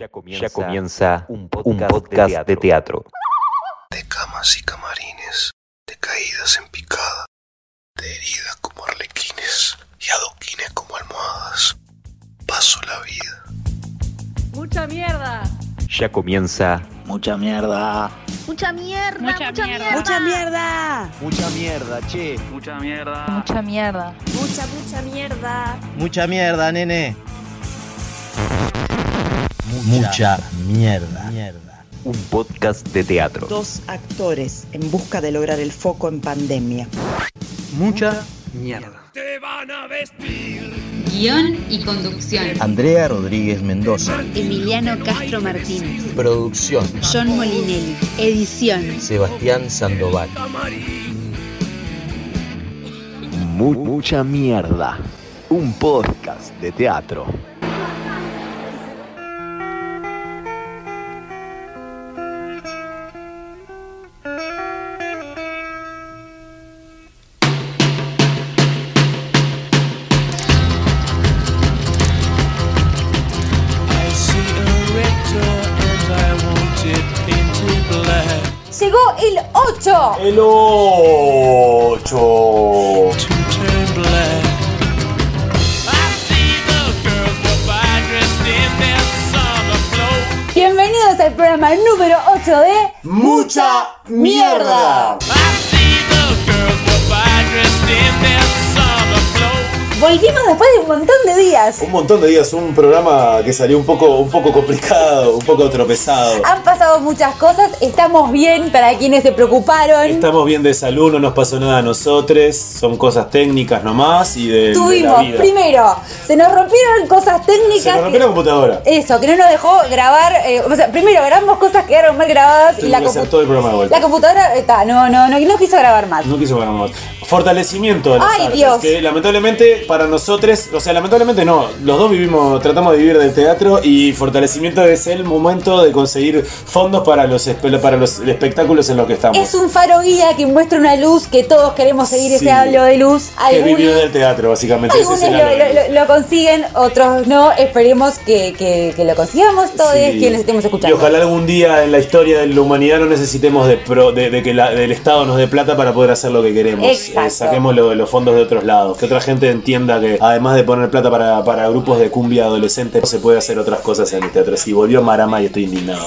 Ya comienza, un podcast, de, teatro. De camas y camarines, de caídas en picada, de heridas como arlequines y adoquines como almohadas. Paso la vida. Mucha mierda. Ya comienza Mucha mierda. Mucha mierda, Mucha mucha, mierda. mierda. Mucha mierda. Mucha mierda, che. Mucha mierda. Mucha mierda. Mucha, mucha mierda. Mucha mierda, nene. Mucha mierda. un podcast de teatro. Dos actores en busca de lograr el foco en pandemia. Mucha mierda. Guión y conducción. Andrea Rodríguez Mendoza. Emiliano Castro Martínez. Producción. John Molinelli. Edición. Sebastián Sandoval. Mu- mucha mierda. Un podcast de teatro. 8. El 8. Bienvenidos al programa número 8 de Mucha mierda. Volvimos después de un montón de días. Un montón de días, un programa que salió un poco, un poco complicado, un poco tropezado. Han pasado muchas cosas, estamos bien para quienes se preocuparon. Estamos bien de salud, no nos pasó nada a nosotros, son cosas técnicas nomás y de, de la Tuvimos, vida. primero, se nos rompieron cosas técnicas. Se nos rompió la computadora. Eso, que no nos dejó grabar. eh, o sea, primero grabamos cosas que quedaron mal grabadas y la, compu- todo el programa de vuelta. la computadora está, no, no, no, no quiso grabar más. No quiso ganar más. Fortalecimiento de las Ay, artes, Dios. que lamentablemente para nosotros, o sea, lamentablemente no, los dos vivimos, tratamos de vivir del teatro y fortalecimiento es el momento de conseguir fondos para los para los espectáculos en los que estamos. Es un faro guía que muestra una luz que todos queremos seguir Sí. ese halo de luz. que Algunos- vivir del teatro, básicamente. Algunos es lo, consiguen, otros no. Esperemos que, que- que lo consigamos todos Sí. quienes estemos Y escuchando. ojalá algún día en la historia de la humanidad no necesitemos de, pro- de, de que la- del Estado nos dé plata para poder hacer lo que queremos. Exacto. Saquemos lo- los fondos de otros lados. Que otra gente entienda que además de poner plata para, para grupos de cumbia adolescentes, se puede hacer otras cosas en el teatro. Sí, volvió Marama y estoy indignado.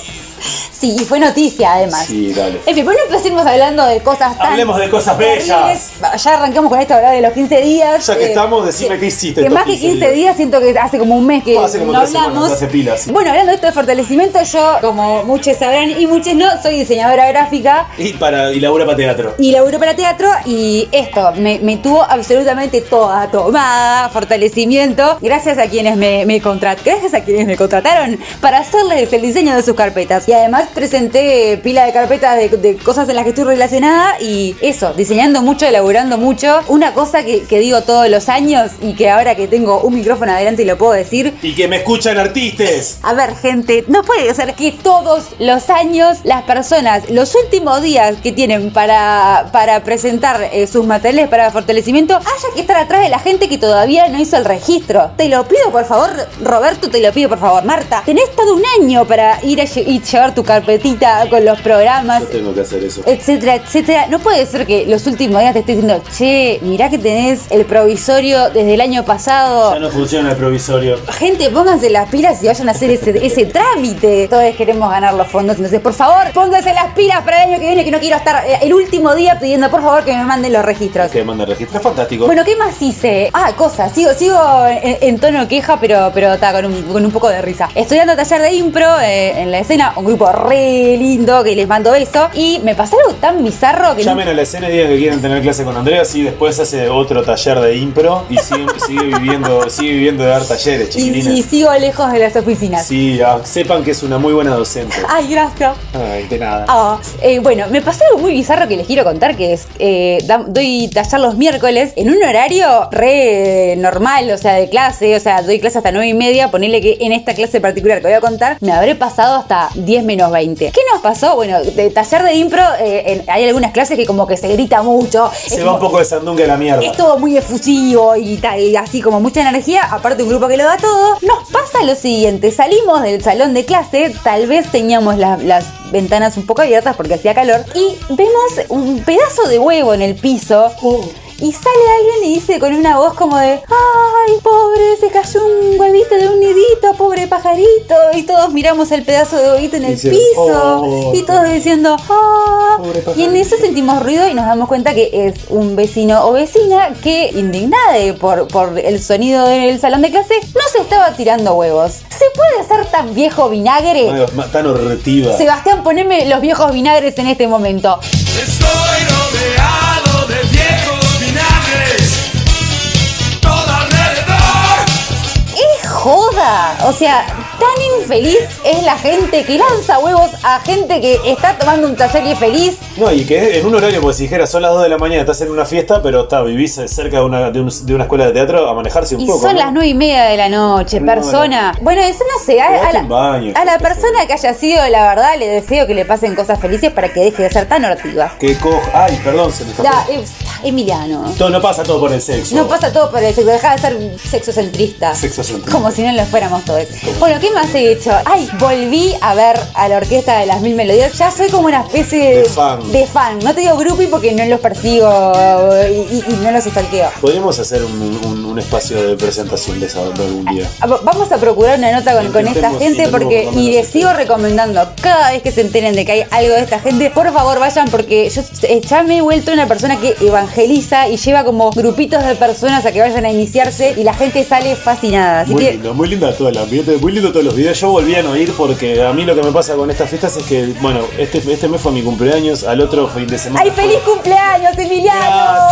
Sí, y fue noticia además. Sí, dale. En fin, bueno, empecemos hablando de cosas tan. Hablemos de cosas terribles. bellas. Ya arrancamos con esto, hablar de los 15 días. Ya que eh, estamos, decime qué hiciste Que más que 15 15 días. días. siento que hace como un mes que Hace como no tres semanas, hablamos. hace pilas, sí. Bueno, hablando de esto de fortalecimiento, yo, como muchos sabrán y muchos no, soy diseñadora gráfica Y, para, y labura para teatro. y laburo para teatro y esto me, me tuvo absolutamente toda tomada, fortalecimiento, gracias a quienes me, me contrat- gracias a quienes me contrataron para hacerles el diseño de sus carpetas. Y además presenté pila de carpetas de, de cosas en las que estoy relacionada y eso, diseñando mucho, elaborando mucho. Una cosa que, que digo todos los años y que ahora que tengo un micrófono adelante y lo puedo decir, Y que me escuchan artistas. a ver, gente, no puede ser que todos los años las personas, los últimos días que tienen para, para presentar eh, sus materiales para fortalecimiento, haya que estar atrás de la gente que todavía no hizo el registro. Te lo pido, por favor, Roberto, te lo pido, por favor, Marta. Tenés todo un año para ir a y llevar tu carpetita con los programas. Yo tengo que hacer eso. Etcétera, etcétera. No puede ser que los últimos días te esté diciendo, che, mirá que tenés el provisorio desde el año pasado. Ya no funciona el provisorio. Gente, pónganse las pilas y vayan a hacer ese, ese trámite. Todos queremos ganar los fondos, entonces por favor, pónganse las pilas para el año que viene, que no quiero estar eh, el último día pidiendo por favor que me manden los registros. Que manda registro. Fantástico. Bueno, ¿qué más hice? Ah, cosas. Sigo, sigo en, en tono queja, pero, pero está con un, con un poco de risa. Estoy dando taller de impro eh, en la escena, un grupo re lindo que les mando beso. Y me pasó algo tan bizarro que. Llamen a la escena y digan que quieren tener clase con Andrea, y después hace otro taller de impro y sigue, sigue viviendo, sigue viviendo de dar talleres, y, chiquilines. y sigo lejos de las oficinas. Sí, ah, sepan que es una muy buena docente. Ay, gracias. Ay, de nada. Ah, eh, bueno, me pasó algo muy bizarro que les quiero contar, que es, eh, doy taller los miércoles en un horario re normal, o sea, de clase, o sea, doy clase hasta nueve y media, ponerle que en esta clase particular que voy a contar, me habré pasado hasta 10 menos 20. ¿Qué nos pasó? Bueno, de taller de impro eh, en- hay algunas clases que como que se grita mucho. Se es va un poco de sandunga a la mierda. es todo muy efusivo y, así como mucha energía, aparte un grupo que lo da todo. Nos pasa lo siguiente, salimos del salón de clase, tal vez teníamos la- las ventanas un poco abiertas porque hacía calor, y vemos un pedazo de huevo en el piso. Y sale alguien y dice con una voz como de, ay, pobre, se cayó un huevito de un nidito, pobre pajarito. Y todos miramos el pedazo de huevito en el Dicen, piso. "Oh". Y todos diciendo, ah. Pobre Y en eso sentimos ruido y nos damos cuenta que es un vecino o vecina que, indignada por, por el sonido del salón de clase, no se estaba tirando huevos. ¿Se puede ser tan viejo vinagre? Ay, Tan horretiva. Sebastián, poneme los viejos vinagres en este momento. Estoy joda! O sea, tan infeliz es la gente que lanza huevos a gente que está tomando un taller y es feliz. No, y que en un horario, porque si dijeras son las 2 de la mañana, estás en una fiesta, pero está, vivís cerca de una, de, un- de una escuela de teatro a manejarse un Y poco. son ¿no? las nueve y media de la noche, No, persona. Bueno, eso no sé. A, la, baño, a persona que haya sido, la verdad, le deseo que le pasen cosas felices para que deje de ser tan hortiva. Que coja. Ay, perdón, se me escapó. Ya, eh, Emiliano. Todo, no pasa todo por el sexo. No pasa todo por el sexo, deja de ser sexocentrista. Sexocentrista. Como si no lo fuéramos todos. Bueno, ¿qué más he hecho? Ay, volví a ver a la orquesta de las mil melodías. Ya soy como una especie de, fan. de fan. No te digo groupie porque no los persigo y, y- y no los stalkeo. Podríamos hacer un, un- un espacio de presentación de esa banda algún día. Ah, Vamos a procurar una nota con, con esta gente porque por lo y menos les sigo recomendando cada vez que se enteren de que hay algo de esta gente, por favor vayan porque yo eh, ya me he vuelto una persona que evangeliza y lleva como grupitos de personas a que vayan a iniciarse y la gente sale fascinada. Así Muy que lindo, muy lindo todo el ambiente, muy lindo los videos. Yo volví a no ir porque a mí lo que me pasa con estas fiestas es que, bueno, este, este mes fue mi cumpleaños, al otro fin de semana. ¡Ay, feliz cumpleaños, Emiliano!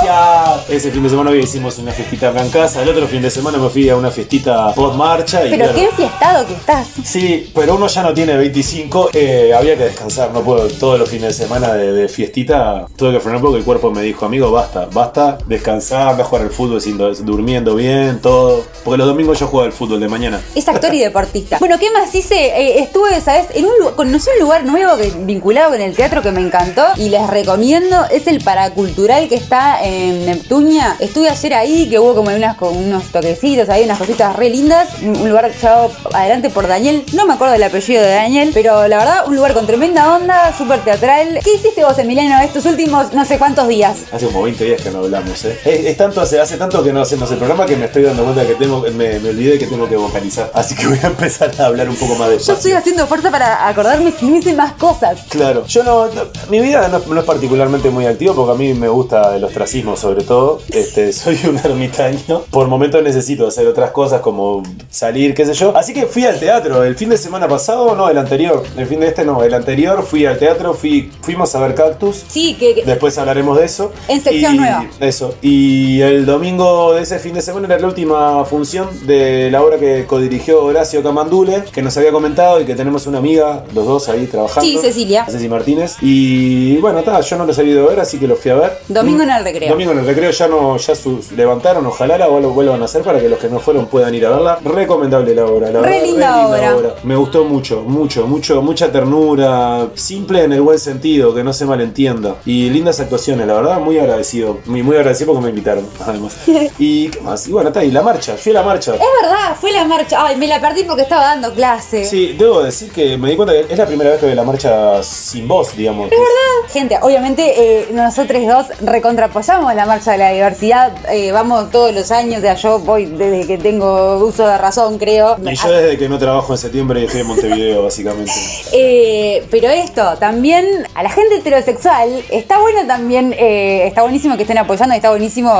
Gracias. Ese fin de semana hoy hicimos una fiestita acá en casa. El otro fin de semana me fui a una fiestita post marcha. Y Pero claro, qué enfiestado que estás. Sí, pero uno ya no tiene 25, eh, había que descansar, no puedo todos los fines de semana de, de fiestita, tuve que frenar porque el cuerpo me dijo, amigo, basta, basta, descansar, a jugar al fútbol sin, durmiendo bien, todo, porque los domingos yo juego al fútbol de mañana. Es actor y deportista. Bueno, ¿qué más hice? Eh, estuve, ¿sabes? En un conocí un lugar nuevo que, vinculado con el teatro que me encantó y les recomiendo. Es el Paracultural que está en Neptunia. Estuve ayer ahí, que hubo como unas, unos toquecitos, ahí unas cositas re lindas. Un, lugar llevado adelante por Daniel. No me acuerdo del apellido de Daniel, pero la verdad, un lugar con tremenda onda, súper teatral. ¿Qué hiciste vos, Emiliano, estos últimos no sé cuántos días? Hace como 20 días que no hablamos, ¿eh? Es, es tanto, hace, hace tanto que no hacemos el programa que me estoy dando cuenta que tengo, me, me olvidé que tengo que vocalizar. Así que voy a empezar a hablar un poco más Yo despacio. estoy haciendo fuerza para acordarme si no hice más cosas. Claro, yo no, no- mi vida no, no es particularmente muy activa porque a mí me gusta el ostracismo sobre todo. Este, soy un ermitaño. Por momentos necesito hacer otras cosas como salir, qué sé yo. Así que fui al teatro el fin de semana pasado, no, el anterior. El fin de este no, el anterior fui al teatro, fui, fuimos a ver Cactus. Sí, que, que- Después hablaremos de eso. En sección Y- nueva. Eso. Y el domingo de ese fin de semana era la última función de la obra que codirigió Horacio Camandule, que nos había comentado y que tenemos una amiga, los dos ahí trabajando. Sí, Cecilia. Ceci Martínez. Y bueno, está, yo no los he ido a ver, así que los fui a ver. Domingo en el recreo. Domingo en el recreo ya no, ya sus- levantaron, ojalá la vuel- vuelvan a hacer para que los que no fueron puedan ir a verla. Recomendable la obra, la Re verdad, linda obra. Me gustó mucho, mucho, mucho, mucha ternura, simple en el buen sentido, que no se malentienda. Y lindas actuaciones, la verdad, muy agradecido. Muy, muy agradecido porque me invitaron, además. y qué más, y bueno, está, y la marcha, fui a la marcha. Es verdad, fue la marcha. Ay, me la perdí porque estaba dando clase. Sí, debo decir que me di cuenta que es la primera vez que veo la marcha sin voz, digamos. Es verdad. Gente, obviamente eh, nosotros dos recontrapoyamos la marcha de la diversidad. eh, vamos todos los años, sea, yo voy desde que tengo uso de razón, creo. Y yo desde que no trabajo en septiembre estoy en Montevideo, básicamente. Eh, pero esto, también a la gente heterosexual, está bueno también, eh, está buenísimo que estén apoyando, está buenísimo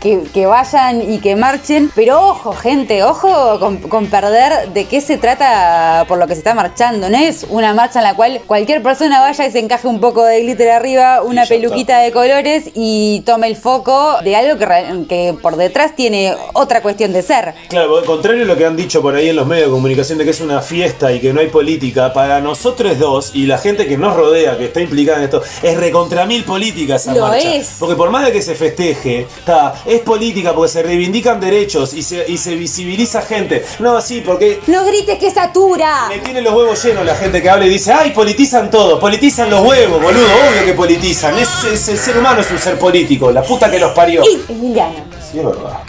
que, que vayan y que marchen, pero ojo gente, ojo con, con perder de qué se trata por lo que se está marchando, no es una marcha en la cual cualquier persona vaya y se encaje un poco de glitter arriba, una peluquita de colores y tome el foco de algo que, que por detrás tiene otra cuestión de ser. Claro, contrario a lo que han dicho por ahí en los medios de comunicación de que es una fiesta y que no hay política, para nosotros dos y la gente que nos rodea, que está implicada en esto, es recontra mil política esa Lo marcha. es. Porque por más de que se festeje, está, es política porque se reivindican derechos y se, y se visibiliza gente. No, sí, porque No grites que satura. Me tiene los huevos llenos la gente que habla y dice, ay, politizan todo, politizan los huevos, boludo, obvio que politizan. Es, es- el ser humano es un ser político, la puta que los parió. Y Emiliano. Sí, es verdad.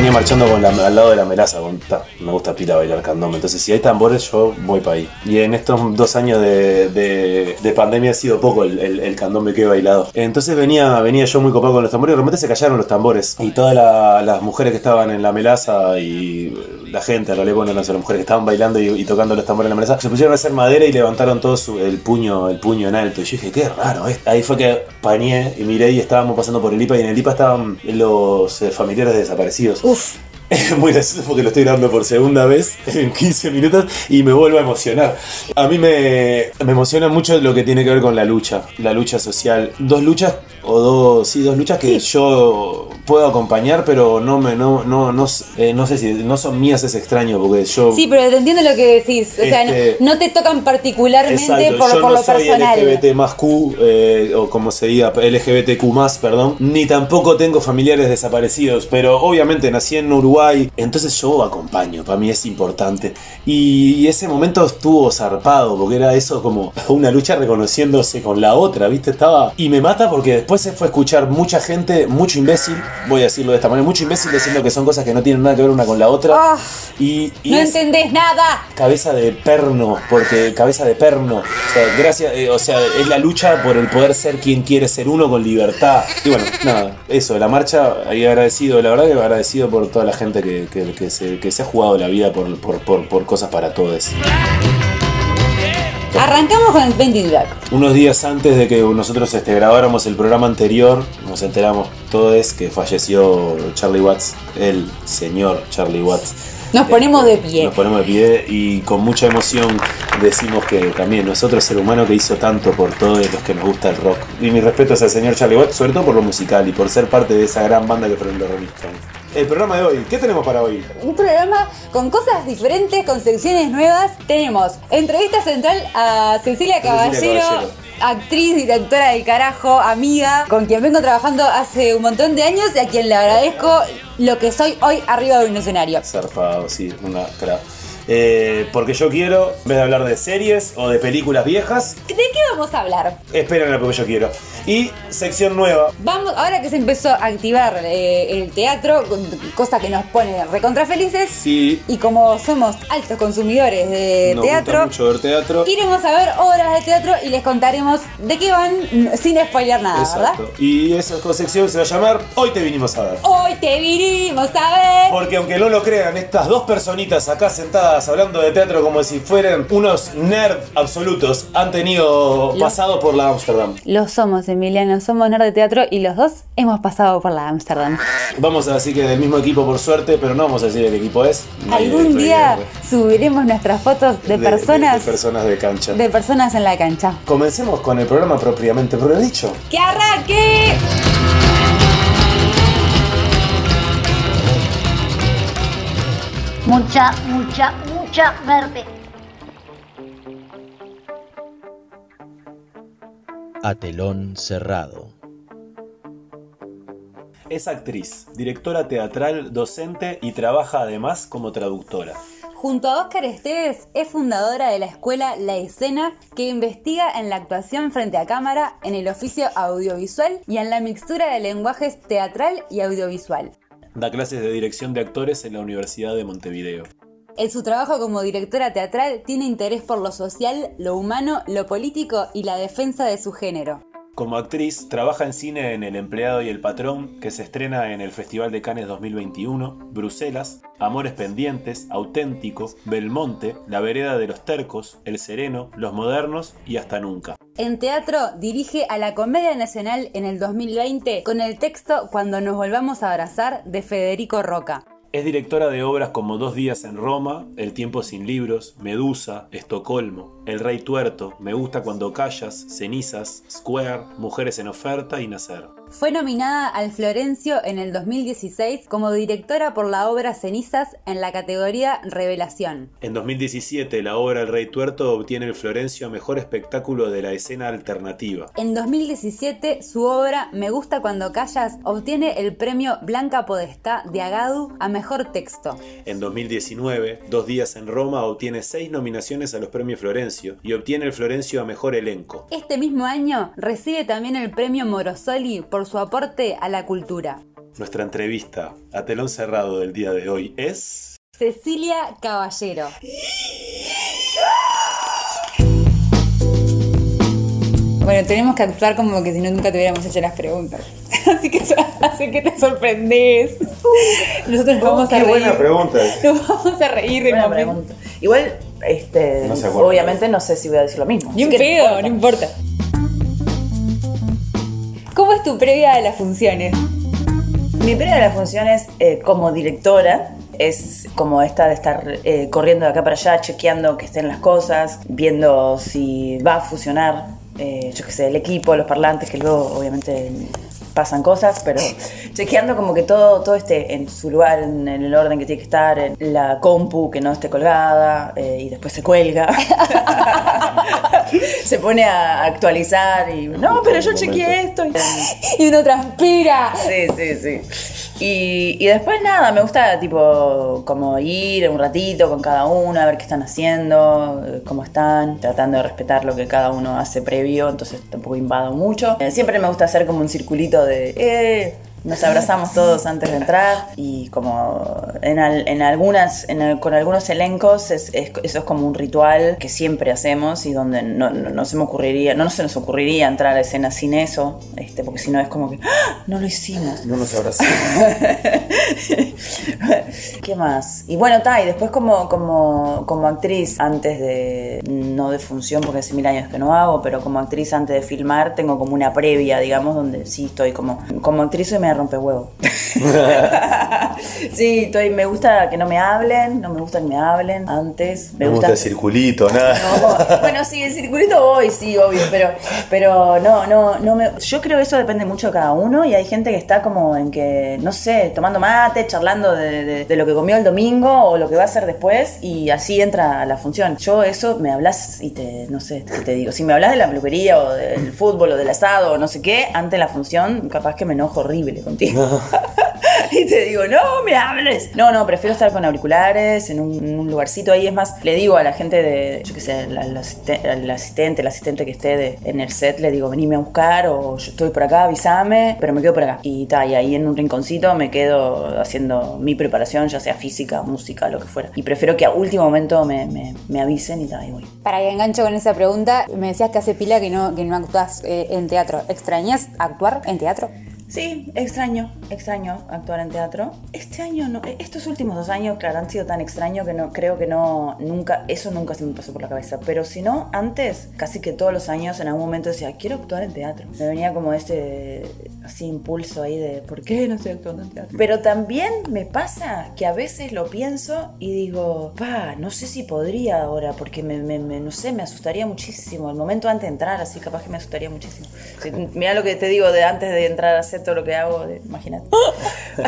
Venía marchando con al lado de la melaza, con, ta, me gusta pila bailar candombe, entonces si hay tambores yo voy para ahí. Y en estos dos años de, de- de pandemia ha sido poco el, el- que he bailado. Entonces venía, venía yo muy copado con los tambores y de repente se callaron los tambores. Y todas la- las mujeres que estaban en la melaza y la gente, en realidad bueno, no sé, las mujeres que estaban bailando y, tocando los tambores en la melaza, se pusieron a hacer madera y levantaron todo el puño, el puño en alto. Y yo dije, qué raro, ¿eh? ahí fue que pañé y miré y estábamos pasando por el IPA y en el IPA estaban los eh, familiares desaparecidos. Uf. Es muy gracioso porque lo estoy grabando por segunda vez en 15 minutos y me vuelvo a emocionar. A mí me, me emociona mucho lo que tiene que ver con la lucha, la lucha social. Dos luchas, o dos, sí, dos luchas que yo puedo acompañar, pero no me, no, no, no, eh, no sé si no son mías, es extraño, porque yo. Sí, pero te entiendo lo que decís. O sea, no- Este- no, te tocan particularmente Exacto, por, yo por no lo soy personal. LGBT más Q, eh, o como se diga, LGBTQ más, perdón, ni tampoco tengo familiares desaparecidos, pero obviamente nací en Uruguay, entonces yo acompaño, para mí es importante. Y ese momento estuvo zarpado, porque era eso como una lucha reconociéndose con la otra, ¿viste? Estaba... Y me mata porque después fue escuchar mucha gente, mucho imbécil, voy a decirlo de esta manera, mucho imbécil diciendo que son cosas que no tienen nada que ver una con la otra. Ah, y, y no entendés nada. cabeza de perno, porque cabeza de perno, o sea, gracias, eh, o sea, es la lucha por el poder ser quien quiere ser uno con libertad. Y bueno, nada, eso, la marcha, ahí agradecido, la verdad que agradecido por toda la gente que, que- que se, que se ha jugado la vida por, por, por- por cosas para todos. Arrancamos con el Painting Black. Unos días antes de que nosotros este, grabáramos el programa anterior, nos enteramos todos que falleció Charlie Watts, el señor Charlie Watts. Nos ponemos de pie. Nos ponemos de pie y con mucha emoción decimos que también nosotros ser humano que hizo tanto por todos los que nos gusta el rock. Y mis respetos al señor Charlie Watts, sobre todo por lo musical y por ser parte de esa gran banda que fueron los Rolling Stones. El programa de hoy, ¿qué tenemos para hoy? Un programa con cosas diferentes, con secciones nuevas. Tenemos entrevista central a Cecilia Caballero, Caballero. actriz, directora del carajo, amiga, con quien vengo trabajando hace un montón de años y a quien le agradezco lo que soy hoy arriba de un escenario. Zarpado, sí, una cra. Eh, porque yo quiero, en vez de hablar de series o de películas viejas, ¿De qué vamos a hablar? esperen lo que yo quiero. Y sección nueva, Vamos, ahora que se empezó a activar eh, el teatro, con- cosa que nos pone recontra felices, sí, y como somos altos consumidores de nos gusta teatro, mucho ver teatro. iremos a ver obras de teatro y les contaremos de qué van sin spoilear nada, ¿verdad? Exacto. Y esa sección se va a llamar Hoy te vinimos a ver. Hoy te vinimos a ver. Porque aunque no lo crean, estas dos personitas acá sentadas hablando de teatro como si fueran unos nerds absolutos han tenido pasado por la Amsterdam. Lo somos, Emiliano, somos nerd de teatro y los dos hemos pasado por la Amsterdam. Vamos a decir que del mismo equipo por suerte, pero no vamos a decir de qué equipo es. Algún de- día de- subiremos nuestras fotos de, de- personas de- de personas de cancha. de personas en la cancha. Comencemos con el programa propiamente dicho. ¡Que arranque! Mucha, mucha, mucha verde. A telón cerrado. Es actriz, directora teatral, docente y trabaja además como traductora. Junto a Óscar Esteves es fundadora de la escuela La Escena que investiga en la actuación frente a cámara, en el oficio audiovisual y en la mixtura de lenguajes teatral y audiovisual. Da clases de dirección de actores en la Universidad de Montevideo. En su trabajo como directora teatral tiene interés por lo social, lo humano, lo político y la defensa de su género. Como actriz, trabaja en cine en El empleado y el patrón, que se estrena en el Festival de Cannes 2021, Bruselas, Amores pendientes, Auténtico, Belmonte, La vereda de los tercos, El sereno, Los modernos y Hasta nunca. En teatro dirige a la Comedia Nacional en el 2020 con el texto Cuando nos volvamos a abrazar de Federico Roca. Es directora de obras como Dos días en Roma, El tiempo sin libros, Medusa, Estocolmo, El rey tuerto, Me gusta cuando callas, Cenizas, Square, Mujeres en oferta y Nacer. Fue nominada al Florencio en el 2016 como directora por la obra Cenizas en la categoría Revelación. En 2017, la obra El Rey Tuerto obtiene el Florencio a Mejor Espectáculo de la Escena Alternativa. En 2017, su obra Me gusta cuando callas obtiene el premio Blanca Podestá de Agadu a Mejor Texto. En 2019, Dos días en Roma obtiene seis nominaciones a los premios Florencio y obtiene el Florencio a Mejor Elenco. Este mismo año recibe también el premio Morosoli por su aporte a la cultura. Nuestra entrevista a telón cerrado del día de hoy es... Cecilia Caballero. Bueno, tenemos que actuar como que si no nunca te hubiéramos hecho las preguntas. Así que así que te sorprendes. Nosotros nos vamos a Qué reír. buena pregunta. Nos vamos a reír de momento. pregunta. Igual, este, No obviamente no sé si voy a decir lo mismo. Ni un pedo, no importa. ¿Cómo es tu previa a las funciones? Mi previa de las funciones eh, como directora es como esta de estar eh, corriendo de acá para allá, chequeando que estén las cosas, viendo si va a funcionar, eh, yo qué sé, el equipo, los parlantes, que luego obviamente pasan cosas, pero chequeando como que todo, todo esté en su lugar, en, en el orden que tiene que estar, en la compu que no esté colgada eh, y después se cuelga. se pone a actualizar y no, pero yo chequeé esto. Y, Y uno transpira. Sí, sí, sí. Y, y después nada, me gusta tipo como ir un ratito con cada uno, a ver qué están haciendo, eh, cómo están, tratando de respetar lo que cada uno hace previo, entonces tampoco invado mucho. Eh, siempre me gusta hacer como un circulito de, eh, nos abrazamos todos antes de entrar y como en, al- en algunas, en al- con algunos elencos es- es- eso es como un ritual que siempre hacemos y donde no, no- no se me ocurriría, no, se nos ocurriría entrar a escena sin eso, este, porque si no es como que ¡Ah! no lo hicimos. No nos abrazamos. ¿Qué más? Y bueno, ta, y después como, como, como actriz, antes de, no de función, porque hace mil años que no hago, pero como actriz antes de filmar, tengo como una previa, digamos, donde sí estoy como, como actriz soy me rompe huevo. sí, estoy, me gusta que no me hablen, no me gusta que me hablen antes. Me gusta el circulito, nada. No, bueno, sí, el circulito voy, sí, obvio, pero, pero no, no, no me. Yo creo que eso depende mucho de cada uno y hay gente que está como en que, no sé, tomando mate, charlando de, de- de lo que comió el domingo o lo que va a hacer después y así entra a la función. Yo eso me hablas y te, no sé, ¿qué te digo? Si me hablas de la peluquería o del fútbol o del asado o no sé qué, antes de la función, capaz que me enojo horrible contigo. y te digo, no me hables. No, no, prefiero estar con auriculares, en un, en un lugarcito ahí. Es más, le digo a la gente de, yo qué sé, al asistente, el asistente que esté de- en el set, le digo, venime a buscar o yo estoy por acá, avísame, pero me quedo por acá. Y ta, y ahí en un rinconcito me quedo haciendo mi preparación, ya sea física, música, lo que fuera. Y prefiero que a último momento me, me, me avisen y ta, y voy. Para que engancho con esa pregunta, me decías que hace pila que no, que no actúas eh, en teatro. ¿Extrañas actuar en teatro? Sí, extraño, extraño actuar en teatro. Este año no, estos últimos dos años, claro, han sido tan extraños que no, creo que no, nunca, eso nunca se me pasó por la cabeza. Pero si no, antes, casi que todos los años, en algún momento decía, quiero actuar en teatro. Me venía como este, así, impulso ahí de, ¿por qué no estoy actuando en teatro? Pero también me pasa que a veces lo pienso y digo, pa, no sé si podría ahora, porque me, me- me- no sé, me asustaría muchísimo. El momento antes de entrar, así capaz que me asustaría muchísimo. Sí, mira lo que te digo de antes de entrar a hacer todo lo que hago, imagínate.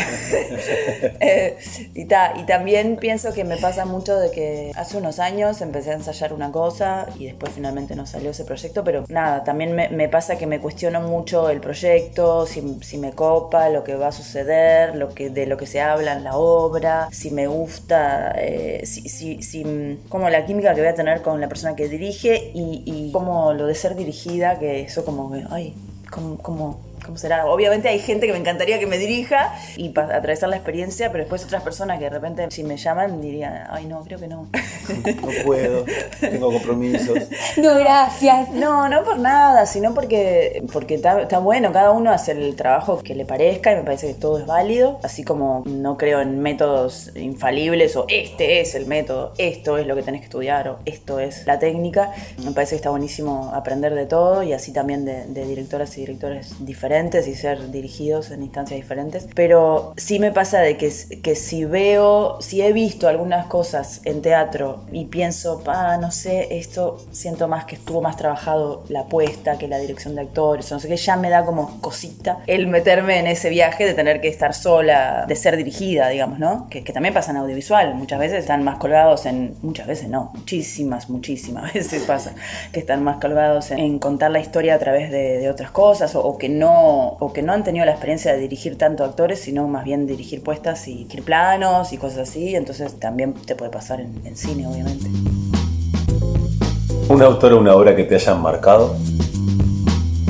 Eh, y, ta, y también pienso que me pasa mucho de que hace unos años empecé a ensayar una cosa y después finalmente no salió ese proyecto, pero nada, también me, pasa que me cuestiono mucho el proyecto, si, si me copa, lo que va a suceder, lo que, de lo que se habla en la obra, si me gusta, eh, si, si, si, como la química que voy a tener con la persona que dirige y, y como lo de ser dirigida, que eso como, ay, como... como ¿Cómo será? Obviamente hay gente que me encantaría que me dirija y atravesar la experiencia, pero después otras personas que de repente si me llaman dirían, ay no, creo que no. No puedo, tengo compromisos. No, gracias. No, no por nada, sino porque porque está, está bueno, cada uno hace el trabajo que le parezca y me parece que todo es válido, así como no creo en métodos infalibles o este es el método, esto es lo que tenés que estudiar o esto es la técnica, me parece que está buenísimo aprender de todo y así también de, de directoras y directores diferentes diferentes y ser dirigidos en instancias diferentes. Pero sí me pasa de que, que si veo, si he visto algunas cosas en teatro y pienso, ah, no sé, esto siento más que estuvo más trabajado la puesta que la dirección de actores, o no sé qué, ya me da como cosita el meterme en ese viaje de tener que estar sola, de ser dirigida, digamos, ¿no? Que, que también pasa en audiovisual, muchas veces están más colgados en, muchas veces no, muchísimas, muchísimas veces pasa que están más colgados en, en contar la historia a través de, de otras cosas o, o que no, o que no han tenido la experiencia de dirigir tanto actores, sino más bien dirigir puestas y dirigir planos y cosas así, entonces también te puede pasar en, en cine, obviamente. ¿Un autor o una obra que te hayan marcado?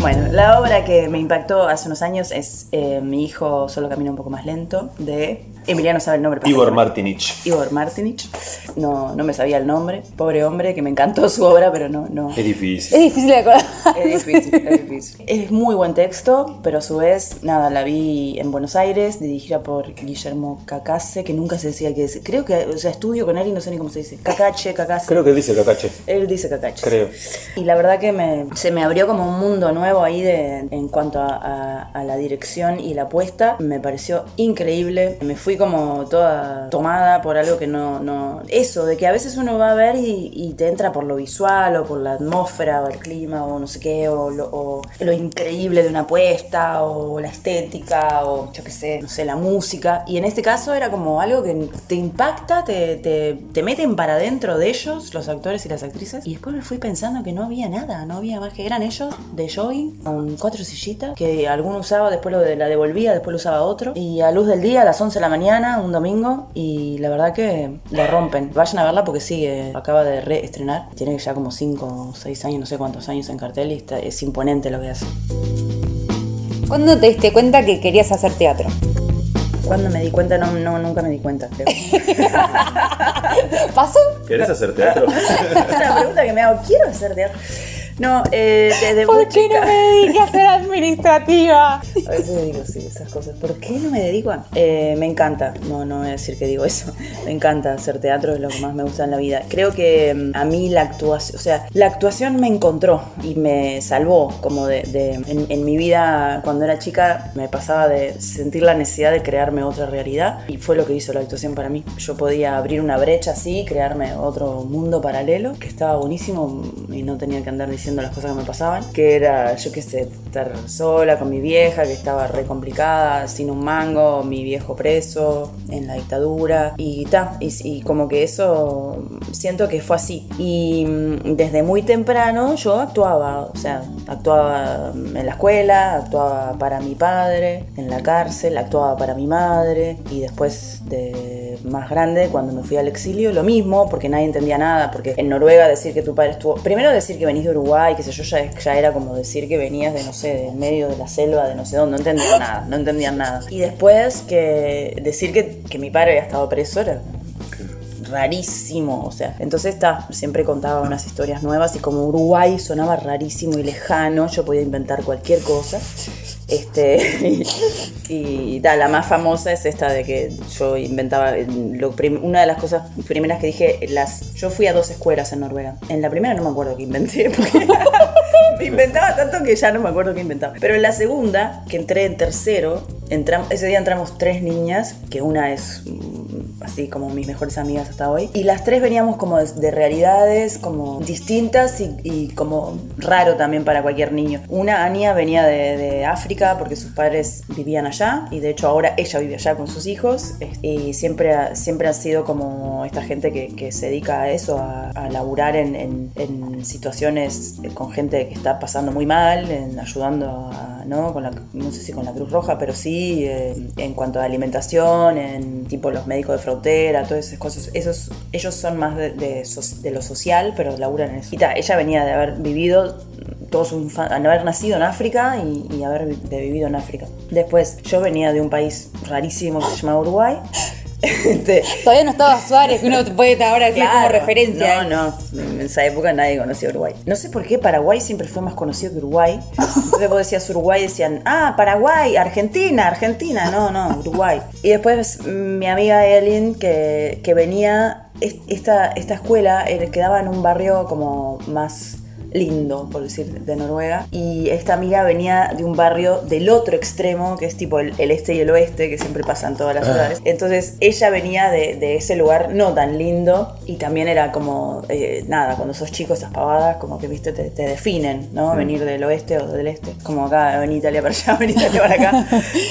Bueno, la obra que me impactó hace unos años es eh, Mi hijo solo camina un poco más lento, de Emiliano sabe el nombre. pero- Igor Martinich. Igor Martinich. No, no me sabía el nombre. Pobre hombre, que me encantó su obra, pero no, no. Es difícil. Es difícil de acordar. Es difícil, es difícil. Es muy buen texto, pero a su vez, nada, la vi en Buenos Aires, dirigida por Guillermo Cacase, que nunca se decía que es. Creo que, o sea, estudio con él y no sé ni cómo se dice. Cacache, Cacase. Creo que dice Cacache. Él dice Cacache. Creo. Y la verdad que me, se me abrió como un mundo nuevo ahí de, en cuanto a, a- a la dirección y la puesta. Me pareció increíble. Me fui como toda tomada por algo que no... no eso, de que a veces uno va a ver y, y te entra por lo visual o por la atmósfera o el clima o no sé qué, o lo, o lo increíble de una puesta o la estética o yo qué sé, no sé, la música. Y en este caso era como algo que te impacta, te, te, te meten para adentro de ellos, los actores y las actrices. Y después me fui pensando que no había nada, no había más que eran ellos de jogging con cuatro sillitas que alguno usaba, después lo de, la devolvía, después lo usaba otro. Y a luz del día, a las 11 de la mañana, un domingo, y la verdad que la rompen. Vayan a verla porque sigue, acaba de reestrenar. Tiene ya como 5 o 6 años, no sé cuántos años en cartel y está- es imponente lo que hace. ¿Cuándo te diste cuenta que querías hacer teatro? Cuando me di cuenta, no, no nunca me di cuenta, creo. ¿Pasó? ¿Querés hacer teatro? Es una pregunta que me hago, ¿quiero hacer teatro? No, eh, desde ¿Por qué no chica- me dediqué a ser administrativa? A veces digo, sí, esas cosas. ¿Por qué no me dedico a...? Eh, me encanta, no, no voy a decir que digo eso. Me encanta hacer teatro, es lo que más me gusta en la vida. Creo que mm, a mí la actuación, o sea, la actuación me encontró y me salvó como de... de- en, en mi vida, cuando era chica, me pasaba de sentir la necesidad de crearme otra realidad y fue lo que hizo la actuación para mí. Yo podía abrir una brecha así, crearme otro mundo paralelo, que estaba buenísimo y no tenía que andar diciendo las cosas que me pasaban, que era, yo qué sé, estar sola con mi vieja, que estaba re complicada, sin un mango, mi viejo preso, en la dictadura, y ta, y, y como que eso siento que fue así. Y mm, desde muy temprano yo actuaba, o sea, actuaba en la escuela, actuaba para mi padre, en la cárcel, actuaba para mi madre, y después de más grande, cuando me fui al exilio, lo mismo, porque nadie entendía nada, porque en Noruega decir que tu padre estuvo, primero decir que venís de Uruguay, que sé yo, ya, era como decir que venías de, no sé, del medio de la selva, de no sé dónde, no entendían nada, no entendían nada. Y después que decir que, que mi padre había estado preso era rarísimo, o sea, entonces está, siempre contaba unas historias nuevas y como Uruguay sonaba rarísimo y lejano, yo podía inventar cualquier cosa. Este, y, tal, la más famosa es esta de que yo inventaba, lo una de las cosas primeras que dije, las, yo fui a dos escuelas en Noruega. En la primera no me acuerdo qué inventé, porque me inventaba tanto que ya no me acuerdo qué inventaba. Pero en la segunda, que entré en tercero, entram- ese día entramos tres niñas, que una es así como mis mejores amigas hasta hoy, y las tres veníamos como de, de realidades como distintas y, y como raro también para cualquier niño. Una, Ania, venía de, de África porque sus padres vivían allá, y de hecho ahora ella vive allá con sus hijos, y siempre ha, siempre ha sido como esta gente que, que se dedica a eso, a, a laburar en, en- en situaciones con gente que está pasando muy mal, en ayudando a, ¿no? Con la, no sé si con la Cruz Roja, pero sí eh, en cuanto a alimentación, en tipo los médicos de frontera, todas esas cosas. Esos, ellos son más de, de de lo social, pero laburan en eso. Y ta, ella venía de haber vivido fa- de haber nacido en África y, y haber vivido en África. Después, yo venía de un país rarísimo que se llama Uruguay. Este, Todavía no estaba Suárez, que uno puede ahora decir como Claro. referencia. No, no, en esa época nadie conocía Uruguay. No sé por qué Paraguay siempre fue más conocido que Uruguay. Entonces vos decías Uruguay decían, ah, Paraguay, Argentina, Argentina. No, no, Uruguay. Y después mm, mi amiga Ellen, que, que venía, es- esta, esta escuela eh, quedaba en un barrio como más lindo, por decir, de Noruega. Y esta amiga venía de un barrio del otro extremo, que es tipo el, el este y el oeste, que siempre pasa en todas las ciudades. Entonces ella venía de, de ese lugar no tan lindo y también era como, eh, nada, cuando sos chico esas pavadas como que, viste, te, te definen, ¿no? Venir del oeste o del este. Como acá, venir Italia para allá, venir Italia para acá.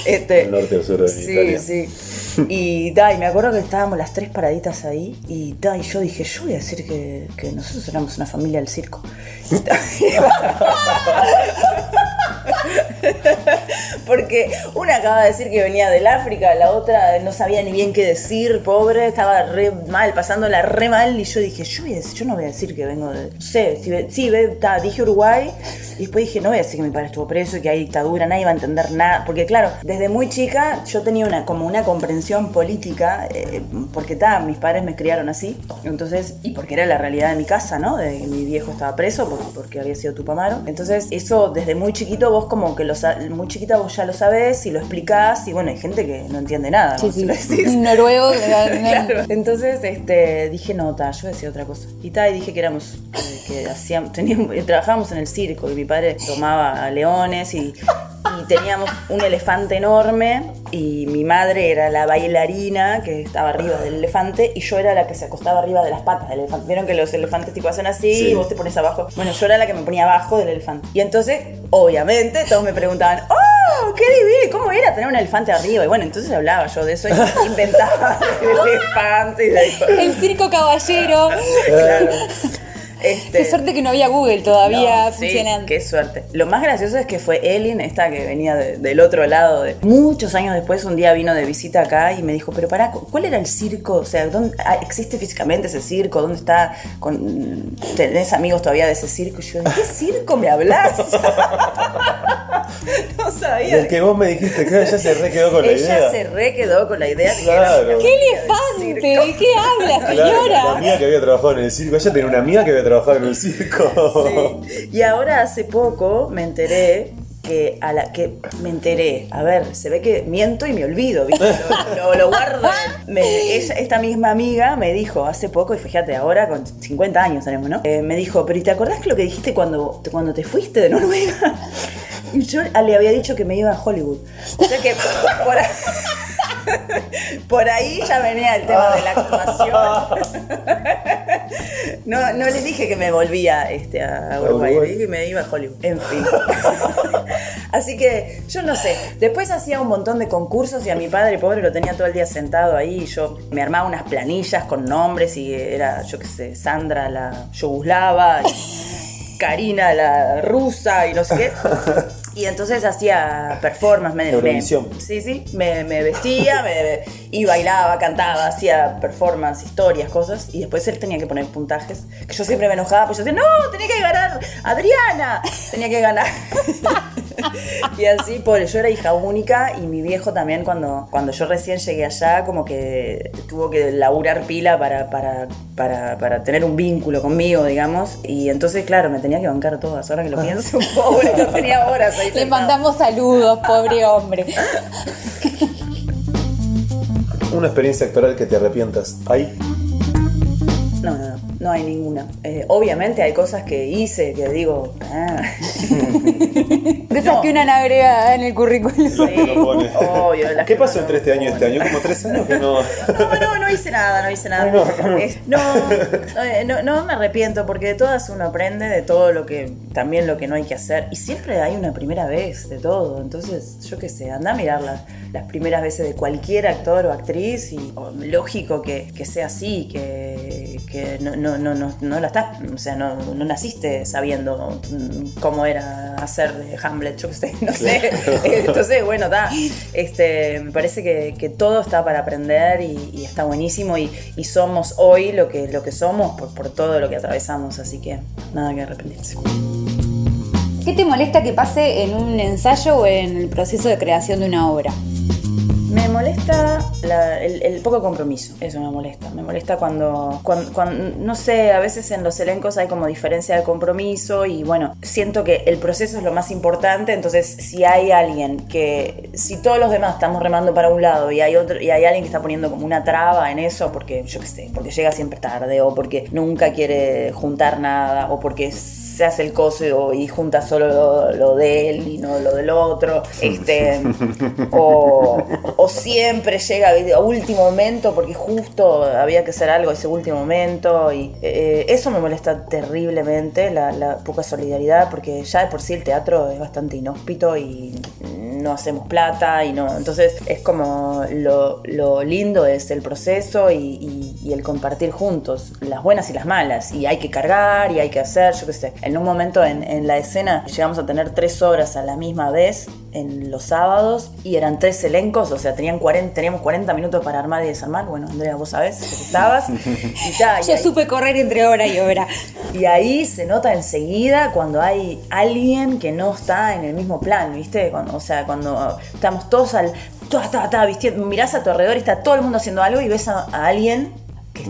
Este, El norte o sur de sí, Italia. Sí, Y, da, y me acuerdo que estábamos las tres paraditas ahí y, da, y yo dije, yo voy a decir que, que nosotros éramos una familia del circo. Y ta- Porque una acaba de decir que venía del África, la otra no sabía ni bien qué decir, pobre, estaba re mal, pasándola re mal. Y yo dije, yo, voy a decir- yo no voy a decir que vengo de. No sé, si sí, ve, ta, dije Uruguay. Y después dije, no voy a decir que mi padre estuvo preso y que hay dictadura, nadie va a entender nada. Porque claro, desde muy chica yo tenía una, como una comprensión política, eh, porque ta, mis padres me criaron así. Entonces, y porque era la realidad de mi casa, ¿no? De que mi viejo estaba preso porque, porque había sido Tupamaro. Entonces, eso desde muy chiquito vos como que lo sa- muy chiquita vos ya lo sabés y lo explicás y bueno, hay gente que no entiende nada. Sí, sí. Si lo decís. Noruego. Claro. Entonces, este, dije, no, ta, yo decía otra cosa. Y ta, y dije que éramos, que, que hacíamos, teníamos, trabajábamos en el circo y mi padre tomaba leones y, y teníamos un elefante enorme y mi madre era la bailarina que estaba arriba del elefante y yo era la que se acostaba arriba de las patas del elefante. Vieron que los elefantes tipo hacen así Sí. y vos te pones abajo. Bueno, yo era la que me ponía abajo del elefante. Y entonces, obviamente, todos me preguntaban, ¡Oh, qué divino! ¿Cómo era tener un elefante arriba? Y bueno, entonces hablaba yo de eso y inventaba el elefante y de El circo caballero. Claro. Este, Qué suerte que no había Google todavía no, sí, funcionando. qué suerte. Lo más gracioso es que fue Elin, esta que venía de- del otro lado. De, muchos años después, un día vino de visita acá y me dijo, pero pará, ¿cuál era el circo? O sea, ¿dónde, ah, ¿existe físicamente ese circo? ¿Dónde está? Con, ¿Tenés amigos todavía de ese circo? Y yo, ¿de qué circo me hablas? no sabía. Del que vos me dijiste que ella se re quedó con la Ella idea. se re quedó con la idea de que Claro. era una ¡Qué elefante! ¿De qué habla, Claro, la señora? amiga que había trabajado en el circo. Ella tenía una amiga que había trabajado en el circo. Sí. Y ahora hace poco me enteré que a la que me enteré, a ver, se ve que miento y me olvido, ¿viste? Lo, lo- lo guardo. Me- ella- esta misma amiga me dijo hace poco, y fíjate, ahora con 50 años tenemos, ¿no? Eh, me dijo, pero ¿y te acordás que lo que dijiste cuando, cuando te fuiste de Noruega? Y yo le había dicho que me iba a Hollywood. O sea que por, ahí- por ahí ya venía el tema de la actuación. No, no les dije que me volvía este, a Uruguay, les dije que me iba a Hollywood. En fin. Así que yo no sé. Después hacía un montón de concursos y a mi padre pobre lo tenía todo el día sentado ahí y yo me armaba unas planillas con nombres y era, yo qué sé, Sandra la yugoslava, y Karina la rusa y no sé qué. Y entonces hacía performance, me, sí, sí, me, me vestía me- y bailaba, cantaba, hacía performance, historias, cosas, y después él tenía que poner puntajes, que yo siempre me enojaba, pues yo decía, no, tenía que ganar Adriana, tenía que ganar. y así, pobre, yo era hija única y mi viejo también cuando, cuando yo recién llegué allá, como que tuvo que laburar pila para, para, para, para tener un vínculo conmigo, digamos, y entonces, claro, me tenía que bancar todas, ahora que lo pienso, pobre, no tenía horas ahí. Le sentado. mandamos saludos, pobre hombre. Una experiencia actoral que te arrepientas. Ahí. No, no, no, no hay ninguna. Eh, obviamente hay cosas que hice que digo. ah. De esas que una no agrega en el currículum. Sí, obvio, las ¿Qué pasó entre este año y este año? Como tres años que no. No, no, no hice nada, no hice nada. No, eh, no, no me arrepiento porque de todas uno aprende de todo lo que, también lo que no hay que hacer. Y siempre hay una primera vez de todo. Entonces, yo qué sé, anda a mirar las, las primeras veces de cualquier actor o actriz y o, lógico que, que sea así, que, que no, no, no, no, no la estás, o sea, no, no naciste sabiendo mm, cómo era hacer de Hamlet, yo sé, no sé. Entonces, bueno, da, este, me parece que, que todo está para aprender y, y está buenísimo y, y somos hoy lo que, lo que somos por, por todo lo que atravesamos, así que nada que arrepentirse. ¿Qué te molesta que pase en un ensayo o en el proceso de creación de una obra? Molesta la- el, poco compromiso, eso me molesta. Me molesta cuando, cuando, cuando- no sé, a veces en los elencos hay como diferencia de compromiso y bueno, siento que el proceso es lo más importante, entonces si hay alguien que, si todos los demás estamos remando para un lado y hay otro y hay alguien que está poniendo como una traba en eso porque yo qué sé, porque llega siempre tarde o porque nunca quiere juntar nada o porque se hace el coso y junta solo lo, lo de él y no lo del otro, este, o, o siempre llega a último momento porque justo había que hacer algo ese último momento y eh, eso me molesta terriblemente, la, la poca solidaridad, porque ya de por sí el teatro es bastante inhóspito y no hacemos plata y no, entonces es como lo, lo lindo es el proceso y, el compartir juntos, las buenas y las malas, y hay que cargar y hay que hacer, yo qué sé, en un momento en, en la escena llegamos a tener tres obras a la misma vez en los sábados y eran tres elencos, o sea, tenían 40, teníamos 40 minutos para armar y desarmar, bueno, Andrea, vos sabés que estabas, y, ta, y Yo ahí- supe correr entre hora y hora. y ahí se nota enseguida cuando hay alguien que no está en el mismo plan, ¿viste? Cuando, o sea, cuando estamos todos al. Ta, ta, ta, vistiendo, mirás a tu alrededor y está todo el mundo haciendo algo y ves a, a alguien que está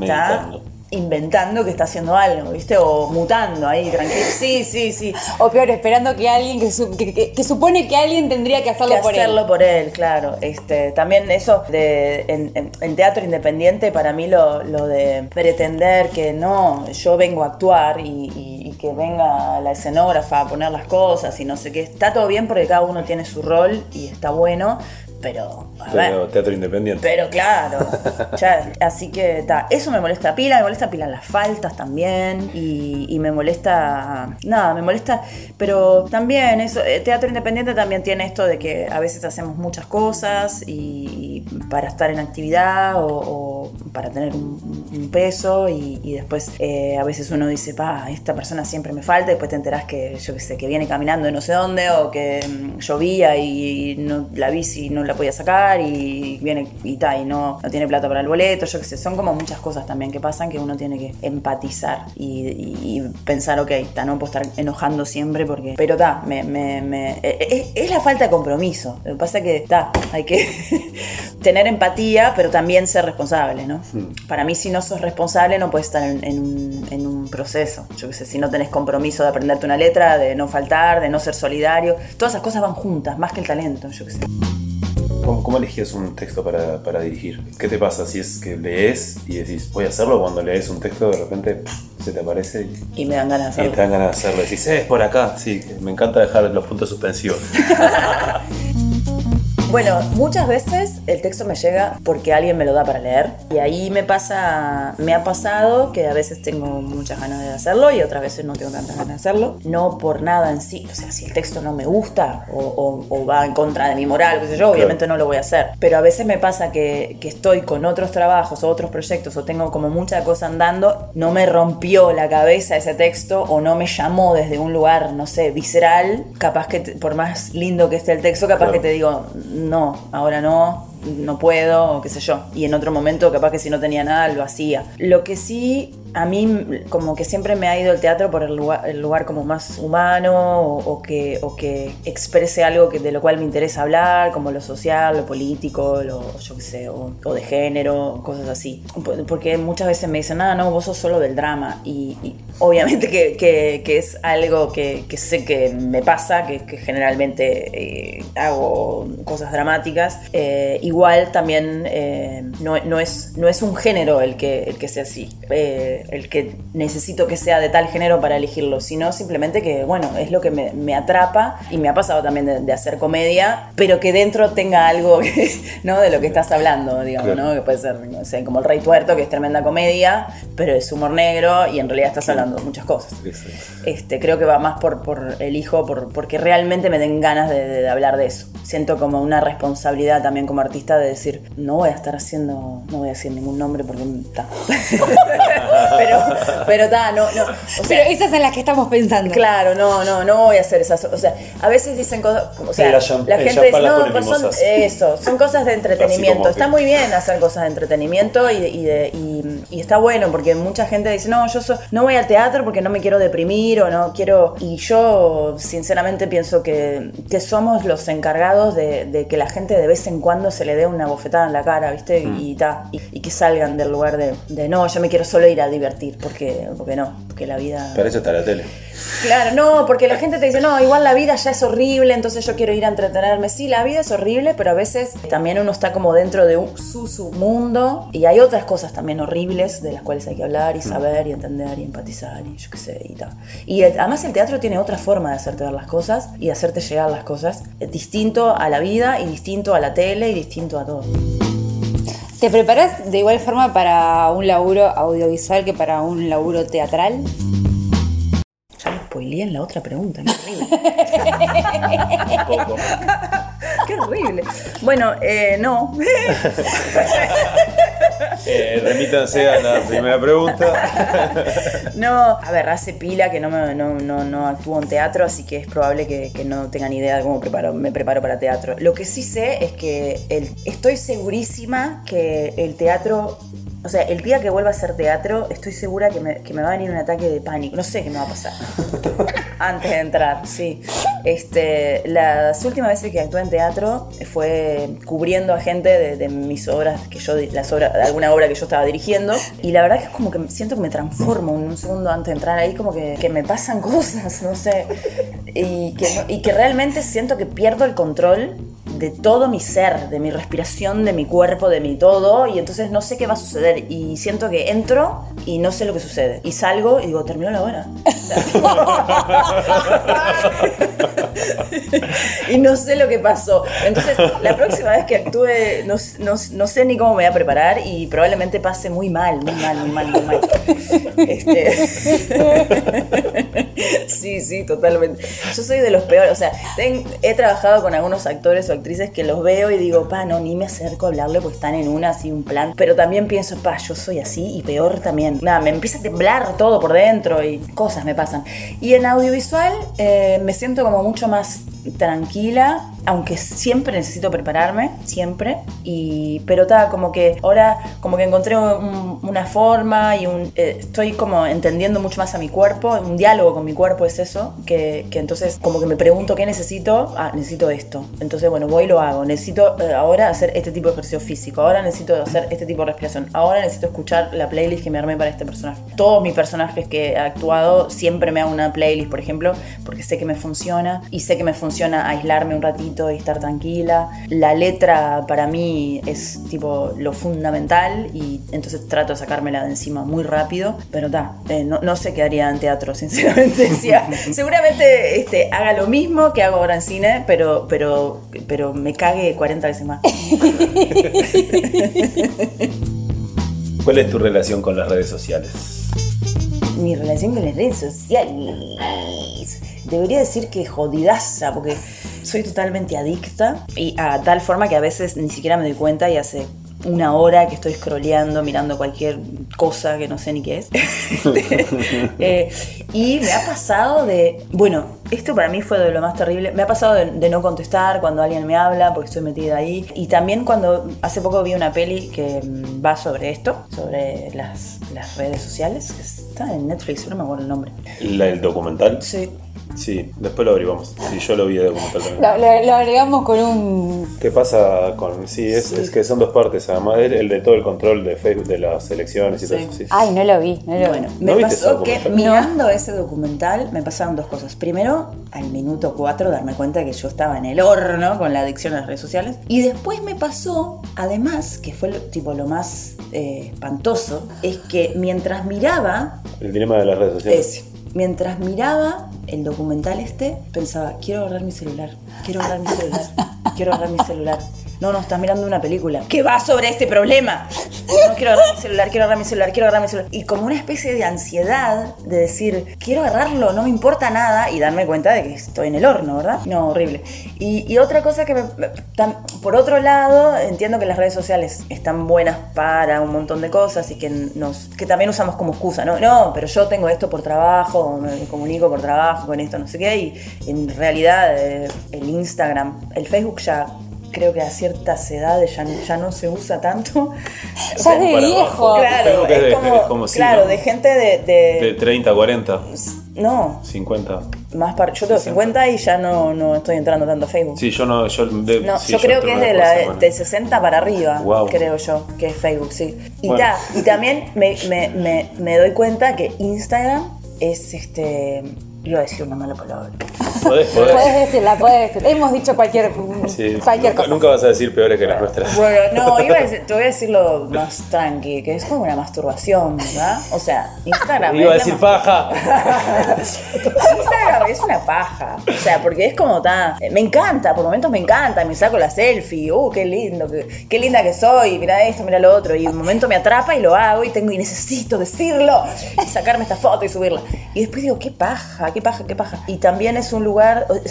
Meditando. Inventando que está haciendo algo, ¿viste? O mutando ahí, tranquilo. Sí, sí, sí. O peor, esperando que alguien que, su- que- que- que supone que alguien tendría que hacerlo que por hacerlo él. por él, claro. Este, también eso de en, en- en teatro independiente, para mí lo, lo de pretender que no, yo vengo a actuar y, y- y que venga la escenógrafa a poner las cosas y no sé qué, está todo bien porque cada uno tiene su rol y está bueno, pero a ver. Teatro independiente. Pero claro, ya, así que ta, eso me molesta pila, me molesta pila las faltas también y, y me molesta, nada, me molesta, pero también eso, eh, teatro independiente también tiene esto de que a veces hacemos muchas cosas y, para estar en actividad o, o para tener un, un peso y, y después eh, a veces uno dice, pa, esta persona siempre me falta y después te enterás que yo qué sé, que viene caminando de no sé dónde o que mm, llovía y no, la bici no la podía sacar y viene y ta, y no, no tiene plata para el boleto, yo qué sé, son como muchas cosas también que pasan que uno tiene que empatizar y, y- y pensar, ok, ta, no puedo estar enojando siempre porque, pero ta, me, me- me- eh, eh, es, la falta de compromiso, lo que pasa es que ta, hay que tener empatía, pero también ser responsable, ¿no? Para mí, si no sos responsable, no puedes estar en, en un, en un proceso. Yo qué sé, si no tenés compromiso de aprenderte una letra, de no faltar, de no ser solidario, todas esas cosas van juntas, más que el talento, yo qué sé. ¿Cómo, cómo elegías un texto para, para dirigir? ¿Qué te pasa si es que lees y decís, voy a hacerlo? Cuando lees un texto, de repente pff, se te aparece y, Y me dan ganas de y hacerlo. te dan ganas de hacerlo. Decís, eh, es por acá. Sí, me encanta dejar los puntos suspensivos. Bueno, muchas veces el texto me llega porque alguien me lo da para leer y ahí me pasa, me ha pasado que a veces tengo muchas ganas de hacerlo y otras veces no tengo tantas ganas de hacerlo. No por nada en sí, o sea, si el texto no me gusta o, o- o va en contra de mi moral, qué sé yo, obviamente no lo voy a hacer. Pero a veces me pasa que, que estoy con otros trabajos o otros proyectos o tengo como mucha cosa andando, no me rompió la cabeza ese texto o no me llamó desde un lugar, no sé, visceral, capaz que por más lindo que esté el texto, capaz Claro. que te digo, no, ahora no, no puedo, o qué sé yo. Y en otro momento, capaz que si no tenía nada, lo hacía. Lo que sí, a mí como que siempre me ha ido el teatro por el lugar, el lugar como más humano o, o que, o que exprese algo que, de lo cual me interesa hablar, como lo social, lo político, lo, yo qué sé, o, o de género, cosas así. Por- Porque muchas veces me dicen, ah, no, vos sos solo del drama. Y, y obviamente que, que- que es algo que, que sé que me pasa, que, generalmente eh, hago cosas dramáticas. Eh, igual también eh, no, no es, no es un género el que, el que sea así, eh, el que necesito que sea de tal género para elegirlo, sino simplemente que, bueno, es lo que me, me atrapa y me ha pasado también de, de hacer comedia, pero que dentro tenga algo que- ¿no? de lo que estás hablando, digamos, Claro. ¿no? que puede ser, no sé, como El Rey Tuerto, que es tremenda comedia, pero es humor negro y en realidad estás hablando de muchas cosas. Este, creo que va más por, por el hijo, por, porque realmente me den ganas de, de- de hablar de eso. Siento como una responsabilidad también como artista de decir, no voy a estar haciendo, no voy a decir ningún nombre porque está. pero, pero ta, no, no. O sea, Pero esas son las que estamos pensando. Claro, no, no, no voy a hacer esas. O sea, a veces dicen cosas. O sea, Sí, la la gente dice, no, pues son mimosas". eso, son cosas de entretenimiento. Está que- muy bien hacer cosas de entretenimiento y, y de- y- y está bueno porque mucha gente dice, no, yo so- no voy al teatro porque no me quiero deprimir o no quiero. Y yo, sinceramente, pienso que, que somos los encargados de, de que la gente de vez en cuando se le dé una bofetada en la cara, ¿viste? Mm. Y, ta, y, y que salgan del lugar de, de, no, yo me quiero solo ir a divertir porque, porque no, porque la vida. Para eso está la tele. Claro, no, porque la gente te dice, no, igual la vida ya es horrible, entonces yo quiero ir a entretenerme. Sí, la vida es horrible, pero a veces también uno está como dentro de un, su, su mundo y hay otras cosas también horribles de las cuales hay que hablar y saber y entender y empatizar y yo qué sé y tal. Y además el teatro tiene otra forma de hacerte ver las cosas y de hacerte llegar las cosas, eh, distinto a la vida y distinto a la tele y distinto a todo. ¿Te preparas de igual forma para un laburo audiovisual que para un laburo teatral? Ya me spoileé en la otra pregunta, qué horrible. Poco. qué horrible. Bueno, eh, no. Eh, remítanse a la primera pregunta. No, a ver, hace pila que no, me, no, no, no actúo en teatro, así que es probable que, no tengan idea de cómo preparo, me preparo para teatro. Lo que sí sé es que estoy segurísima que el teatro, o sea, el día que vuelva a hacer teatro, estoy segura que me, que me va a venir un ataque de pánico. No sé qué me va a pasar. Antes de entrar, sí. Este, las últimas veces que actué en teatro fue cubriendo a gente de, de mis obras, que yo, las obras, de alguna obra que yo estaba dirigiendo. Y la verdad que es como que siento que me transformo en un segundo antes de entrar ahí, como que, que me pasan cosas, no sé. Y que, y que realmente siento que pierdo el control de todo mi ser, de mi respiración, de mi cuerpo, de mi todo, y entonces no sé qué va a suceder. Y siento que entro y no sé lo que sucede. Y salgo y digo, terminó la hora. y no sé lo que pasó. Entonces, la próxima vez que actúe, no, no- no sé ni cómo me voy a preparar y probablemente pase muy mal, muy mal, muy mal, muy mal. Este... sí, sí, totalmente. Yo soy de los peores. O sea, ten- he trabajado con algunos actores o actrices que los veo y digo, pa, no, ni me acerco a hablarle porque están en una, así, un plan. Pero también pienso, pa, yo soy así y peor también. Nada, me empieza a temblar todo por dentro y cosas me pasan. Y en audiovisual eh, me siento como mucho más tranquila, aunque siempre necesito prepararme, siempre. Y, pero está como que ahora como que encontré un- una forma y un, eh, estoy como entendiendo mucho más a mi cuerpo, un diálogo con mi cuerpo es eso, que, que entonces como que me pregunto qué necesito, ah, necesito esto. Entonces bueno, voy lo hago. Necesito eh, ahora hacer este tipo de ejercicio físico, ahora necesito hacer este tipo de respiración, ahora necesito escuchar la playlist que me armé para este personaje. Todos mis personajes que he actuado siempre me hago una playlist, por ejemplo, porque sé que me funciona y sé que me funciona aislarme un ratito y estar tranquila. La letra para mí es tipo lo fundamental y entonces trato de sacármela de encima muy rápido, pero ta, eh, no, no sé qué haría en teatro, sinceramente. seguramente este, haga lo mismo que hago ahora en cine, pero, pero, pero me cague 40 veces más. ¿Cuál es tu relación con las redes sociales? mi relación con las redes sociales. Debería decir que jodidaza, porque soy totalmente adicta y a tal forma que a veces ni siquiera me doy cuenta y hace una hora que estoy scrolleando, mirando cualquier cosa que no sé ni qué es. Eh, y me ha pasado de, bueno, esto para mí fue de lo más terrible, me ha pasado de, de no contestar cuando alguien me habla porque estoy metida ahí. Y también cuando hace poco vi una peli que mm, va sobre esto, sobre las, las redes sociales, está en Netflix, no me acuerdo el nombre. ¿La- ¿El documental? Sí. Sí, después lo averiguamos. Sí, yo lo vi de documental también. Lo, lo- lo agregamos con un. ¿Qué pasa con.? Sí, es, Sí. es que son dos partes, además. El, el de todo el control de Facebook, de las elecciones y todo eso. Sí. Ay, no lo vi, no lo Bueno, vi. me ¿No viste ese pasó que mirando ese documental me pasaron dos cosas. Primero, al minuto 4 darme cuenta que yo estaba en el horno con la adicción a las redes sociales. Y después me pasó, además, que fue lo, tipo lo más eh, espantoso, es que mientras miraba, El dilema de las redes sociales. ese, mientras miraba el documental este, pensaba, quiero agarrar mi celular, quiero agarrar mi celular, quiero agarrar mi celular. No, no, estás mirando una película que va sobre este problema. No quiero agarrar mi celular, quiero agarrar mi celular, quiero agarrar mi celular. Y como una especie de ansiedad de decir, quiero agarrarlo, no me importa nada, y darme cuenta de que estoy en el horno, ¿verdad? No, horrible. Y, otra cosa que me, por otro lado, entiendo que las redes sociales están buenas para un montón de cosas y que nos que también usamos como excusa, ¿no? No, pero yo tengo esto por trabajo, me comunico por trabajo con esto, no sé qué, y en realidad eh, el Instagram, el Facebook ya creo que a ciertas edades ya, ya no se usa tanto. Ya es de viejo. Claro, es es de- como, es como sí, claro, ¿no? de gente de, de- De 30, 40, no, 50. más para yo tengo 50 y ya no, no estoy entrando tanto a Facebook. Sí, yo no. Yo, de- No, sí, yo creo que es de, la, de 60 para arriba, Guau. creo yo, que es Facebook, sí. Y, Bueno. ta, y también me, me- me- me doy cuenta que Instagram es este. Iba a decir una mala palabra. Podés, podés. Puedes decirla, puedes decirla. Hemos dicho cualquier, Sí, cualquier nunca, cosa. nunca vas a decir peores que las nuestras. Bueno, no, iba a decir- te voy a decirlo más tranqui, que es como una masturbación, ¿verdad? O sea, Instagram. Iba a decir paja. Instagram es una paja. O sea, porque es como tan. Me encanta, por momentos me encanta, me saco la selfie. Uh, qué lindo, qué, qué linda que soy. Mira esto, mira lo otro. Y un momento me atrapa y lo hago y tengo y necesito decirlo. Y sacarme esta foto y subirla. Y después digo, qué paja, qué paja, qué paja. Y también es un lugar.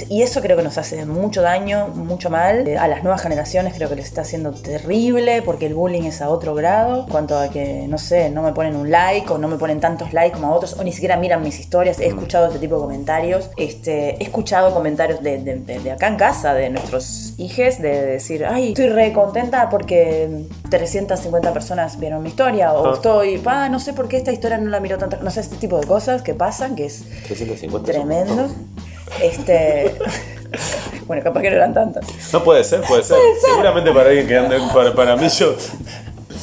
Y eso creo que nos hace mucho daño, mucho mal. Eh, A las nuevas generaciones creo que les está haciendo terrible porque el bullying es a otro grado. Cuanto a que, no sé, no me ponen un like o no me ponen tantos likes como a otros o ni siquiera miran mis historias. He escuchado este tipo de comentarios. Este, he escuchado comentarios de, de- de- de acá en casa, de nuestros hijes, de decir, ay, estoy re contenta porque 350 personas vieron mi historia o Ah. estoy, pa, no sé por qué esta historia no la miró tanta, no sé, este tipo de cosas que pasan, que es 350 tremendo. Este, bueno, capaz que no eran tantas. No puede ser, puede ser. Seguramente para alguien que ande. Para, para mí, yo.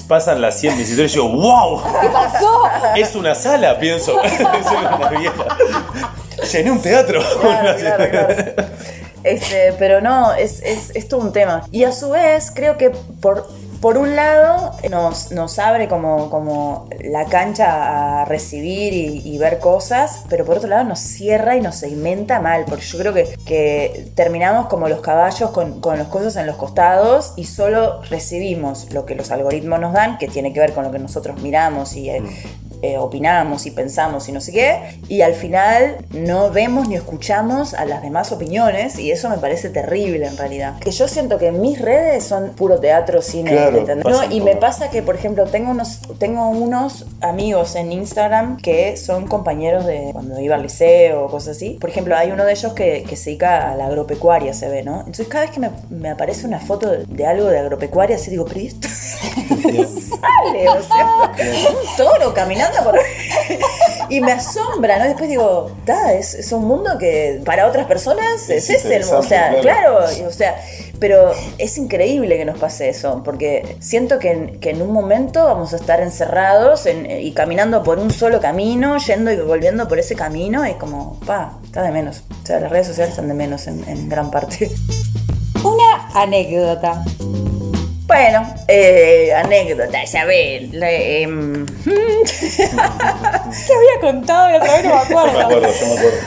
Pasan las 100 visitas y yo, ¡wow! ¿Qué pasó? Es una sala, pienso. Es una vieja. Llené un teatro. Claro, claro, claro. Este, pero no, es, es, es todo un tema. Y a su vez, creo que por, por un lado nos, nos abre como, como la cancha a recibir y, ver cosas, pero por otro lado nos cierra y nos segmenta mal, porque yo creo que, que terminamos como los caballos con, con las cosas en los costados y solo recibimos lo que los algoritmos nos dan, que tiene que ver con lo que nosotros miramos y... eh, eh, opinamos y pensamos y no sé qué, y al final no vemos ni escuchamos a las demás opiniones, y eso me parece terrible en realidad. Que yo siento que mis redes son puro teatro, cine, Claro, No, y me pasa que, por ejemplo, tengo unos, tengo unos amigos en Instagram que son compañeros de cuando iba al liceo o cosas así. Por ejemplo, hay uno de ellos que, que se dedica a la agropecuaria, se ve, ¿no? Entonces, cada vez que me, me aparece una foto de, de algo de agropecuaria, así digo, pero ¿y esto? sale, o sea, un toro caminando por... y me asombra, ¿no? Después digo, "Ta, es, es un mundo que para otras personas es, Es ese, el- o sea, claro, o sea, pero es increíble que nos pase eso, porque siento que en, que en un momento vamos a estar encerrados en- y caminando por un solo camino, yendo y volviendo por ese camino, y como, pa, está de menos. O sea, las redes sociales están de menos en, en gran parte. Una anécdota. Bueno, eh, anécdota, Isabel. le- em, ¿Qué había contado la otra vez? No me Yo acuerdo. me acuerdo, yo me acuerdo.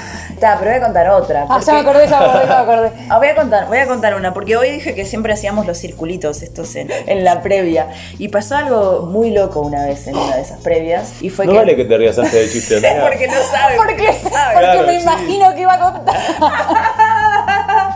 Ta, pero voy a contar otra. Ah, ya me acordé, ya me acordé, ya me acordé. Ah, voy a contar, voy a contar una, porque hoy dije que siempre hacíamos los circulitos estos en, en la previa. Y pasó algo muy loco una vez en una de esas previas. Y fue No que. vale que te rías antes del chiste. Andrea. porque no sabe. Porque, no sabe. porque Claro, me sí. imagino que iba a contar.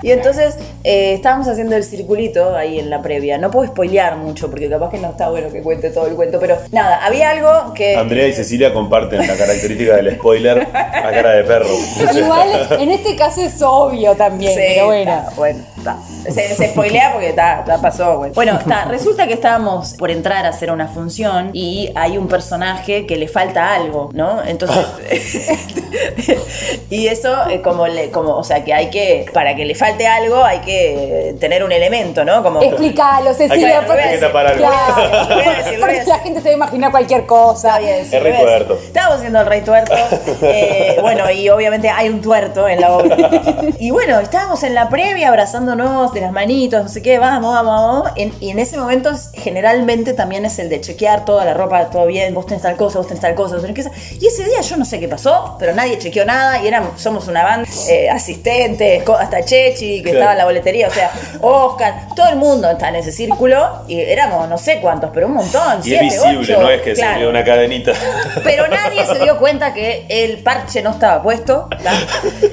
Y entonces eh, estábamos haciendo el circulito ahí en la previa. No puedo spoilear mucho porque capaz que no está bueno que cuente todo el cuento, pero nada, había algo que. Andrea y Cecilia comparten la característica del spoiler a cara de perro. Igual, en este caso es obvio también, Sí, pero bueno. está, bueno, está. Se, se spoilea porque está, está pasó, güey. Bueno, está, resulta que estábamos por entrar a hacer una función y hay un personaje que le falta algo, ¿no? Entonces. y eso, eh, como, le, como, o sea, que hay que. Para que le falte algo, hay que tener un elemento, ¿no? Como. Explícalo, Cecilia. Hay que- porque- hay que tapar algo. Claro. Lo voy a decir, lo voy a Porque decir. la gente se va a imaginar cualquier cosa. Está bien, sí, El rey tuerto. Estábamos haciendo el rey tuerto. eh, bueno, y obviamente hay un tuerto en la obra. Y bueno, estábamos en la previa abrazándonos de las manitos, no sé qué, vamos, vamos, vamos. En- y en ese momento generalmente también es el de chequear toda la ropa, todo bien, vos tenés tal cosa, vos tenés tal cosa, vos tenés que Y ese día yo no sé qué pasó, pero nadie chequeó nada y éramos, somos una banda, eh, asistentes, hasta Chechi, que Claro. estaba en la o sea, Oscar, todo el mundo está en ese círculo y éramos no sé cuántos, pero un montón, Y es visible, ocho, no es que se claro. vio una cadenita. Pero nadie se dio cuenta que el parche no estaba puesto.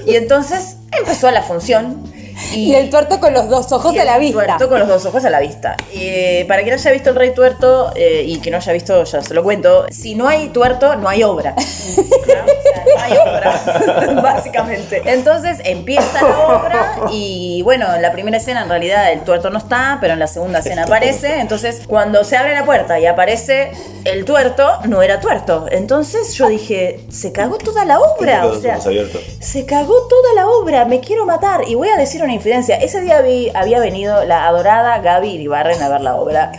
Y entonces empezó la función. Y el tuerto con los dos ojos y a la el vista. Tuerto con los dos ojos a la vista. Eh, para quien no haya visto el Rey Tuerto eh, y que no haya visto, ya se lo cuento. Si no hay tuerto, no hay obra. ¿no? O sea, no hay obra, básicamente. Entonces empieza la obra y bueno, en la primera escena en realidad el tuerto no está, pero en la segunda escena aparece. Entonces cuando se abre la puerta y aparece el tuerto, no era tuerto. Entonces yo dije, se cagó toda la obra. O sea, se cagó toda la obra, me quiero matar. Y voy a decir una infidencia. Ese día había venido la adorada Gaby Iribarren a ver la obra.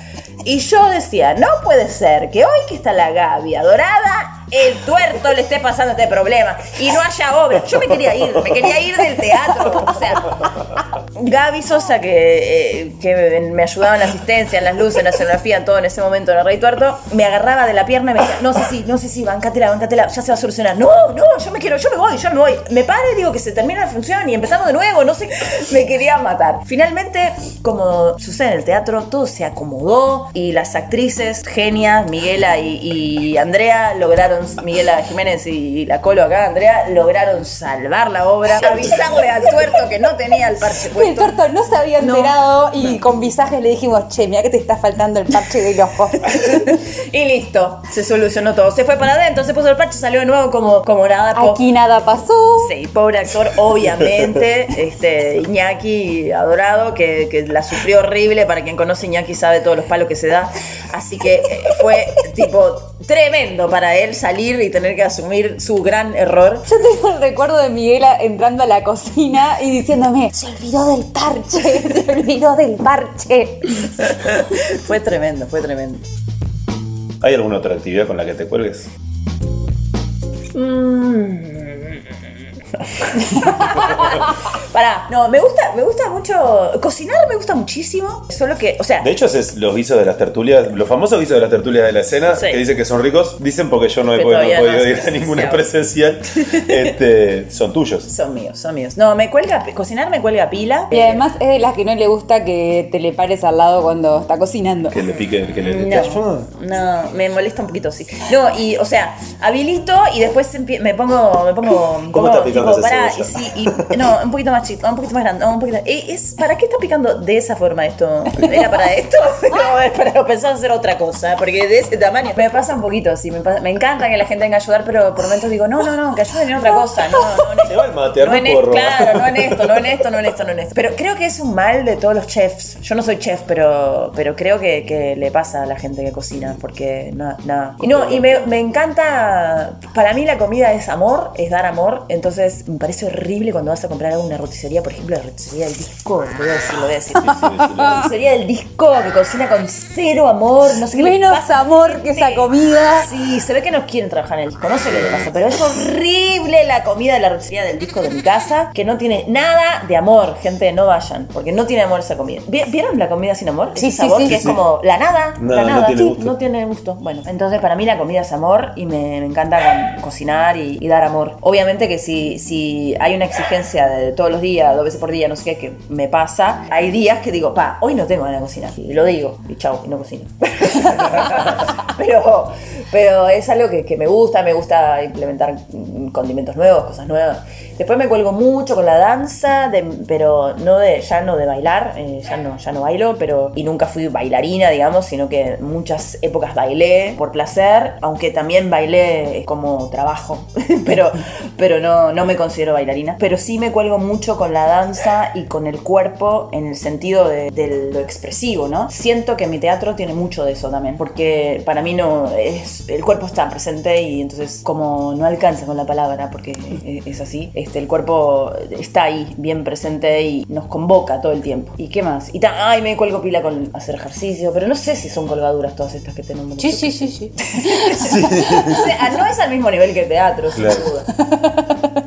Y yo decía, no puede ser que hoy que está la Gaby adorada, el tuerto le esté pasando este problema y no haya obra. Yo me quería ir, me quería ir del teatro. O sea, Gaby Sosa, que, eh, que me ayudaba en la asistencia, en las luces, en la escenografía, en todo en ese momento en el Rey Tuerto, me agarraba de la pierna y me decía, no, sí, sí, no, sí, sí, bancatela, bancatela, ya se va a solucionar. No, no, yo me quiero, yo me voy, yo me voy. Me paro y digo que se termina la función y empezamos de nuevo, no sé, me quería matar. Finalmente, como sucede en el teatro, todo se acomodó y las actrices genias, Miguela y Andrea, lograron, Miguela Jiménez y la Colo acá, Andrea, lograron salvar la obra, avisarle al tuerto que no tenía el parche El puesto. tuerto no se había enterado y con visajes le dijimos, che, mira que te está faltando el parche del ojo. Y listo, se solucionó todo. Se fue para adentro, se puso el parche, salió de nuevo como, como nada. Aquí nada pasó. Sí, pobre actor, obviamente. Este, Iñaki, adorado, que, que la sufrió horrible. Para quien conoce Iñaki sabe todos los palos que se da. Así que eh, fue tipo tremendo para él salir y tener que asumir su gran error. Yo tengo el recuerdo de Miguela entrando a la cocina y diciéndome, se olvidó del parche, se olvidó del parche. Fue tremendo, fue tremendo. ¿Hay alguna otra actividad con la que te cuelgues? Pará, no, me gusta, me gusta mucho. Cocinar me gusta muchísimo. Solo que, o sea, De hecho, es los guisos de las tertulias, los famosos guisos de las tertulias de la escena, Sí. que dicen que son ricos, dicen porque yo no he, podido- no he no ir a ninguna presencial, este, son tuyos. son míos, son míos. No, me cuelga, cocinar me cuelga pila. Y además es de las que no le gusta que te le pares al lado cuando está cocinando. Que le pique, que le, No, no, me molesta un poquito, sí. No, y, o sea, habilito y después me pongo, me pongo, ¿Cómo está picando cebolla? y sí, y- no, un poquito más chico, un poquito más grande, un poquito, eh, es, ¿para qué está picando de esa forma esto? ¿Era para esto? No, es para pensar hacer otra cosa, porque de ese tamaño me pasa un poquito, sí, me, pasa- me encanta que la gente venga a ayudar, pero por momentos digo, no, no, no, que ayuden en otra cosa, no, no, Se va el mate, no en es- claro, no en esto, no en esto, no en esto, no en esto. Pero creo que es un mal de todos los chefs. Yo no soy chef, pero, pero creo que, que le pasa a la gente que cocina, porque no, no. Y no, y me, me encanta. Para mí la comida es amor, es dar amor. Entonces me parece horrible cuando vas a comprar algo en una roticería, por ejemplo, la roticería del disco. Lo voy a decir, lo voy a decir. La roticería del disco que cocina con cero amor, no sé qué Menos pasa. amor que esa comida. Sí, se ve que no quieren trabajar en el disco, no sé qué le pasa, pero es horrible la comida de la roticería del disco de mi casa, que no tiene nada de amor, gente, no vayan, porque no tiene amor esa comida. ¿Vi- ¿Vieron la comida sin amor? Sí, Ese sí, sabor sí. que Sí, es sí. como la nada, No, la no nada, tiene sí, gusto. no tiene gusto. Bueno, entonces para mí la comida es amor y me, me encanta cocinar y, y dar amor. Obviamente que si, si hay una exigencia de todos los días, dos veces por día, no sé qué, que me pasa, hay días que digo, pa, hoy no tengo ganas de cocinar. Y lo digo, y chau, y no cocino. pero, pero es algo que, que me gusta, me gusta implementar condimentos nuevos, cosas nuevas. Después me cuelgo mucho con la danza, pero no de, ya no de bailar, eh, ya no, ya no bailo, pero y nunca fui bailarina, digamos, sino que muchas épocas bailé por placer, aunque también bailé como trabajo, pero, pero no, no me considero bailarina. Pero sí me cuelgo mucho con la danza y con el cuerpo en el sentido de, lo expresivo, ¿no? Siento que mi teatro tiene mucho de eso también, porque para mí no es el cuerpo está presente y entonces como no alcanza con la palabra, porque es así, este el cuerpo está ahí bien presente y nos convoca todo el tiempo. ¿Y qué más? Y ta- ay, me cuelgo pila con hacer ejercicio, pero no sé si son colgaduras todas estas que tenemos. Sí, sí, sí, sí. O sea, no es al mismo nivel que el teatro, sin duda.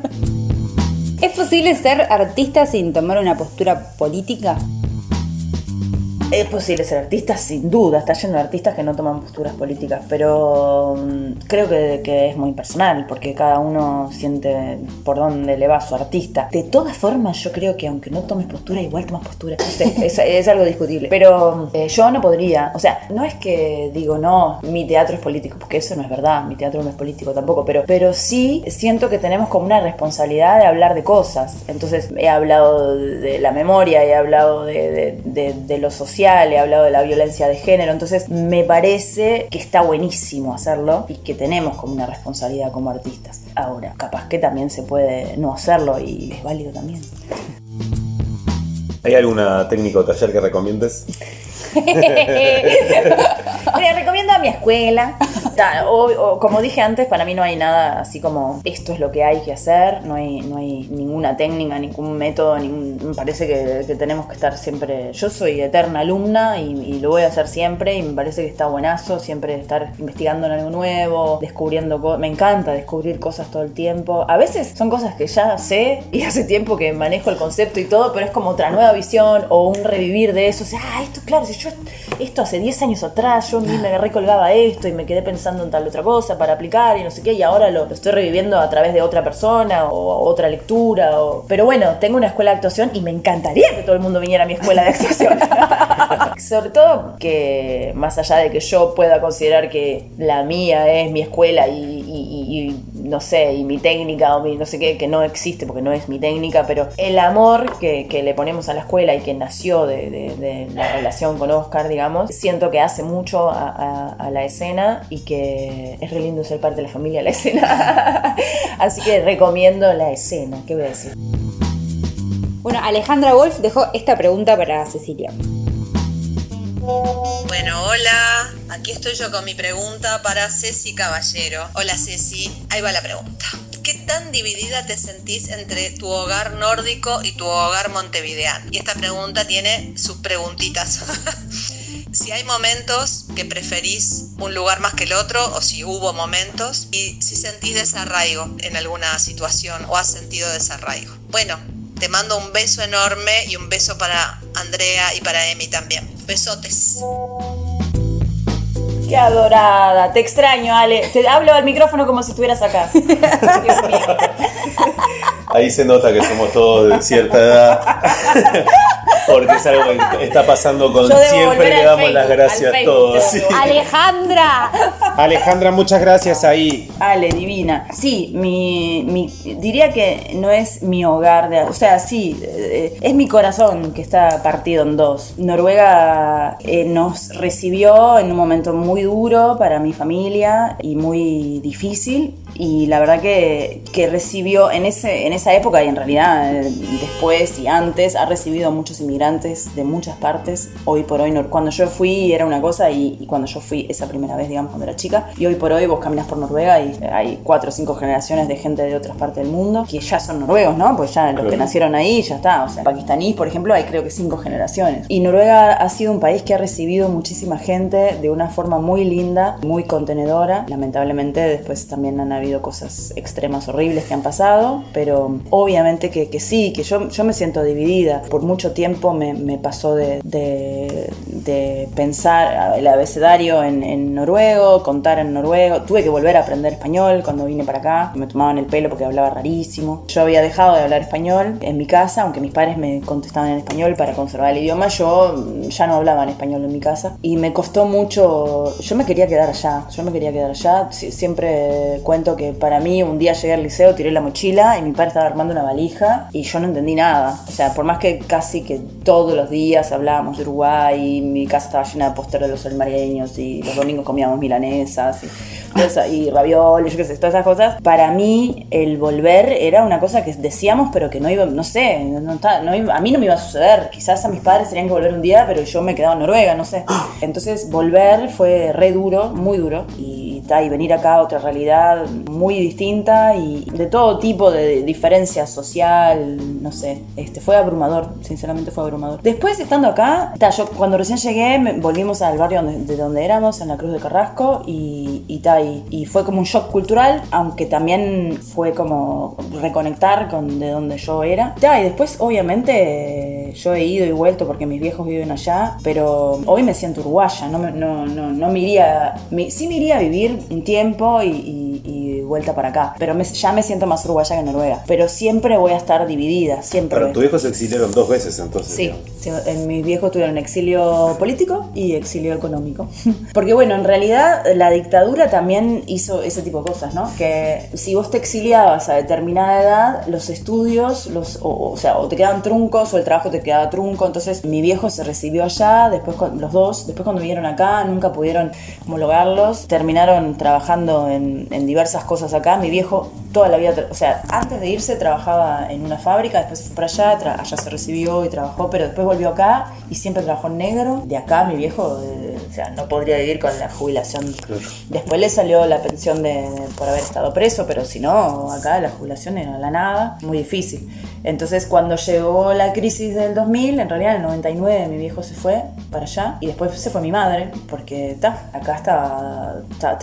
¿Es posible ser artista sin tomar una postura política? Es posible ser artista, sin duda. Está lleno de artistas que no toman posturas políticas, pero mm, creo que, que es muy personal, porque cada uno siente por dónde le va su artista. De todas formas, yo creo que aunque no tomes postura, igual tomas postura. Sé, es, es algo discutible. Pero eh, yo no podría. O sea, no es que digo, no, mi teatro es político, porque eso no es verdad. Mi teatro no es político tampoco, pero, pero sí siento que tenemos como una responsabilidad de hablar de cosas. Entonces, he hablado de la memoria, he hablado de, de- de- de lo social, he hablado de la violencia de género. Entonces, me parece que está buenísimo hacerlo y que tenemos como una responsabilidad como artistas. Ahora, capaz que también se puede no hacerlo y es válido también. ¿Hay alguna técnica o taller que recomiendes? Le recomiendo a mi escuela. O, como dije antes, para mí no hay nada así como esto es lo que hay que hacer. No hay, no hay ninguna técnica, ningún método. Ningún, me parece que, tenemos que estar siempre. Yo soy eterna alumna y, y lo voy a hacer siempre. Y me parece que está buenazo siempre estar investigando en algo nuevo, descubriendo cosas. Me encanta descubrir cosas todo el tiempo. A veces son cosas que ya sé y hace tiempo que manejo el concepto y todo, pero es como otra nueva visión o un revivir de eso. O sea, ah, esto, claro, si yo esto hace 10 años atrás, yo me agarré colgaba esto y me quedé pensando en tal otra cosa para aplicar y no sé qué, y ahora lo, lo estoy reviviendo a través de otra persona o otra lectura. O... Pero bueno, tengo una escuela de actuación y me encantaría que todo el mundo viniera a mi escuela de actuación. Sobre todo que más allá de que yo pueda considerar que la mía es mi escuela y, y- no sé, y mi técnica o mi no sé qué, que no existe porque no es mi técnica, pero el amor que, que le ponemos a la escuela y que nació de, la relación con Oscar, digamos, siento que hace mucho a la escena y que es re lindo ser parte de la familia de la escena. Así que recomiendo la escena, ¿qué voy a decir? Bueno, Alejandra Wolf dejó esta pregunta para Cecilia. Bueno, hola. Aquí estoy yo con mi pregunta para Ceci Caballero. Hola Ceci, ahí va la pregunta. ¿Qué tan dividida te sentís entre tu hogar nórdico y tu hogar montevideano? Y esta pregunta tiene sus preguntitas. si hay momentos que preferís un lugar más que el otro o si hubo momentos y si sentís desarraigo en alguna situación o has sentido desarraigo. Bueno, te mando un beso enorme y un beso para Andrea y para Emi también. Besotes. Qué adorada, te extraño, Ale. Te hablo al micrófono como si estuvieras acá. Dios mío. Ahí se nota que somos todos de cierta edad. Porque es algo que está pasando con siempre le damos Facebook, las gracias a todos. sí. Alejandra. Alejandra, muchas gracias ahí. Ale, divina. Sí, mi, mi- diría que no es mi hogar, de, o sea, sí, eh, es mi corazón que está partido en dos. Noruega eh, nos recibió en un momento muy duro para mi familia y muy difícil. Y la verdad que, que recibió en, ese, en esa época y en realidad eh, después y antes ha recibido a muchos inmigrantes de muchas partes. Hoy por hoy, cuando yo fui era una cosa y, y cuando yo fui esa primera vez, digamos, cuando era chica. Y hoy por hoy vos caminas por Noruega y hay cuatro o cinco generaciones de gente de otras partes del mundo que ya son noruegos, ¿no? Pues ya los que Claro. nacieron ahí ya está. O sea, pakistaníes, por ejemplo, hay creo que cinco generaciones. Y Noruega ha sido un país que ha recibido muchísima gente de una forma muy linda, muy contenedora. Lamentablemente después también han habido cosas extremas horribles que han pasado, pero obviamente que, que sí, que yo, yo me siento dividida. Por mucho tiempo me, me pasó de, de- de pensar el abecedario en, en noruego, contar en noruego. Tuve que volver a aprender español cuando vine para acá. Me tomaban el pelo porque hablaba rarísimo. Yo había dejado de hablar español en mi casa, aunque mis padres me contestaban en español para conservar el idioma. Yo ya no hablaba en español en mi casa y me costó mucho. Yo me quería quedar allá. Yo me quería quedar allá. Sie- Siempre cuento que para mí un día llegué al liceo, tiré la mochila y mi padre estaba armando una valija y yo no entendí nada. O sea, por más que casi que todos los días hablábamos de Uruguay, mi casa estaba llena de pósteres de los almareños y los domingos comíamos milanesas y, esa- y ravioles, yo qué sé, todas esas cosas. Para mí el volver era una cosa que decíamos pero que no iba, no sé, a mí no me iba a suceder. Quizás a mis padres tenían que volver un día, pero yo me quedaba en Noruega, no sé. Entonces volver fue re duro, muy duro y, y venir acá a otra realidad muy distinta y de todo tipo de diferencia social, no sé, este fue abrumador, sinceramente fue abrumador. Después estando acá, ta, yo cuando recién llegué volvimos al barrio donde- de donde éramos, en la Cruz de Carrasco y, y, y, y fue como un shock cultural, aunque también fue como reconectar con de donde yo era. Ta, y después obviamente yo he ido y vuelto porque mis viejos viven allá, pero hoy me siento uruguaya, no, no, no, no me iría, me- sí me iría a vivir un tiempo y, y- y vuelta para acá, pero me- ya me siento más uruguaya que noruega, pero siempre voy a estar dividida, siempre. Pero tus hijos se exiliaron dos veces entonces. Sí, en mis viejos tuvieron exilio político y exilio económico. Porque bueno, en realidad la dictadura también hizo ese tipo de cosas, ¿no? Que si vos te exiliabas a determinada edad, los estudios, los, o, o sea, o te quedaban truncos o el trabajo te quedaba trunco. Entonces mi viejo se recibió allá, después los dos, después cuando vinieron acá nunca pudieron homologarlos, terminaron trabajando en, en diversas cosas acá. Mi viejo toda la vida, o sea, antes de irse trabajaba en una fábrica, después se fue para allá, allá se recibió y trabajó, pero después volvió acá y siempre trabajó en negro. De acá mi viejo, eh, o sea, no podría vivir con la jubilación. Después le salió la pensión de, por haber estado preso, pero si no, acá la jubilación era la nada, muy difícil. Entonces cuando llegó la crisis del 2000, en realidad en el 99 mi viejo se fue para allá y después se fue mi madre, porque ta, acá estaba, ta-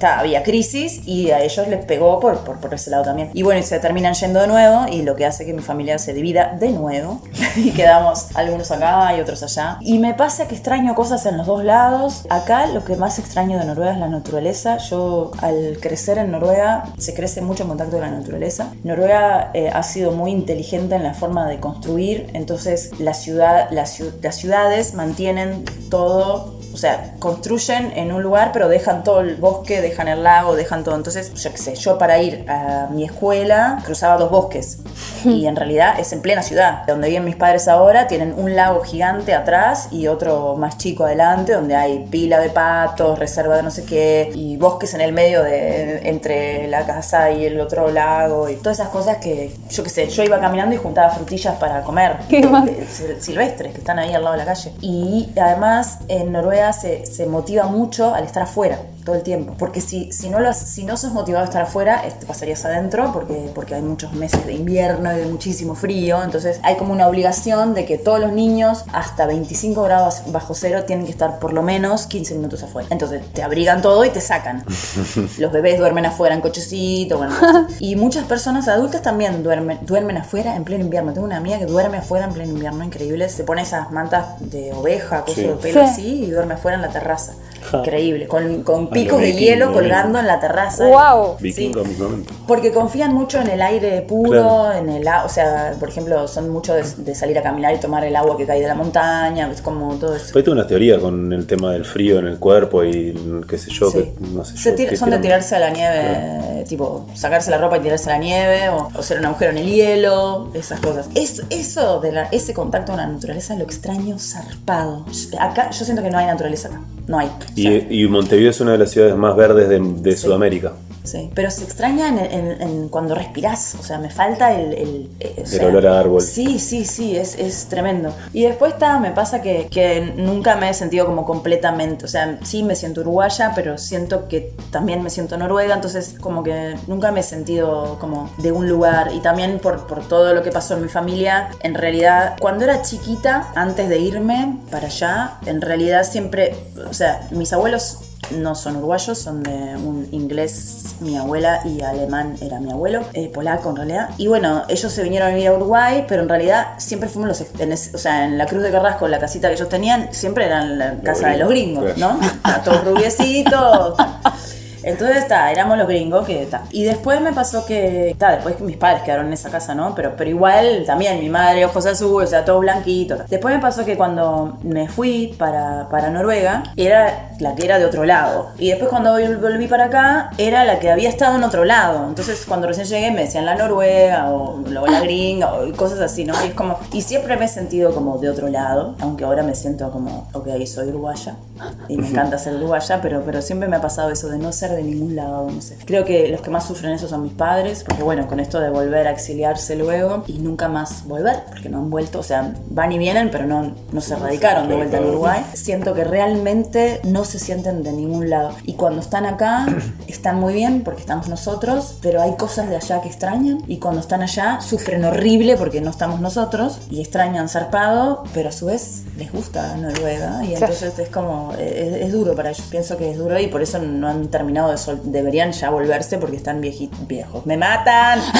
ta- había crisis y a ellos les pegó por, por, por ese lado también. Y bueno, y se terminan yendo de nuevo y lo que hace que mi familia se divida de nuevo y quedamos algunos acá y otros allá. Y me pasa que extraño cosas en los dos lados. Acá lo que más extraño de Noruega es la naturaleza. Yo al crecer en Noruega se crece mucho en contacto con la naturaleza. Noruega eh, ha sido muy inteligente en la forma de construir, entonces las ciudades mantienen todo o sea, construyen en un lugar, pero dejan todo el bosque, dejan el lago, dejan todo. Entonces, yo qué sé, yo para ir a mi escuela cruzaba dos bosques. Y en realidad es en plena ciudad. Donde viven mis padres ahora, tienen un lago gigante atrás y otro más chico adelante, donde hay pila de patos, reserva de no sé qué, y bosques en el medio de entre la casa y el otro lago, y todas esas cosas que, yo qué sé, yo iba caminando y juntaba frutillas para comer. ¿Qué más? sil- silvestres que están ahí al lado de la calle. Y además en Noruega se, se motiva mucho al estar afuera todo el tiempo. Porque si, si, no, lo, has- si no sos motivado a estar afuera, te pasarías adentro porque, porque hay muchos meses de invierno y de muchísimo frío. Entonces hay como una obligación de que todos los niños hasta 25 grados bajo cero tienen que estar por lo menos 15 minutos afuera. Entonces te abrigan todo y te sacan. Los bebés duermen afuera en cochecito, bueno. Y muchas personas adultas también duermen, duermen afuera en pleno invierno. Tengo una amiga que duerme afuera en pleno invierno, increíble. Se pone esas mantas de oveja, cosas Sí. de pelo Sí. así y duerme afuera en la terraza. Increíble, con, con picos de hielo colgando en la terraza. ¡Wow! Vikingo mismamente. Porque confían mucho en el aire puro, Claro. en el a- o sea, por ejemplo, son mucho de, de salir a caminar y tomar el agua que cae de la montaña, es como todo eso. Hay toda una teoría con el tema del frío en el cuerpo y qué sé yo, Sí. que no sé Se yo, tira- son de tirarse a la nieve, tipo sacarse la ropa y tirarse a la nieve, o, o hacer un agujero en el hielo, esas cosas. Es, eso de la- ese contacto con la naturaleza lo extraño zarpado. Acá, yo siento que no hay naturaleza acá, no hay. Y, y Montevideo es una de las ciudades más verdes de, de Sudamérica. Sí, pero se extraña en, en- en cuando respirás, o sea, me falta el... El, eh, El sea, olor a árbol. Sí, sí, sí, es, es tremendo. Y después está, me pasa que, que nunca me he sentido como completamente, o sea, sí me siento uruguaya, pero siento que también me siento noruega, entonces como que nunca me he sentido como de un lugar. Y también por, por todo lo que pasó en mi familia, en realidad, cuando era chiquita, antes de irme para allá, en realidad siempre, o sea, mis abuelos no son uruguayos, son de un inglés mi abuela y alemán era mi abuelo, eh, polaco en realidad. Y bueno, ellos se vinieron a vivir a Uruguay, pero en realidad siempre fuimos los, en o sea, en la Cruz de Carrasco, la casita que ellos tenían, siempre eran la casa de los gringos. ¿no? Todos rubiecitos. Entonces está, éramos los gringos que está. Y después me pasó que, está, después que mis padres quedaron en esa casa, ¿no? Pero, pero igual también mi madre, ojos azules, o sea, todo blanquito. Después me pasó que cuando me fui para, para Noruega, era la que era de otro lado. Y después cuando vol- volví para acá, era la que había estado en otro lado. Entonces cuando recién llegué me decían la Noruega o, o la gringa o cosas así, ¿no? Y es como, y siempre me he sentido como de otro lado, aunque ahora me siento como, ok, soy uruguaya y me encanta ser uruguaya, pero, pero siempre me ha pasado eso de no ser de ningún lado, no sé. Creo que los que más sufren eso son mis padres, porque bueno, con esto de volver a exiliarse luego y nunca más volver, porque no han vuelto, o sea, van y vienen, pero no, no se radicaron de vuelta en Uruguay. Siento que realmente no se sienten de ningún lado. Y cuando están acá, están muy bien porque estamos nosotros, pero hay cosas de allá que extrañan y cuando están allá sufren horrible porque no estamos nosotros y extrañan zarpado, pero a su vez les gusta Noruega y entonces es como, es, es duro para ellos, pienso que es duro y por eso no han terminado de sol, deberían ya volverse porque están viejitos, viejos. ¡Me matan!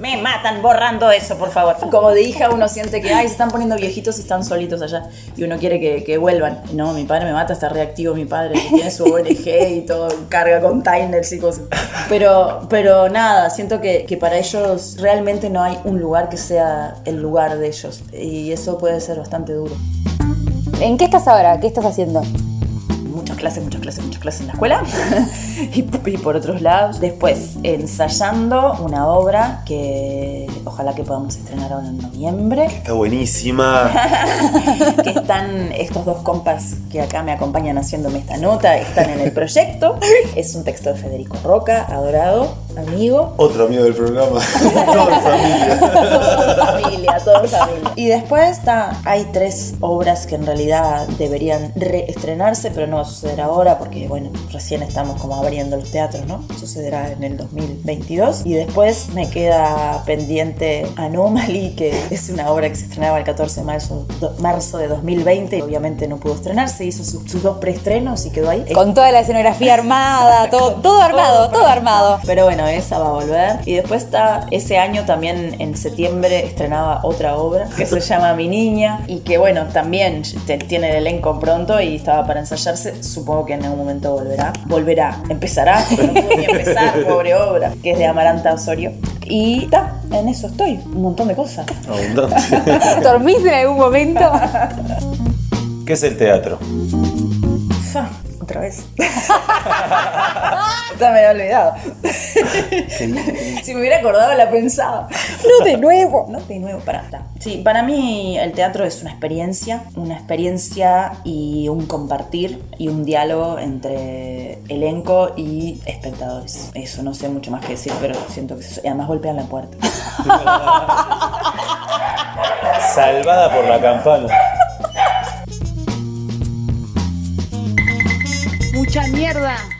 Me matan borrando eso, por favor. Como de hija uno siente que, ay, se están poniendo viejitos y están solitos allá. Y uno quiere que, que vuelvan. No, mi padre me mata, está reactivo mi padre, que tiene su ONG y todo, carga containers y cosas. Pero, pero nada, siento que, que para ellos realmente no hay un lugar que sea el lugar de ellos. Y eso puede ser bastante duro. ¿En qué estás ahora? ¿Qué estás haciendo? Muchas clases, muchas clases, muchas clases en la escuela y, y por otros lados. Después, ensayando una obra que ojalá que podamos estrenar ahora en noviembre. Está buenísima. que están estos dos compas que acá me acompañan haciéndome esta nota, están en el proyecto. Es un texto de Federico Roca, adorado, amigo. Otro amigo del programa. Todo en familia. Todo en familia, todo en familia. Y después está, hay tres obras que en realidad deberían reestrenarse, pero no va a suceder ahora porque, bueno, recién estamos como abriendo los teatros, ¿no? Sucederá en el 2022. Y después me queda pendiente Anomaly, que es una obra que se estrenaba el 14 de marzo, do- marzo de 2020 y obviamente no pudo estrenarse, hizo sus, sus dos preestrenos y quedó ahí. Con toda la escenografía armada, todo, todo armado, todo armado. Pero bueno, esa va a volver. Y después está, ese año también en septiembre estrenaba otra obra que se llama Mi Niña y que bueno, también tiene el elenco pronto y estaba para ensayarse. Supongo que en algún momento volverá. Volverá, empezará, pero no pudo ni empezar, pobre obra, que es de Amaranta Osorio. Y está, en eso estoy, un montón de cosas. Abundante. ¿Dormís en algún momento? ¿Qué es el teatro? Otra vez. Ya me había olvidado. si me hubiera acordado, la pensaba. No de nuevo. No de nuevo, para. Sí, para mí el teatro es una experiencia, una experiencia y un compartir y un diálogo entre elenco y espectadores. Eso no sé mucho más que decir, pero siento que es eso. Y además golpean la puerta. Salvada por la campana. Mucha mierda.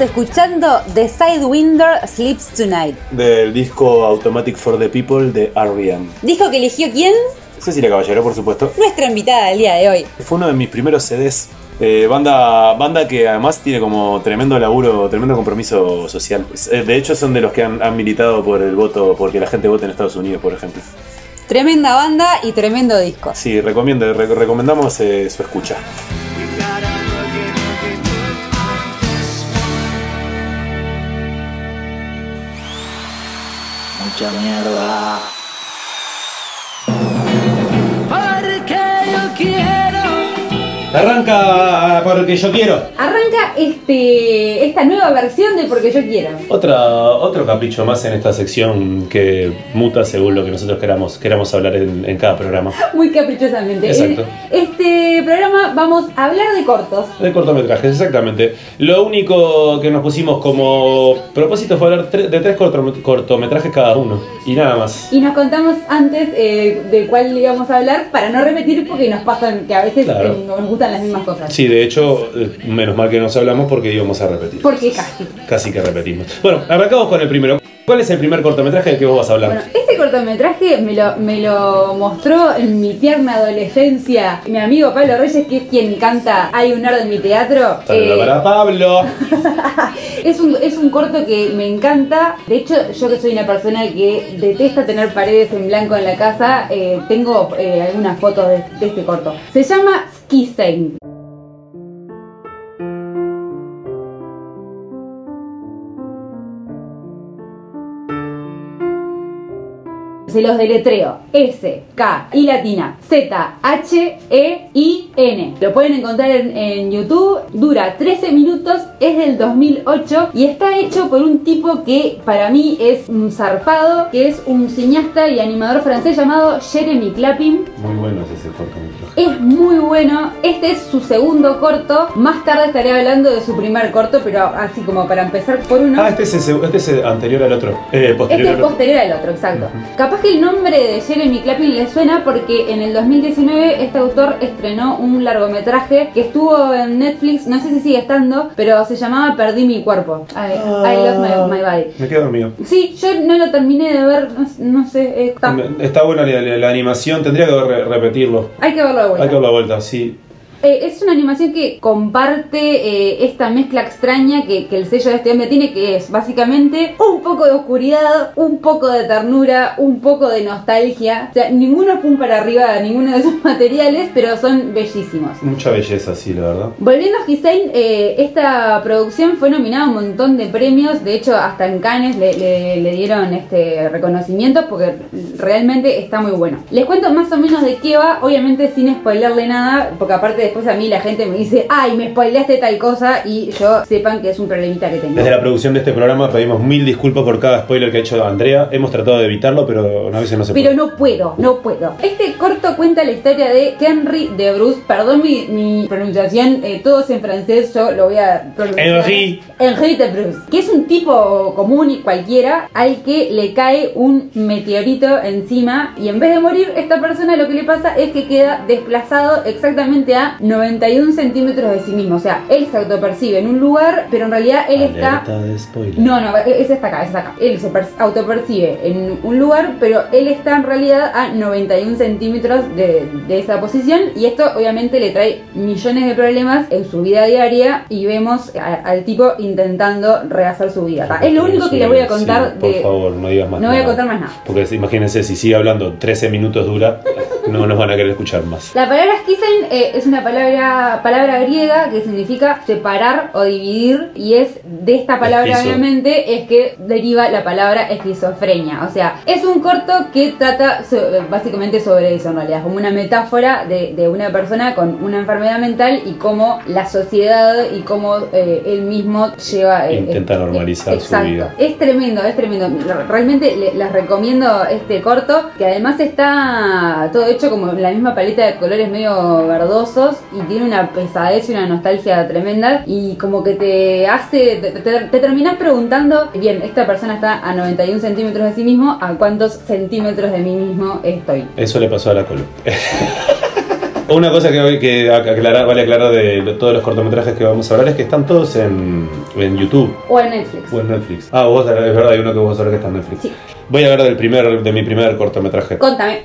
Estamos escuchando The Sidewinder Sleeps Tonight. Del disco Automatic for the People de R.E.M. Dijo que eligió quién? Cecilia Caballero, por supuesto. Nuestra invitada del día de hoy. Fue uno de mis primeros CDs. Eh, banda, banda que además tiene como tremendo laburo, tremendo compromiso social. Eh, De hecho, son de los que han, han militado por el voto, porque la gente vote en Estados Unidos, por ejemplo. Tremenda banda y tremendo disco. Sí, recomiendo, re- recomendamos eh, su escucha. Mucha mierda. Porque Arranca porque yo quiero. Arranca este, esta nueva versión de Porque yo quiero. Otra, otro capricho más en esta sección que muta según lo que nosotros queramos, queramos hablar en, en cada programa. Muy caprichosamente. Exacto. En este programa vamos a hablar de cortos. De cortometrajes, exactamente. Lo único que nos pusimos como propósito fue hablar tre- de tres cortome- cortometrajes cada uno. Y nada más. Y nos contamos antes eh, de cuál íbamos a hablar para no repetir porque nos pasan que a veces Claro. eh, nos gustan las mismas cosas. Sí, de hecho, eh, menos mal que nos hablamos porque íbamos a repetir. Porque casi. Casi que repetimos. Bueno, arrancamos con el primero. ¿Cuál es el primer cortometraje del que vos vas a hablar? Bueno, este cortometraje me lo, me lo mostró en mi tierna adolescencia mi amigo Pablo Reyes, que es quien canta Hay un nerd en mi teatro. Saludos Eh, para Pablo. Es un, es un corto que me encanta. De hecho, yo que soy una persona que detesta tener paredes en blanco en la casa, eh, tengo eh, algunas fotos de, de este corto. Se llama Skissen. Se los deletreo. S, K, I latina, Z, H, E, I, N. Lo pueden encontrar en, en YouTube. Dura 13 minutos, es del 2008 y está hecho por un tipo que para mí es un zarpado, que es un cineasta y animador francés llamado Jeremy Clapping. Muy bueno es ese cortometraje. Es muy bueno. Este es su segundo corto. Más tarde estaré hablando de su primer corto, pero así como para empezar por uno. Ah, este es, el, este es el anterior al otro. Eh, posterior Este es al posterior al otro, exacto. Capaz que el nombre de Jeremy Clapping le suena porque en el 2019 este autor estrenó un largometraje que estuvo en Netflix, no sé si sigue estando, pero se llamaba Perdí mi cuerpo. I, I lost my, my body. Me quedo dormido. Sí, yo no lo terminé de ver, no, no sé, eh, está- Está buena la, la- la animación, tendría que re- repetirlo. hay que verlo de vuelta. Hay que dar la vuelta, sí. Eh, es una animación que comparte eh, esta mezcla extraña que, que el sello de este hombre tiene, que es básicamente un poco de oscuridad, un poco de ternura, un poco de nostalgia. O sea, ninguno es pum para arriba de ninguno de esos materiales, pero son bellísimos. Mucha belleza, sí, la verdad. Volviendo a Hussein, eh, esta producción fue nominada a un montón de premios, de hecho hasta en Cannes le, le- le dieron este reconocimiento porque realmente está muy bueno. Les cuento más o menos de qué va, obviamente sin spoilerle nada, porque aparte después a mí la gente me dice, ay, me spoileaste tal cosa y yo sepan que es un problemita que tengo. Desde la producción de este programa pedimos mil disculpas por cada spoiler que ha hecho Andrea. Hemos tratado de evitarlo, pero a veces no se Pero puede. no puedo, no puedo. Este corto cuenta la historia de Henry de Bruce. Perdón mi, mi pronunciación, eh, todo es en francés, yo lo voy a pronunciar. Henry. Henry de Bruce. Que es un tipo común y cualquiera al que le cae un meteorito encima y en vez de morir, esta persona lo que le pasa es que queda desplazado exactamente a 91 centímetros de sí mismo. O sea, él se autopercibe en un lugar, pero en realidad él está de spoiler. no, no, ese está acá, ese está acá. Él se per- autopercibe en un lugar, pero él está en realidad a 91 centímetros de, de esa posición. Y esto obviamente le trae millones de problemas en su vida diaria. Y vemos a- al tipo intentando rehacer su vida. Es lo único que les voy a contar Sí, por de. favor, no digas más No voy a contar más nada. Porque imagínense, si sigue hablando 13 minutos dura, no nos van a querer escuchar más. La palabra skisen eh, es una palabra, palabra griega que significa separar o dividir y es de esta palabra Esquizo. obviamente es que deriva la palabra esquizofrenia. O sea, es un corto que trata so- básicamente sobre eso en realidad, como una metáfora de, de una persona con una enfermedad mental y cómo la sociedad y cómo eh, él mismo lleva... eh, Intenta eh, normalizar su vida. Es tremendo, es tremendo. Realmente le- les recomiendo este corto, que además está todo hecho como la misma paleta de colores medio verdosos y tiene una pesadez y una nostalgia tremenda y como que te hace, te, te- te terminas preguntando, bien, esta persona está a 91 centímetros de sí mismo, ¿a cuántos centímetros de mí mismo estoy? Eso le pasó a la Colo. Una cosa que, que aclarar, vale aclarar de todos los cortometrajes que vamos a hablar es que están todos en, en YouTube O en Netflix. o en Netflix. Ah, vos, es verdad, hay uno que vos sabés que está en Netflix. Sí. Voy a hablar del primer, de mi primer cortometraje. Contame.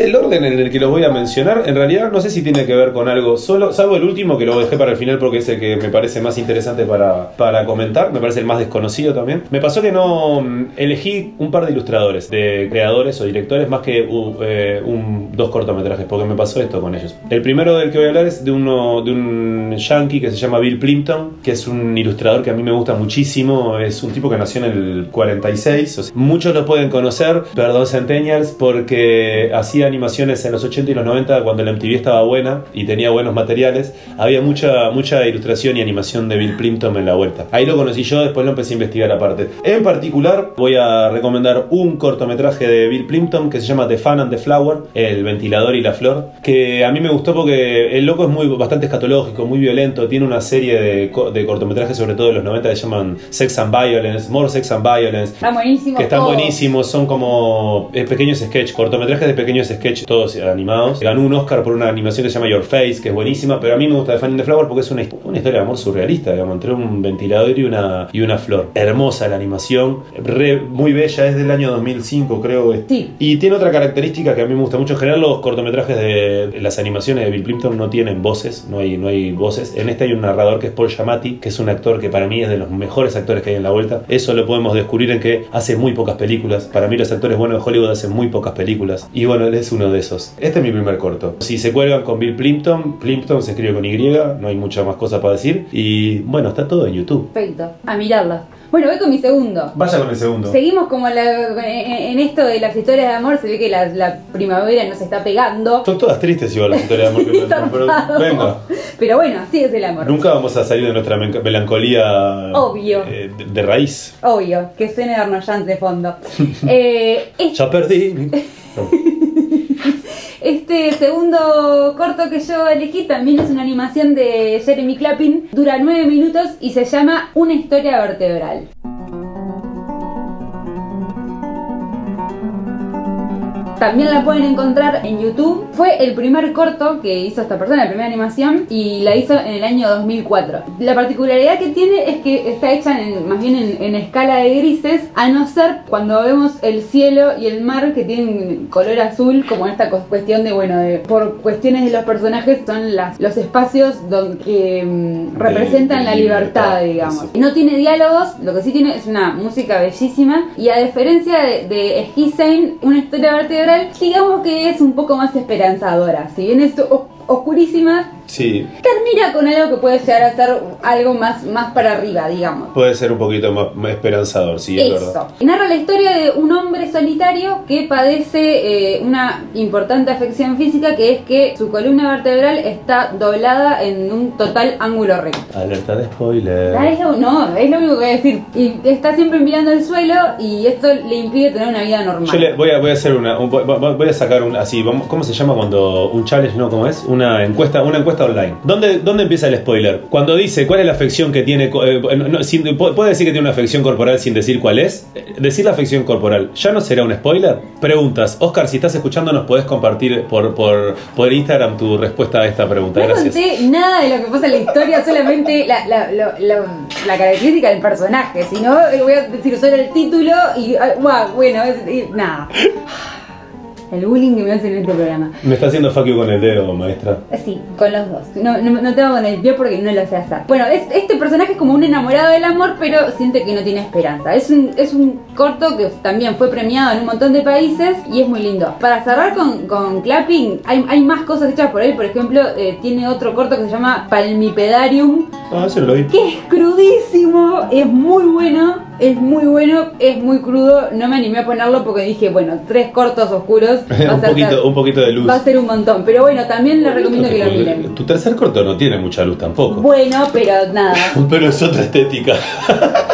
El orden en el que lo voy a mencionar, en realidad no sé si tiene que ver con algo solo, salvo el último que lo dejé para el final porque es el que me parece más interesante para, para comentar, me parece el más desconocido también. Me pasó que no mm, elegí un par de ilustradores, de creadores o directores, más que eh, un, dos cortometrajes, porque me pasó esto con ellos. El primero del que voy a hablar es de, uno, de un yankee que se llama Bill Plimpton, que es un ilustrador que a mí me gusta muchísimo, es un tipo que nació en el 46, o sea, muchos lo pueden conocer, perdón Centennials, porque hacía animaciones en los 80 y los 90 cuando la MTV estaba buena y tenía buenos materiales, había mucha, mucha ilustración y animación de Bill Plimpton en la vuelta. Ahí lo conocí yo, después lo empecé a investigar aparte. En particular voy a recomendar un cortometraje de Bill Plimpton que se llama The Fan and the Flower, el ventilador y la flor, que a mí me gustó porque el loco es muy bastante escatológico, muy violento, tiene una serie de, de cortometrajes sobre todo de los 90 que se llaman Sex and Violence, More Sex and Violence, Está que están buenísimos, son como pequeños sketch, cortometrajes de pequeños sketch, todos animados. Ganó un Oscar por una animación que se llama Your Face, que es buenísima, pero a mí me gusta The Fan in the Flower porque es una, una historia de amor surrealista, digamos, entre un ventilador y una, y una flor. Hermosa la animación, re- muy bella, es del año 2005 creo. Sí. Y tiene otra característica que a mí me gusta mucho. En general los cortometrajes de las animaciones de Bill Plimpton no tienen voces, no hay, no hay voces. En este hay un narrador que es Paul Giamatti, que es un actor que para mí es de los mejores actores que hay en la vuelta. Eso lo podemos descubrir en que hace muy pocas películas. Para mí los actores buenos de Hollywood hacen muy pocas películas. Y bueno, él es uno de esos. Este es mi primer corto. Si se cuelgan con Bill Plimpton, Plimpton se escribe con Y, no hay mucha más cosa para decir. Y bueno, está todo en YouTube. Perfecto. A mirarla. Bueno, voy con mi segundo. Vaya con el segundo. Seguimos como la- en, esto de las historias de amor, se ve que la, la primavera nos está pegando. Son todas tristes igual las historias de amor que cuentan, pero venga. Pero bueno, así es el amor. Nunca vamos a salir de nuestra men- melancolía Obvio. eh, de, de raíz. Obvio, que suene Arnold Jans de fondo. Eh, es- Ya perdí. este segundo corto que yo elegí también es una animación de Jeremy Clappin. Dura nueve minutos y se llama Una historia vertebral. También la pueden encontrar en YouTube. Fue el primer corto que hizo esta persona, la primera animación, y la hizo en el año 2004. La particularidad que tiene es que está hecha en- más bien en, en escala de grises, a no ser cuando vemos el cielo y el mar que tienen color azul, como esta cu- cuestión de, bueno, de- por cuestiones de los personajes son las, los espacios donde, que mm, representan la libertad, libertad, digamos. No tiene diálogos, lo que sí tiene es una música bellísima y a diferencia de, de una historia vertebral, digamos que es un poco más esperanzadora. Si bien es o- oscurísima, Sí, termina con algo que puede llegar a ser algo más, más para arriba, digamos. puede ser un poquito más, más esperanzador, sí, es Eso. verdad. Narra la historia de un hombre solitario que padece eh, una importante afección física que es que su columna vertebral está doblada en un total ángulo recto. Alerta de spoiler. Ah, es lo- no, es lo único que voy a decir. Y está siempre mirando el suelo y esto le impide tener una vida normal. Yo le voy a, voy a hacer una, un- voy- a sacar un, así, ¿cómo se llama cuando un challenge, no? ¿Cómo es? Una encuesta, una encuesta online. ¿Dónde, ¿Dónde empieza el spoiler? Cuando dice cuál es la afección que tiene, eh, no, sin- puede decir que tiene una afección corporal sin decir cuál es. Eh, Decir la afección corporal, ¿ya no será un spoiler? Preguntas. Oscar, si estás escuchando, nos podés compartir por, por, por Instagram tu respuesta a esta pregunta. No Gracias. conté nada de lo que pasa en la historia, solamente la, característica del personaje. Si no, eh, voy a decir solo el título y. ah, bueno, es- y- nada. El bullying que me hacen en este programa. Me está haciendo fuck you con el dedo, maestra. Sí, con los dos. No, no, no te hago con el pie porque no lo sé hacer. Bueno, es- este personaje es como un enamorado del amor, pero siente que no tiene esperanza. Es un, es un corto que también fue premiado en un montón de países y es muy lindo. Para cerrar con, con Clapping, hay, hay más cosas hechas por él. Por ejemplo, eh, tiene otro corto que se llama Palmipedarium, Ah, no lo vi. que es crudísimo, es muy bueno, es muy bueno, es muy crudo. No me animé a ponerlo porque dije, bueno, tres cortos oscuros. un, poquito, un poquito de luz. Va a ser un montón, pero bueno, también les recomiendo que lo miren. Tu tercer corto no tiene mucha luz tampoco. Bueno, pero nada. Pero es otra estética.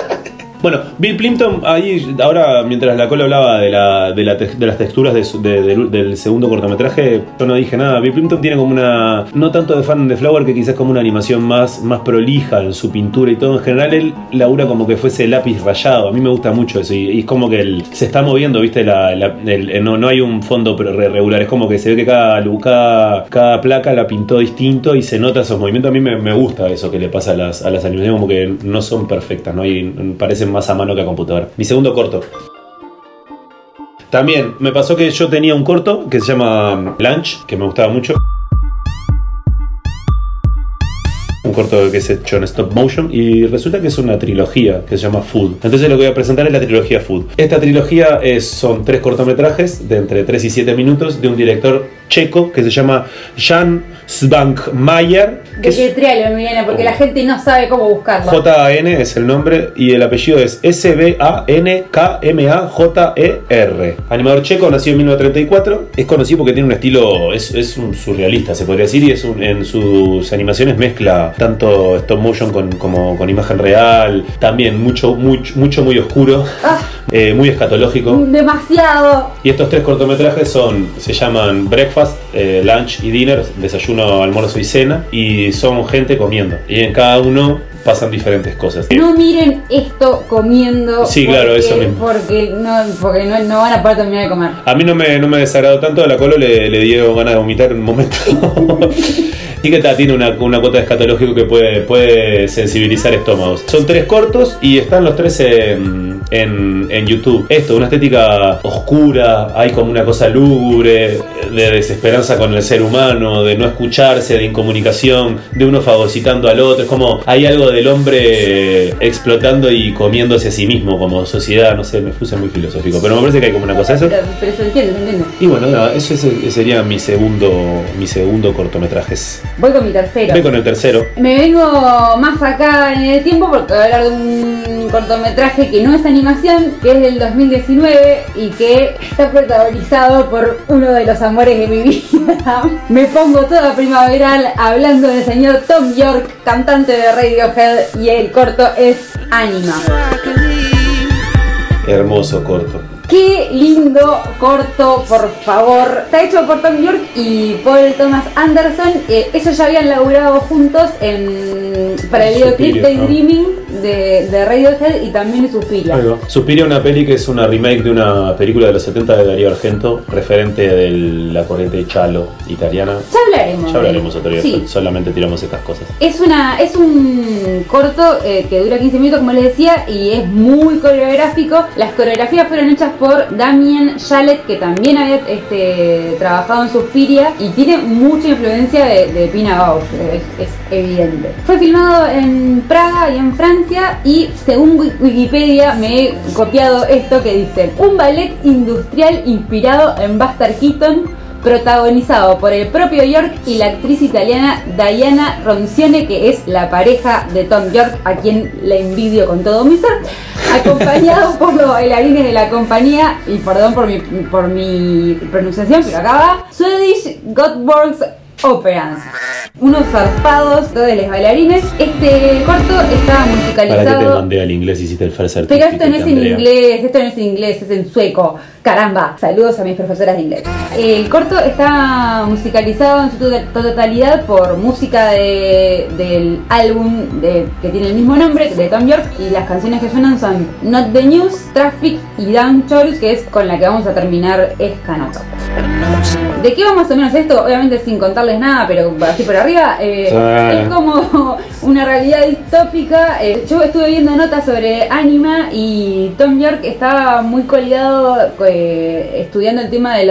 Bueno, Bill Plimpton, ahí, ahora mientras la cola hablaba de, la, de, la tex- de las texturas del- segundo cortometraje, yo no dije nada. Bill Plimpton tiene como una. No tanto de fan de Flower, que quizás como una animación más, más prolija en su pintura y todo. En general, él labura como que fuese lápiz rayado. A mí me gusta mucho eso. Y, es como que él se está moviendo, ¿viste? La, el- no, no hay un fondo regular. Es como que se ve que cada, cada, cada placa la pintó distinto y se nota esos movimientos. A mí me, me gusta eso que le pasa a las, a las animaciones, como que no son perfectas, ¿no? Y más a mano que a computadora. Mi segundo corto. También me pasó que yo tenía un corto que se llama Lunch, que me gustaba mucho. Un corto que es hecho en stop motion y resulta que es una trilogía que se llama Food. Entonces lo que voy a presentar es la trilogía Food. Esta trilogía son tres cortometrajes de entre 3 y 7 minutos de un director checo que se llama Jan Svankmajer. que De es- qué trialo, Emiliana, porque la gente no sabe cómo buscarlo. J-A-N es el nombre y el apellido es S-B-A-N-K-M-A-J-E-R. Animador checo, nacido en 1934. Es conocido porque tiene un estilo, es, es un surrealista, se podría decir, y es un- en sus animaciones mezcla tanto stop motion con, como con imagen real. También mucho, mucho, mucho muy oscuro, Ah, eh, muy escatológico. demasiado. Y estos tres cortometrajes son, se llaman Breakfast, eh, Lunch y Dinner, desayuno, almuerzo y cena, y son gente comiendo. Y en cada uno pasan diferentes cosas. No miren esto comiendo. Sí, claro, porque- eso mismo. Porque no, porque no, no van a poder terminar de comer. A mí no me, no me desagradó tanto, a la colo le, le dio ganas de vomitar en un momento. Sí que tiene una, una cuota de escatológico que puede, puede sensibilizar estómagos. Son tres cortos y están los tres en, en, en YouTube. Esto, una estética oscura, hay como una cosa lúgubre, de desesperanza con el ser humano, de no escucharse, de incomunicación, de uno fagocitando al otro. Es como hay algo del hombre explotando y comiéndose a sí mismo como sociedad. No sé, me puse muy filosófico, pero me parece que hay como una cosa eso. Pero, pero se entiende, se entiende. Y bueno, nada, eso es- sería mi segundo, mi segundo cortometraje. Voy con mi tercero. Ve con el tercero. Me vengo más acá en el tiempo porque voy a hablar de un cortometraje que no es que es del 2019 y que está protagonizado por uno de los amores de mi vida. Me pongo toda primaveral hablando del señor Tom York, cantante de Radiohead, y el corto es Anima. Hermoso corto. Qué lindo corto, por favor. Está hecho por Tom York y Paul Thomas Anderson. Eh, ellos ya habían laburado juntos en, para el videoclip de ¿no? Dreaming de, de Radiohead y también Suspiria. Va. Suspiria, una peli que es una remake de una película de los 70 de Darío Argento, referente de la corriente chalo italiana. Ya hablaremos. Ya hablaremos otro día, Sí. solamente tiramos estas cosas. Es, una, es un corto eh, que dura 15 minutos, como les decía, y es muy coreográfico. Las coreografías fueron hechas por Damien Chalet, que también había este, trabajado en Suspiria y tiene mucha influencia de, de Pina Bausch, es, es evidente. Fue filmado en Praga y en Francia, y según Wi- Wikipedia me he copiado esto que dice: un ballet industrial inspirado en Buster Keaton protagonizado por el propio York y la actriz italiana Diana Roncione, que es la pareja de Tom York, a quien le envidio con todo mi ser, acompañado por los bailarines de la compañía, y perdón por mi, por mi pronunciación, pero acá va, Swedish Godworks Operans. Unos zarpados de los bailarines. Este corto está Para que te musicalizado. mandé al inglés hiciste el Pero esto no es en inglés, esto no es en inglés, es en sueco. Caramba, saludos a mis profesoras de inglés. El corto está musicalizado en su to- totalidad por música de- del álbum de- que tiene el mismo nombre, de Tom York, y las canciones que suenan son Not the News, Traffic y Down Chorus, que es con la que vamos a terminar esta nota. ¿De qué va más o menos esto? Obviamente sin contarles nada, pero así por arriba. eh, Sí. Es como una realidad distópica. Eh, yo estuve viendo notas sobre Anima y Tom York estaba muy colgado eh, estudiando el tema del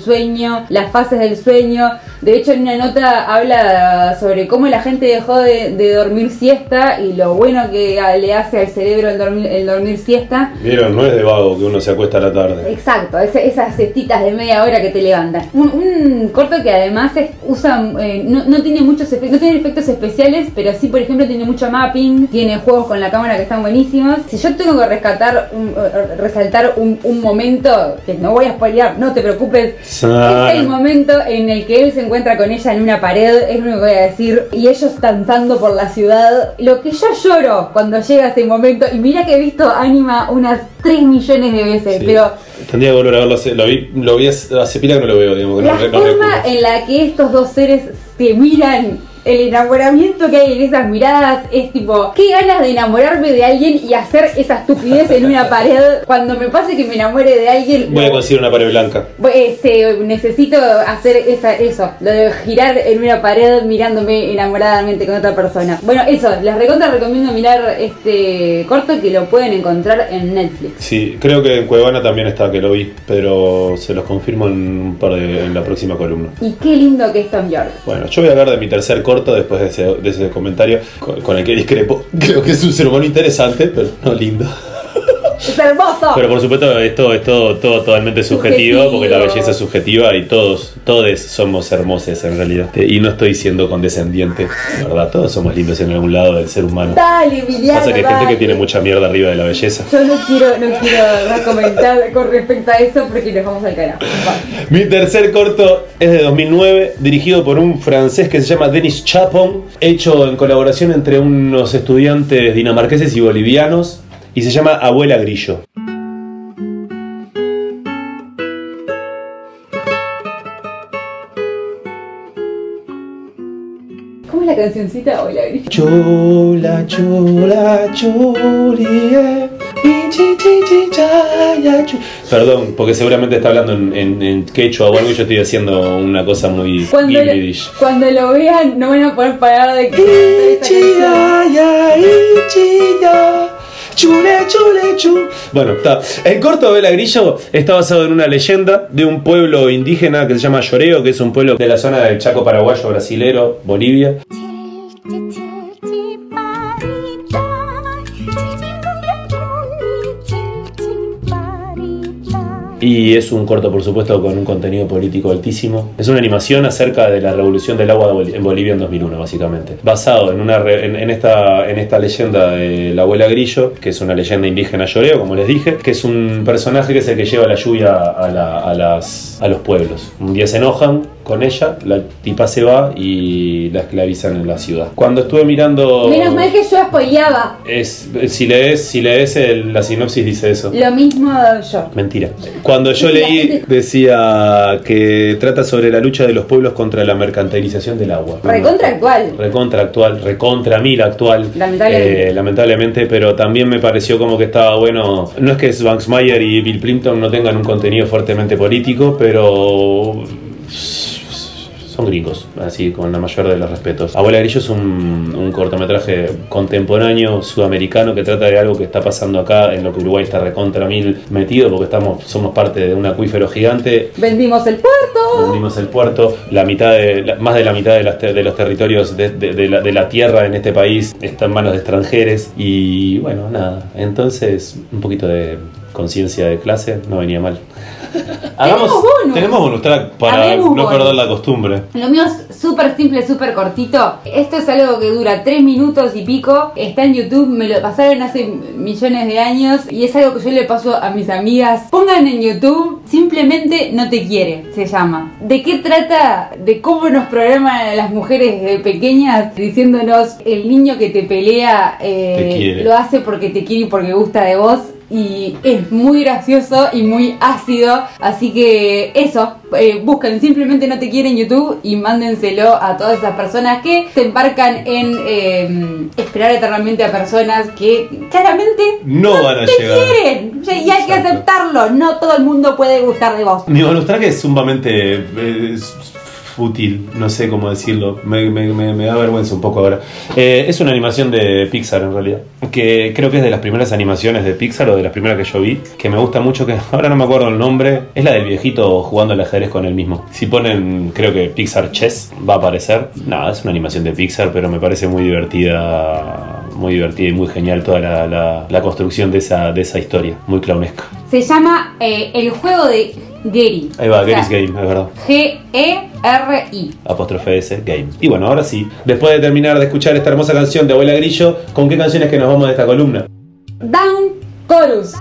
sueño, las fases del sueño. De hecho, en una nota habla sobre cómo la gente dejó de, de dormir siesta y lo bueno que le hace al cerebro el dormir, el dormir siesta. Vieron, no es de vago que uno se acuesta a la tarde. Exacto, esas cestitas de media hora que te levantan. Un, un corto que además es- usa, eh, no, no tiene muchos efectos, no tiene efectos especiales, pero sí, por ejemplo, tiene mucho mapping, tiene juegos con la cámara que están buenísimos. Si yo tengo que rescatar, un- eh, resaltar un, un momento momento, que no voy a spoilear, no te preocupes, es el momento en el que él se encuentra con ella en una pared, es lo único que voy a decir, y ellos danzando por la ciudad. Lo que yo lloro cuando llega ese momento, y mira que he visto Anima unas 3 millones de veces, Sí. pero Tendría que volver a verlo. Lo vi, lo vi hace hace pila que no lo veo, digamos. que la no, re- no forma en la que estos dos seres se miran, el enamoramiento que hay en esas miradas es tipo, qué ganas de enamorarme de alguien y hacer esa estupidez en una pared. Cuando me pase que me enamore de alguien, Voy a conseguir una pared blanca. este, necesito hacer esa, eso, lo de girar en una pared mirándome enamoradamente con otra persona. Bueno, eso, les recontra recomiendo mirar este corto que lo pueden encontrar en Netflix. Sí, creo que en Cuevana también está, que lo vi, pero se los confirmo en un par de, en la próxima columna. Y qué lindo que es Tom York. Bueno, yo voy a hablar de mi tercer corto después de ese, de ese comentario con, el que discrepo. Creo que es un ser humano interesante, pero no lindo. ¡Es hermoso! Pero por supuesto esto es todo, todo totalmente subjetivo, Subjetivo. porque la belleza es subjetiva y todos, todos somos hermosos en realidad. Y no estoy siendo condescendiente, la ¿verdad? Todos somos lindos en algún lado del ser humano. Dale, Emiliano, Pasa que hay gente que tiene mucha mierda arriba de la belleza. Yo no quiero, no quiero comentar con respecto a eso porque nos vamos al carajo. Mi tercer corto es de 2009, dirigido por un francés que se llama Denis Chapon, hecho en colaboración entre unos estudiantes dinamarqueses y bolivianos, y se llama Abuela Grillo. ¿Cómo es la cancioncita? Hola, Gris. Chola, chola, cholie, chu. Perdón, porque seguramente está hablando en, en, en quechua o algo y yo estoy haciendo una cosa muy Cuando lo, cuando lo vean, no van a poder parar de cantar Chule, chule, chu. Bueno, está. El corto de la Grillo está basado en una leyenda de un pueblo indígena que se llama Lloreo, que es un pueblo de la zona del Chaco paraguayo, brasilero, Bolivia. Y es un corto, por supuesto, con un contenido político altísimo. Es una animación acerca de la revolución del agua en Bolivia en 2001, básicamente. Basado en, una re- en, esta, en esta leyenda de la abuela Grillo, que es una leyenda indígena lloreo, como les dije, que es un personaje que es el que lleva la lluvia a, a las, a los pueblos. Un día se enojan con ella, la tipa se va y la esclavizan en la ciudad. Cuando estuve mirando... Menos mal que yo spoileaba. Es, si lees, si lees el- la sinopsis dice eso. Lo mismo yo. Mentira. Cuando yo leí decía que trata sobre la lucha de los pueblos contra la mercantilización del agua. Recontra actual. Recontra actual, recontra mil actual. Lamentablemente. Eh, lamentablemente, pero también me pareció como que estaba bueno. No es que Svanksmeyer y Bill Plimpton no tengan un contenido fuertemente político, pero son gringos, así con la mayor de los respetos. Abuela Grillo es un, un cortometraje contemporáneo sudamericano que trata de algo que está pasando acá, en lo que Uruguay está recontra mil metido, porque estamos, somos parte de un acuífero gigante. Vendimos el puerto. Vendimos el puerto, la mitad de, la- más de la mitad de, las te- de los territorios de, de- de la, de la tierra en este país está en manos de extranjeros y bueno, nada, entonces un poquito de conciencia de clase no venía mal. Hagamos, bonus. tenemos bonus track para no bonus. perder la costumbre. Lo mío es súper simple, súper cortito. Esto es algo que dura 3 minutos y pico. Está en YouTube, me lo pasaron hace millones de años. Y es algo que yo le paso a mis amigas. Pongan en YouTube, simplemente no te quiere, se llama. ¿De qué trata? De cómo nos programan a las mujeres de pequeñas diciéndonos el niño que te pelea eh, Te lo hace porque te quiere y porque gusta de vos. Y es muy gracioso y muy ácido. Así que eso, eh, busquen simplemente no te quieren YouTube y mándenselo a todas esas personas que se embarcan en eh, esperar eternamente a personas que claramente No van a te llegar. quieren. Y hay que aceptarlo. No todo el mundo puede gustar de vos. Mi bonus track es sumamente eh, es fútil, no sé cómo decirlo, me, me- me- me da vergüenza un poco ahora. Eh, es una animación de Pixar en realidad, que creo que es de las primeras animaciones de Pixar o de las primeras que yo vi, que me gusta mucho, que ahora no me acuerdo el nombre, es la del viejito jugando al ajedrez con él mismo. Si ponen, creo que Pixar Chess va a aparecer. Nada, es una animación de Pixar, pero me parece muy divertida, muy divertida y muy genial toda la, la- la construcción de esa, de esa historia, muy clownesca. Se llama eh, El juego de Gary. Ahí va, O sea, Gary's Game, es verdad. G-E-R-I. apóstrofe S, Game. Y bueno, ahora sí, después de terminar de escuchar esta hermosa canción de Abuela Grillo, ¿con qué canciones que nos vamos de esta columna? Down Chorus.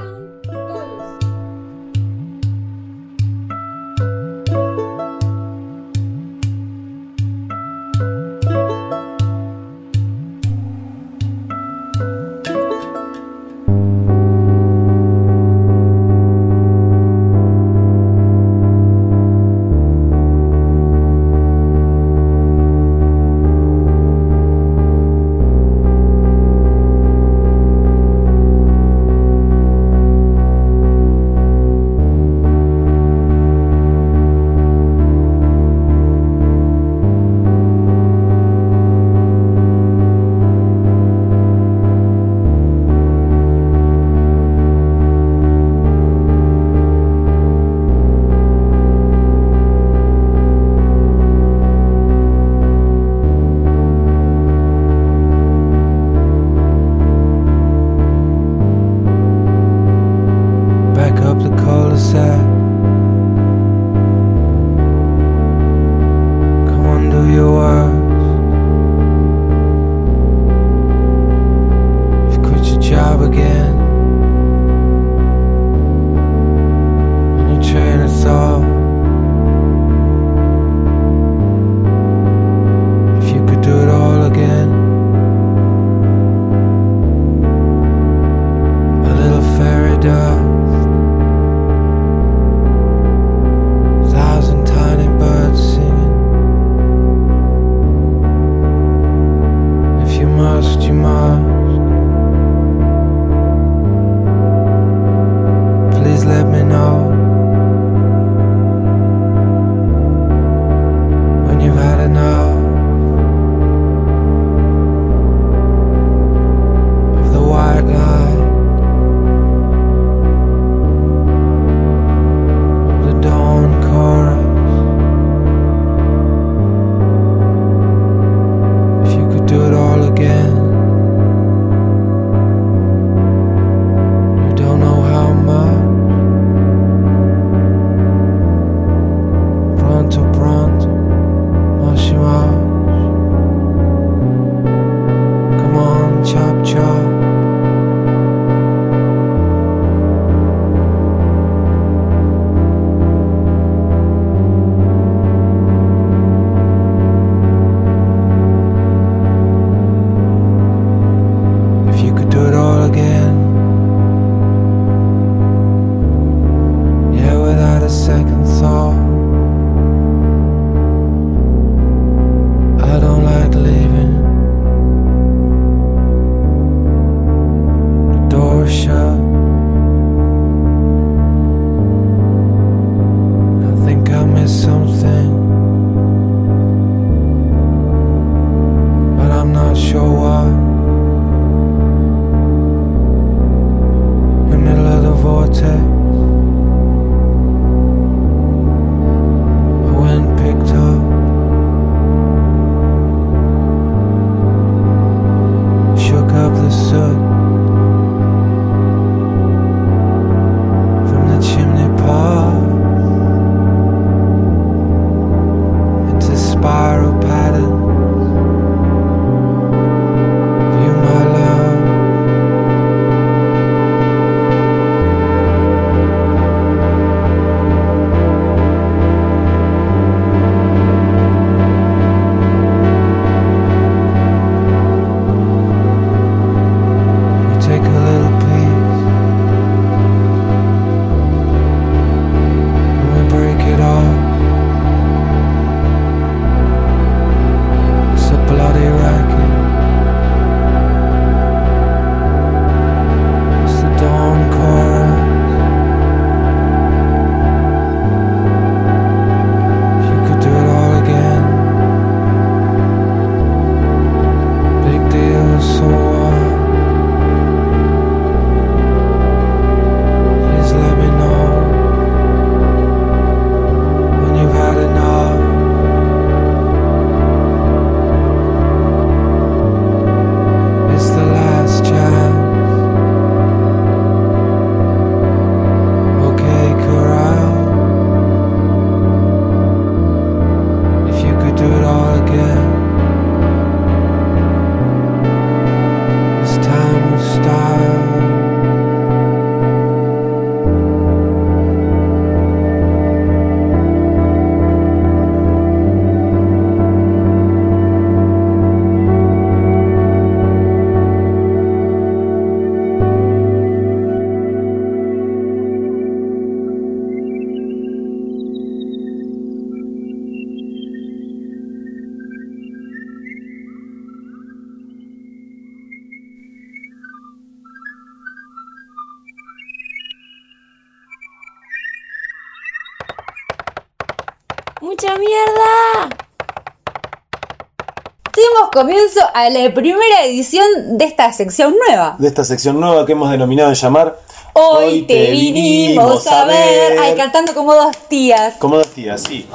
Comienzo a la primera edición de esta sección nueva. De esta sección nueva que hemos denominado en llamar Hoy te vinimos a ver. Ay, cantando como dos tías. Como dos tías, sí.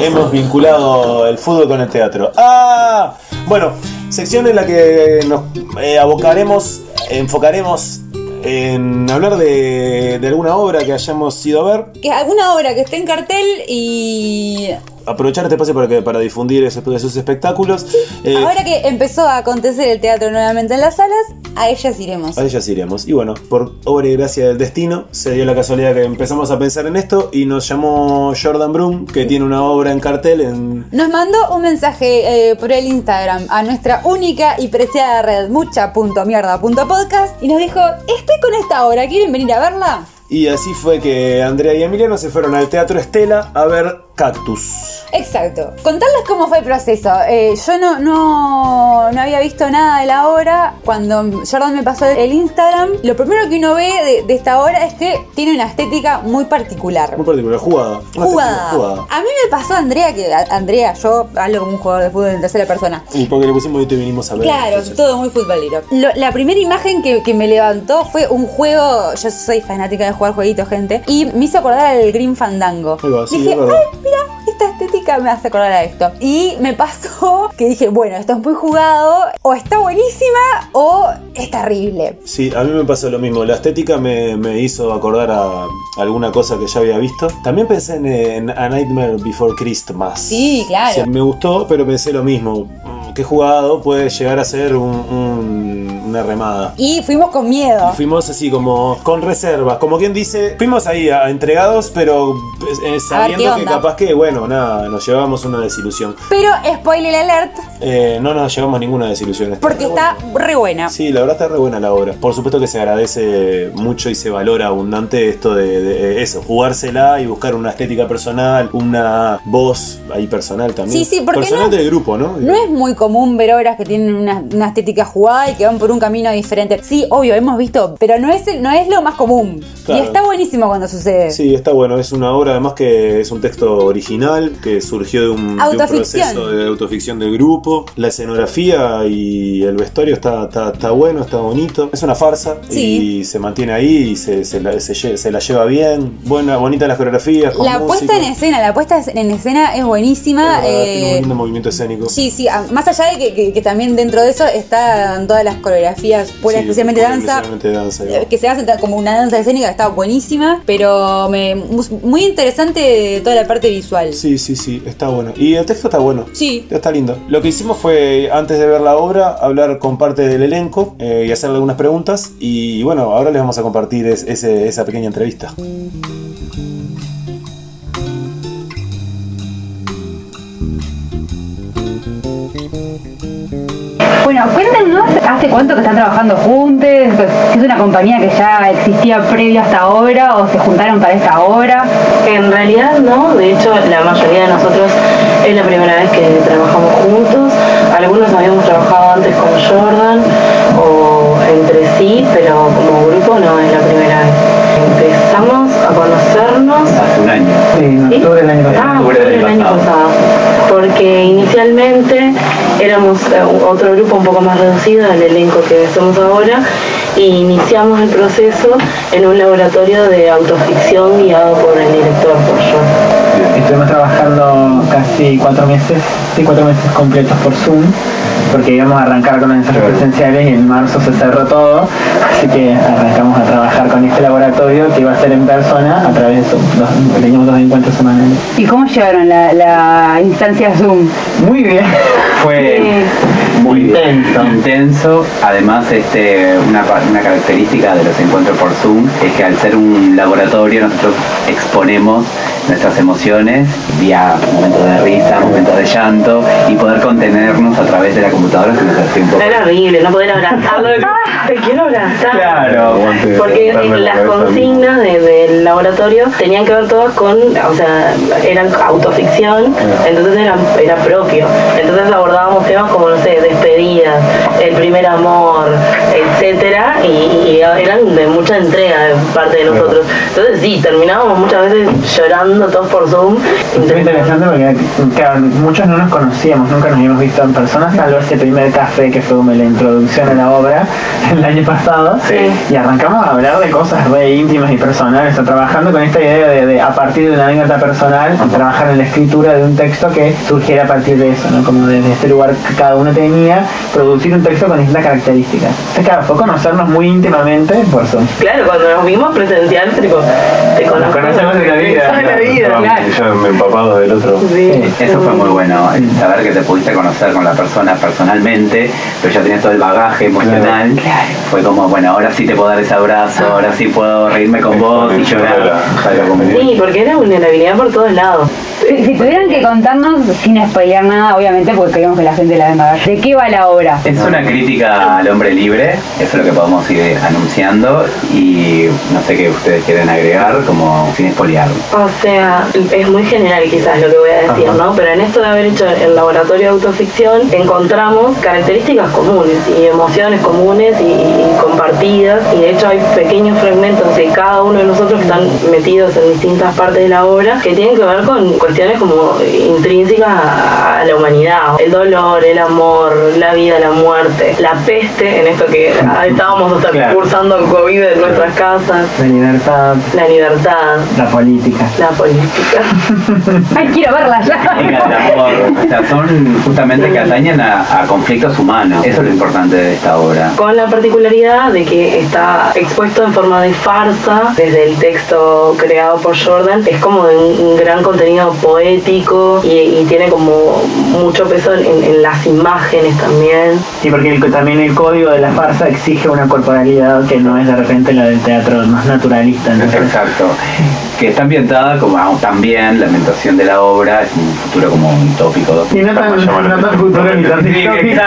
Hemos vinculado el fútbol con el teatro. ¡Ah! Bueno, sección en la que nos eh, abocaremos, enfocaremos en hablar de, alguna obra que hayamos ido a ver. Que alguna obra que esté en cartel y Aprovechar este espacio para, que, para difundir esos, esos espectáculos. Eh, ahora que empezó a acontecer el teatro nuevamente en las salas, a ellas iremos. A ellas iremos. Y bueno, por obra y gracia del destino, se dio la casualidad que empezamos a pensar en esto y nos llamó Jordan Broom, que tiene una obra en cartel en... Nos mandó un mensaje eh, por el Instagram a nuestra única y preciada red mucha.mierda.podcast y nos dijo, estoy con esta obra, ¿quieren venir a verla? Y así fue que Andrea y Emiliano se fueron al Teatro Estela a ver Cactus. Exacto. Contarles cómo fue el proceso. Eh, yo no, no, no había visto nada de la obra. Cuando Jordan me pasó el Instagram, lo primero que uno ve de, de esta obra es que tiene una estética muy particular. Muy particular, jugada. Jugada. A mí me pasó Andrea, que a- Andrea, yo hablo como un jugador de fútbol en tercera persona. Y porque le pusimos y te vinimos a ver. Claro, entonces. todo muy futbolero. Lo- la primera imagen que, que me levantó fue un juego. Yo soy fanática de jugar jueguitos, gente. Y me hizo acordar al Green Fandango. Sí, dije, ay, mira, esta estética me hace acordar a esto. Y me pasó que dije, bueno, esto es muy jugado. O está buenísima o es terrible. Sí, a mí me pasó lo mismo. La estética me, me hizo acordar a alguna cosa que ya había visto. También pensé en, en A Nightmare Before Christmas. Sí, claro. Me gustó, pero pensé lo mismo. Mm, Qué jugado puede llegar a ser un- un- una remada. Y fuimos con miedo. Y fuimos así como con reservas, como quien dice, fuimos ahí a- entregados, pero eh, sabiendo qué que capaz que, bueno, nada, nos llevábamos una desilusión. Pero spoiler alert, Eh, no nos llevamos ninguna desilusión. porque está re buena. Sí, la verdad está re buena la obra. Por supuesto que se agradece mucho y se valora abundante esto de, de eso, jugársela y buscar una estética personal, una voz ahí personal también. Sí, sí, porque Personal no- del grupo, ¿no? No es muy común ver obras que tienen una, una estética jugada y que van por un camino diferente. Sí, obvio, hemos visto, pero no es, no es lo más común. Claro. Y está buenísimo cuando sucede. Sí, está bueno. Es una obra además que es un texto original que surgió de un, de un Autoficción. proceso de autoficción del grupo. La escenografía y el vestuario está, está, está bueno, está bonito. Es una farsa Sí. y se mantiene ahí y se, se la, se lle- se la lleva bien. Buena, bonita las coreografías. Con La música. puesta en escena, la puesta en escena es buenísima. Es verdad, tiene un eh, lindo movimiento escénico. Sí, sí, más allá de que, que- que también dentro de eso están todas las coreografías, pura Sí, especialmente danza, eh, que se hacen como una danza escénica está buenísima, pero me, muy interesante toda la parte visual. Sí, sí, sí, está bueno. Y el texto está bueno. Sí. Está lindo. Lo que hicimos fue, antes de ver la obra, hablar con parte del elenco eh, y hacerle algunas preguntas. Y bueno, ahora les vamos a compartir es- esa pequeña entrevista. Bueno, cuéntenos hace cuánto que están trabajando juntos, si es una compañía que ya existía previo a esta obra o se juntaron para esta obra. En realidad no, de hecho la mayoría de nosotros es la primera vez que trabajamos juntos. Algunos habíamos trabajado antes con Jordan o entre sí, pero como grupo no es la primera vez. Empezamos a conocernos Hace un año. en octubre del año pasado. Ah, octubre del año pasado. Porque inicialmente éramos eh, otro grupo un poco más reducido al elenco que somos ahora y iniciamos el proceso en un laboratorio de autoficción guiado por el director, por yo. Estuvimos trabajando casi cuatro meses, sí, cuatro meses completos por Zoom, porque íbamos a arrancar con los ensayos presenciales y en marzo se cerró todo, así que arrancamos a trabajar con este laboratorio que iba a ser en persona a través de Zoom. Dos- teníamos dos encuentros semanales. ¿Y cómo llevaron la, la instancia Zoom? Muy bien. Fue muy intenso. intenso. Además, este, una, una característica de los encuentros por Zoom es que al ser un laboratorio nosotros exponemos nuestras emociones vía momentos de risa, momentos de llanto y poder contenernos a través de la computadora que nos hace un poco Era horrible no poder abrazarlo. ¡Ah, te quiero abrazar. Claro, Porque las consignas de- del laboratorio tenían que ver todas con, o sea, eran autoficción, entonces era, era propio. Entonces abordábamos temas como, no sé, despedidas, el primer amor, etcétera, y, y eran de mucha entrega de parte de nosotros. Entonces sí, terminábamos muchas veces llorando todos por Zoom. Es interesante porque claro, muchos no nos conocíamos, nunca nos habíamos visto en persona, salvo ese primer café que fue como la introducción a la obra el año pasado. Y arrancamos a hablar de cosas re íntimas y personales, o trabajando con esta idea de, de, a partir de una anécdota personal, trabajar en la escritura de un texto que surgiera a partir de eso, ¿no? Como desde este lugar que cada uno tenía, producir un texto con distintas características. Entonces, claro, fue conocernos muy íntimamente por Zoom. Claro, cuando nos vimos presencial, tipo, te conocemos de la vida. Vida, claro. Yo me empapado del otro. Eso fue muy bueno, el saber que te pudiste conocer con la persona personalmente, pero ya tenías todo el bagaje emocional. Fue como, bueno, ahora sí te puedo dar ese abrazo, ahora sí puedo reírme con vos y llorar. Sí, porque era vulnerabilidad por todos lados. Si, si tuvieran que contarnos, sin spoilear nada, obviamente, porque queremos que la gente la venga a ver, ¿de qué va la obra? Es una crítica al hombre libre, eso es lo que podemos ir anunciando y no sé qué ustedes quieren agregar como sin espoliar. O sea, es muy general quizás lo que voy a decir, ¿no? Pero en esto de haber hecho el laboratorio de autoficción, encontramos características comunes y emociones comunes y, y compartidas. Y de hecho hay pequeños fragmentos de cada uno de nosotros que están metidos en distintas partes de la obra que tienen que ver con cuestiones como intrínsecas a, a la humanidad. El dolor, el amor, la vida, la muerte, la peste, en esto que estábamos hasta Claro. cursando COVID en nuestras casas, La libertad, la libertad, la política. la política. Ay, quiero verla ya. O sea, son justamente que atañen a, a conflictos humanos. Eso es lo importante de esta obra. Con la particularidad de que está expuesto en forma de farsa desde el texto creado por Jordan. Es como de un, un gran contenido poético y, y tiene como mucho peso en, en las imágenes también. Sí, porque el- también el código de la farsa exige una corporalidad que no es de repente la del teatro más naturalista. Exacto. Que está ambientada como también la ambientación de la obra, es un futuro como utópico. Y no tan, no tan futuro ni tan distópico.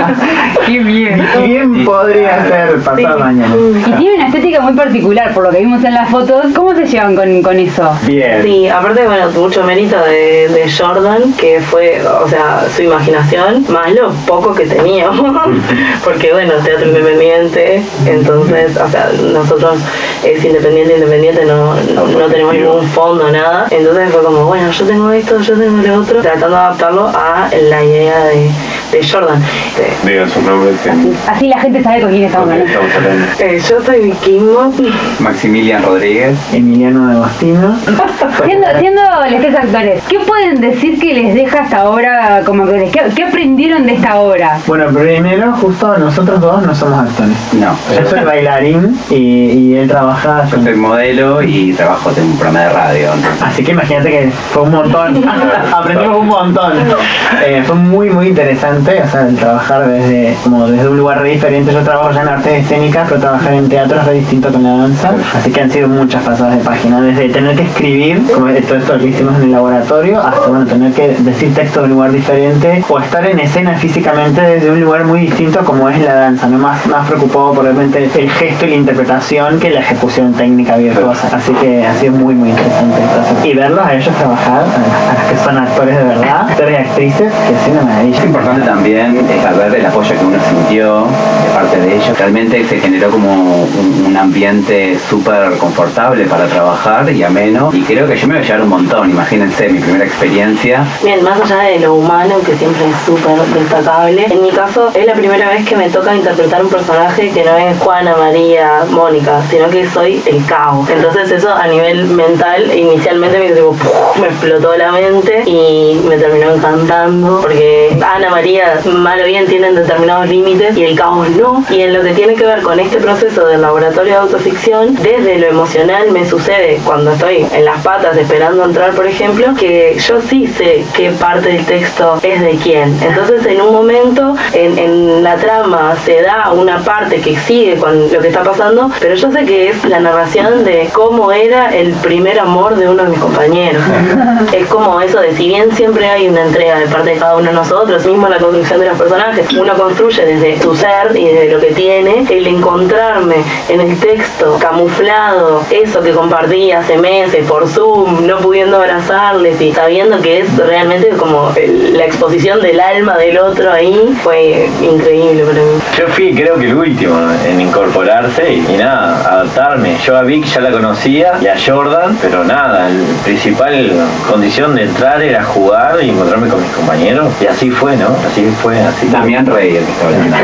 Qué bien. Y bien podría ser pasado mañana. Y tiene una estética muy particular, por lo que vimos en las fotos. ¿Cómo se llevan con, con eso? Bien. Sí, aparte, bueno, mucho mérito de, de Jordan, que fue, o sea, su imaginación, más lo poco que teníamos, porque bueno, teatro independiente, entonces, o sea, nosotros es independiente, independiente, no, no, no tenemos ningún fondo, nada, entonces fue como, bueno, yo tengo esto, yo tengo lo otro, tratando de adaptarlo a la idea de, de Jordan. Este, Diga su nombre. Así la gente sabe con quién estamos hablando. Eh, yo soy Vikimo. Maximilian Rodríguez. Emiliano de Agostino. Siendo, siendo los tres actores, ¿qué pueden decir que les deja esta obra como actores? ¿Qué, qué aprendieron de esta obra? Bueno, primero, justo nosotros dos no somos actores. No. Yo soy bailarín y, y él trabaja. Yo soy modelo y trabajo en un programa de radio. Así que imagínate que fue un montón. Aprendimos un montón. Eh, fue muy, muy interesante. O sea, el trabajar desde, como desde un lugar re diferente. Yo trabajo ya en artes escénicas, pero trabajar en teatro es re distinto con la danza. Así que han sido muchas pasadas de página. Desde tener que escribir, como todo esto que hicimos en el laboratorio hasta bueno, tener que decir texto de un lugar diferente o estar en escena físicamente desde un lugar muy distinto como es la danza, ¿no? más, más preocupado por realmente el gesto y la interpretación que la ejecución técnica virtuosa. Así que ha sido muy muy interesante Y verlos a ellos trabajar, a, los que son actores de verdad, actores y actrices, que sido una maravilla. Es importante también eh, saber el apoyo que uno sintió de parte de ellos. Realmente se generó como un, un ambiente súper confortable para trabajar y ameno. Y creo que yo me voy a llevar un montón. Imagínense mi primera experiencia. Bien, más allá de lo humano, que siempre es súper destacable, en mi caso es la primera vez que me toca interpretar un personaje que no es Juana, María, Mónica, sino que soy el caos. Entonces eso a nivel mental, inicialmente me, tipo, me explotó la mente y me terminó encantando, porque Ana, María, mal o bien tienen determinados límites y el caos no. Y en lo que tiene que ver con este proceso del laboratorio de autoficción, desde lo emocional me sucede cuando estoy en las patas esperando entrar, por ejemplo, que yo sí sé qué parte del texto es de quién. Entonces en un momento en, en la trama se da una parte que sigue con lo que está pasando, pero yo sé que es la narración de cómo era el primer amor de uno de mis compañeros. es como eso de si bien siempre hay una entrega de parte de cada uno de nosotros, mismo la construcción de los personajes, uno construye desde su ser y desde lo que tiene, el encontrarme en el texto camuflado, eso que compartí hace meses por Zoom, no pudiendo abrazarles y sabiendo que es realmente como el- la exposición del alma del otro ahí, fue increíble para mí. Yo fui creo que el último en incorporarse y, y nada, adaptarme. Yo a Vic ya la conocía y a Jordan, pero nada, la principal condición de entrar era jugar y encontrarme con mis compañeros. Y así fue, ¿no? Así fue, así. Damián Rey, el que está hablando.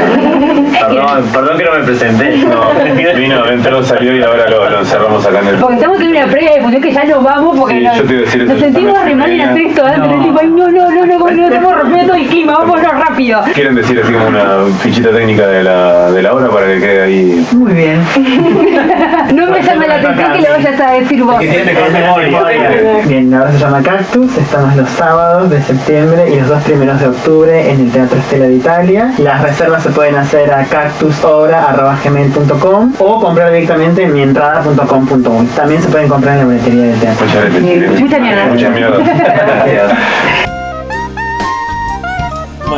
Perdón, perdón que no me presenté. No, Vino, entró, salió y ahora lo, lo encerramos acá en el. Porque estamos en una previa de función que ya nos vamos porque Sí, nos, yo te iba a decir eso, nos sentimos re mal en hacer esto antes. No. Tipo, ay, no, no, no, no, no, estamos rompiendo todo el clima, vámonos rápido. ¿Quieren decir así como una fichita técnica de la, de la obra para que quede ahí? Muy bien. No me llama la atención que le vayas a decir vos. Bien, la obra se llama Cactus, estamos los sábados de septiembre y los dos primeros de octubre en el Teatro Estela de Italia. Las reservas se pueden hacer a cactusobra.gmail.com o comprar directamente en mientrada.com.uy. También se pueden comprar en la boletería del teatro. Mucha mierda. Mucha mierda.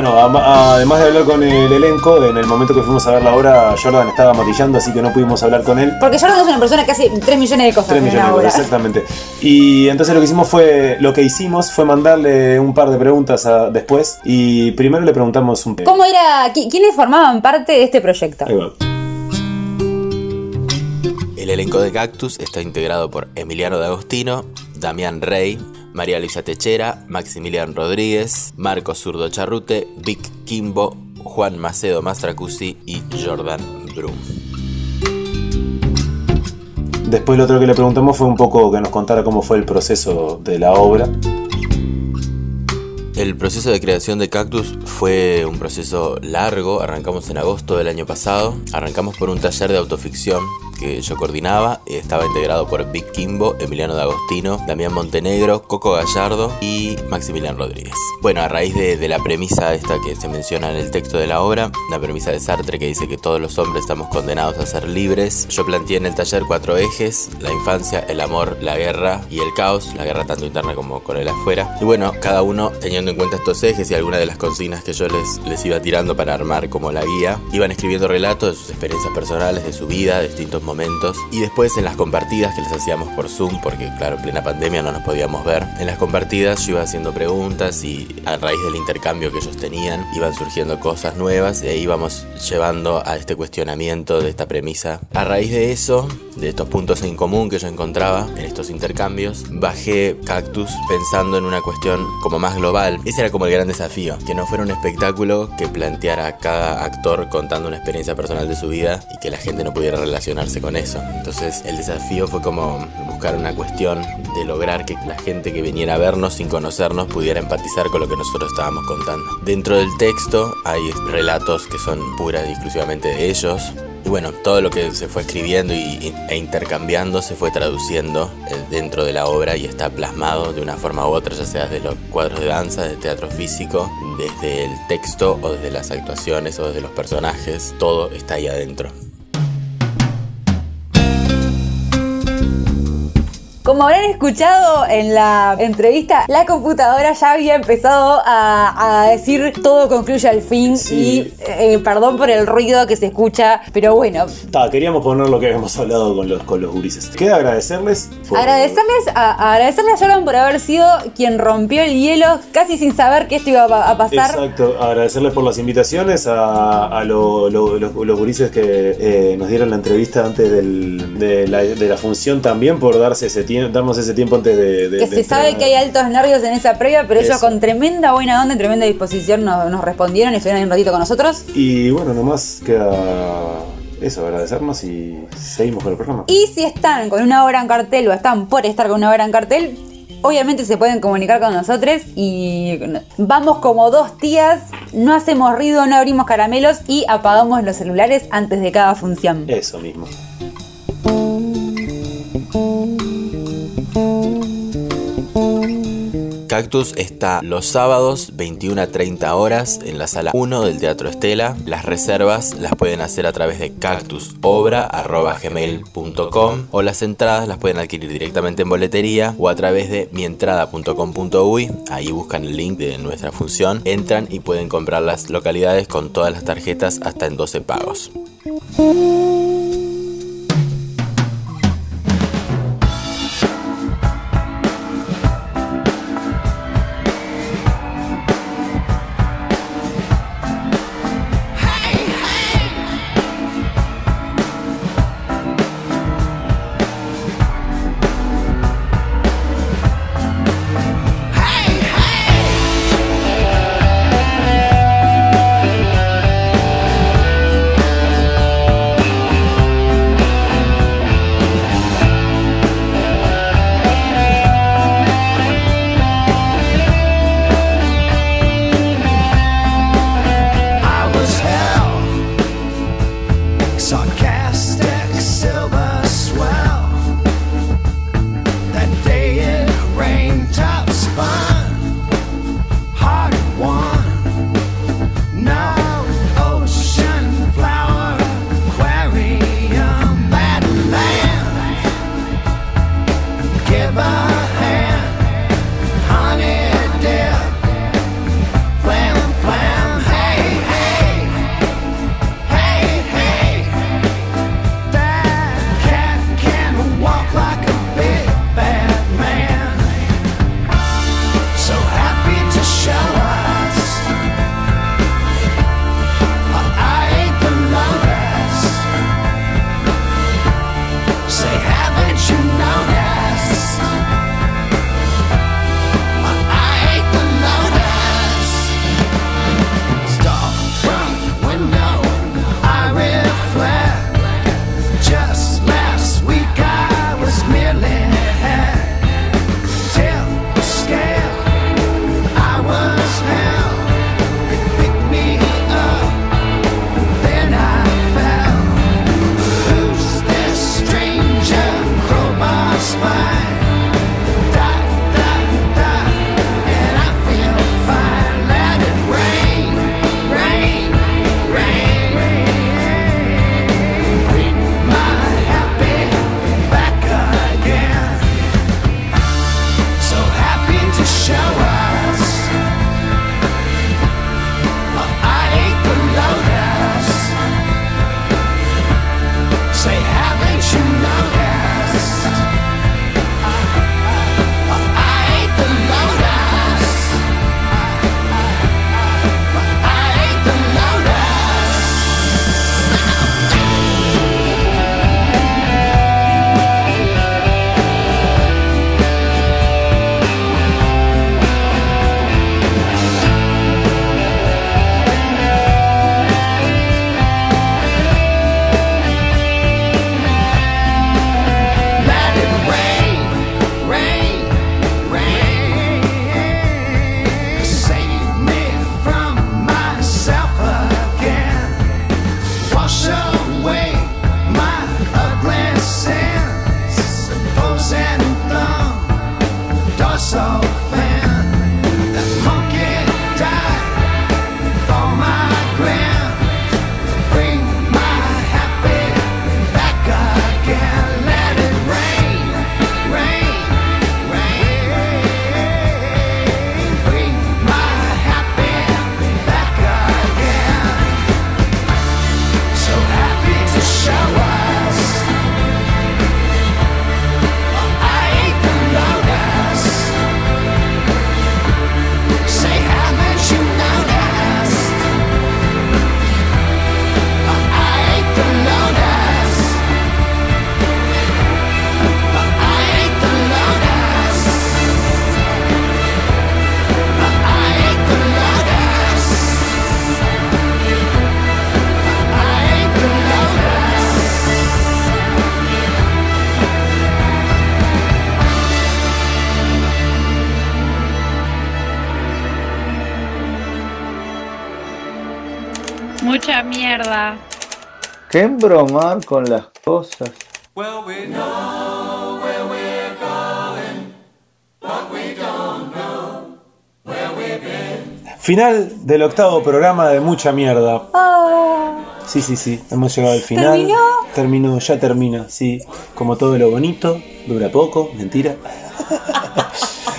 Bueno, además de hablar con el elenco, en el momento que fuimos a ver la obra, Jordan estaba matillando, así que no pudimos hablar con él. Porque Jordan es una persona que hace 3 millones de cosas 3 en millones de obra. cosas, exactamente. Y entonces lo que hicimos fue, lo que hicimos fue mandarle un par de preguntas a- después. Y primero le preguntamos un... ¿Cómo era? qui- ¿Quiénes formaban parte de este proyecto? Ahí va. El elenco de Cactus está integrado por Emiliano D'Agostino, Damián Rey, María Luisa Techera, Maximilian Rodríguez, Marcos Zurdo Charrute, Vic Kimbo, Juan Macedo Mastracuzzi y Jordan Brum. Después lo otro que le preguntamos fue un poco que nos contara cómo fue el proceso de la obra. El proceso de creación de Cactus fue un proceso largo, arrancamos en agosto del año pasado, arrancamos por un taller de autoficción que yo coordinaba, estaba integrado por Vic Kimbo, Emiliano D'Agostino, Damián Montenegro, Coco Gallardo y Maximilian Rodríguez. Bueno, a raíz de, de la premisa esta que se menciona en el texto de la obra, la premisa de Sartre que dice que todos los hombres estamos condenados a ser libres, yo planteé en el taller cuatro ejes, la infancia, el amor, la guerra y el caos, la guerra tanto interna como con el afuera. Y bueno, cada uno teniendo en cuenta estos ejes y algunas de las consignas que yo les, les iba tirando para armar como la guía, iban escribiendo relatos de sus experiencias personales, de su vida, de distintos momentos. Y después en las compartidas que les hacíamos por Zoom, porque claro, en plena pandemia no nos podíamos ver, en las compartidas yo iba haciendo preguntas y a raíz del intercambio que ellos tenían, iban surgiendo cosas nuevas y ahí íbamos llevando a este cuestionamiento de esta premisa. A raíz de eso, de estos puntos en común que yo encontraba en estos intercambios, bajé Cactus pensando en una cuestión como más global. Ese era como el gran desafío, que no fuera un espectáculo que planteara cada actor contando una experiencia personal de su vida y que la gente no pudiera relacionarse con eso. Entonces el desafío fue como buscar una cuestión de lograr que la gente que viniera a vernos sin conocernos pudiera empatizar con lo que nosotros estábamos contando. Dentro del texto hay relatos que son puras y exclusivamente de ellos, y bueno, todo lo que se fue escribiendo y, e intercambiando se fue traduciendo eh, dentro de la obra y está plasmado de una forma u otra, ya sea desde los cuadros de danza, de teatro físico, desde el texto o desde las actuaciones o desde los personajes, todo está ahí adentro. Como habrán escuchado en la entrevista, la computadora ya había empezado a, a decir todo concluye al fin y eh, perdón por el ruido que se escucha, pero bueno, Ta, queríamos poner lo que habíamos hablado con los, con los gurises. Queda agradecerles. por- agradecerles a, a agradecerle a Jordan por haber sido quien rompió el hielo casi sin saber que esto iba a, pa- a pasar. Exacto, agradecerles por las invitaciones a, a lo- lo- los, los gurises que eh, nos dieron la entrevista antes del- de, la, de la función también por darse ese tiempo, darnos ese tiempo antes de, de- que de se sabe que hay altos nervios en esa previa, pero ellos con tremenda buena onda y tremenda disposición nos, nos respondieron y estuvieron ahí un ratito con nosotros. Y bueno, nomás queda eso, agradecernos y seguimos con el programa. Y si están con una obra en cartel o están por estar con una obra en cartel, obviamente se pueden comunicar con nosotros y vamos como dos tías, no hacemos ruido, no abrimos caramelos y apagamos los celulares antes de cada función. Eso mismo. Cactus está los sábados 21 a 30 horas en la sala 1 del Teatro Estela. Las reservas las pueden hacer a través de cactusobra.gmail.com o las entradas las pueden adquirir directamente en boletería o a través de mientrada.com.uy. Ahí buscan el link de nuestra función, entran y pueden comprar las localidades con todas las tarjetas hasta en 12 pagos. Que embromar con las cosas. Final del octavo programa de mucha mierda. Sí, sí, sí, hemos llegado al final. ¿Terminó? Terminó, ya termina, sí. Como todo lo bonito, dura poco, mentira.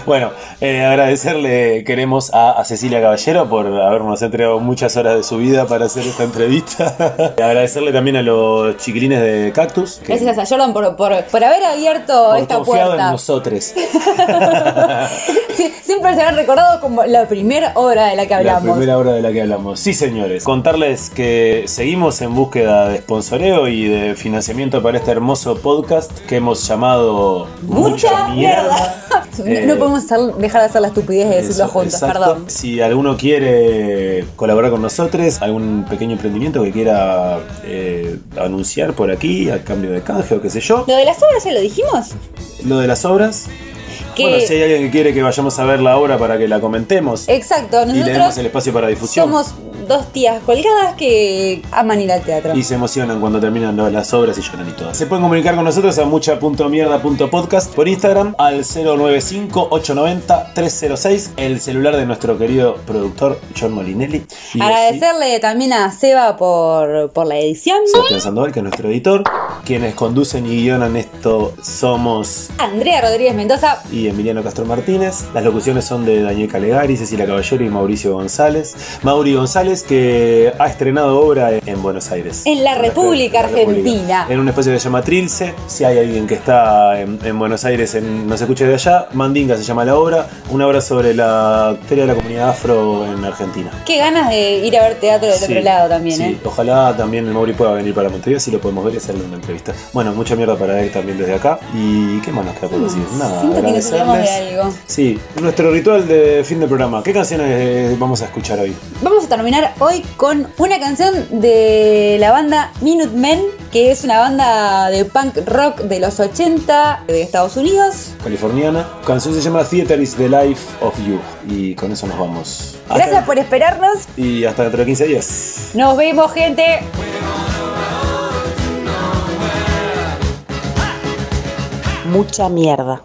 Bueno, eh, agradecerle queremos a, a Cecilia Caballero por habernos entregado muchas horas de su vida para hacer esta entrevista. agradecerle también a los chiquilines de Cactus. que Gracias a Jordan por, por, por haber abierto por esta confiado en puerta. nosotros. Sí, siempre se han recordado como la primera hora de la que La hablamos. primera hora de la que hablamos. Sí, señores. Contarles que seguimos en búsqueda de sponsoreo y de financiamiento para este hermoso podcast que hemos llamado Mucha mierda. No- Eh, podemos dejar de hacer la estupidez de decirlo Eso, juntos, exacto. perdón. Si alguno quiere colaborar con nosotros, algún pequeño emprendimiento que quiera eh, anunciar por aquí a cambio de canje o qué sé yo. Lo de las obras ya lo dijimos. Lo de las obras. Que- Bueno, si hay alguien que quiere que vayamos a ver la obra para que la comentemos Exacto, y le demos nosotros el espacio para difusión. somos dos tías colgadas que aman ir al teatro. Y se emocionan cuando terminan las obras y lloran y todo. Se pueden comunicar con nosotros a mucha.mierda.podcast por Instagram al 095-890-306, el celular de nuestro querido productor John Molinelli. Y así, Agradecerle también a Seba por, por la edición. Sebastián Sandoval, que es nuestro editor. Quienes conducen y guionan esto somos Andrea Rodríguez Mendoza. y Emiliano Castro Martínez. Las locuciones son de Daniel Calegari, Cecilia Caballero y Mauricio González. Mauri González, que ha estrenado obra en Buenos Aires. En la República Argentina. En un espacio que se llama Trilce. Si hay alguien que está en, en Buenos Aires, en, no se escucha de allá, Mandinga se llama la obra. Una obra sobre la historia de la comunidad afro en Argentina. Qué ganas de ir a ver teatro del Sí, otro lado también, sí. ¿eh? Ojalá también el Mauri pueda venir para Montevideo, si lo podemos ver y hacerle una entrevista. Bueno, mucha mierda para él también desde acá. ¿Y qué más nos queda por decir? Nada, Siento que nos agradecerles. algo. Sí, nuestro ritual de fin de programa. ¿Qué canciones eh, vamos a escuchar hoy? Vamos a terminar hoy con una canción de la banda Minutemen, que es una banda de punk rock de los 80 de Estados Unidos. Californiana. La canción se llama Theater is the Life of You. Y con eso nos vamos. Hasta- Gracias por esperarnos. Y hasta dentro de 15 días. Nos vemos, gente. Mucha mierda.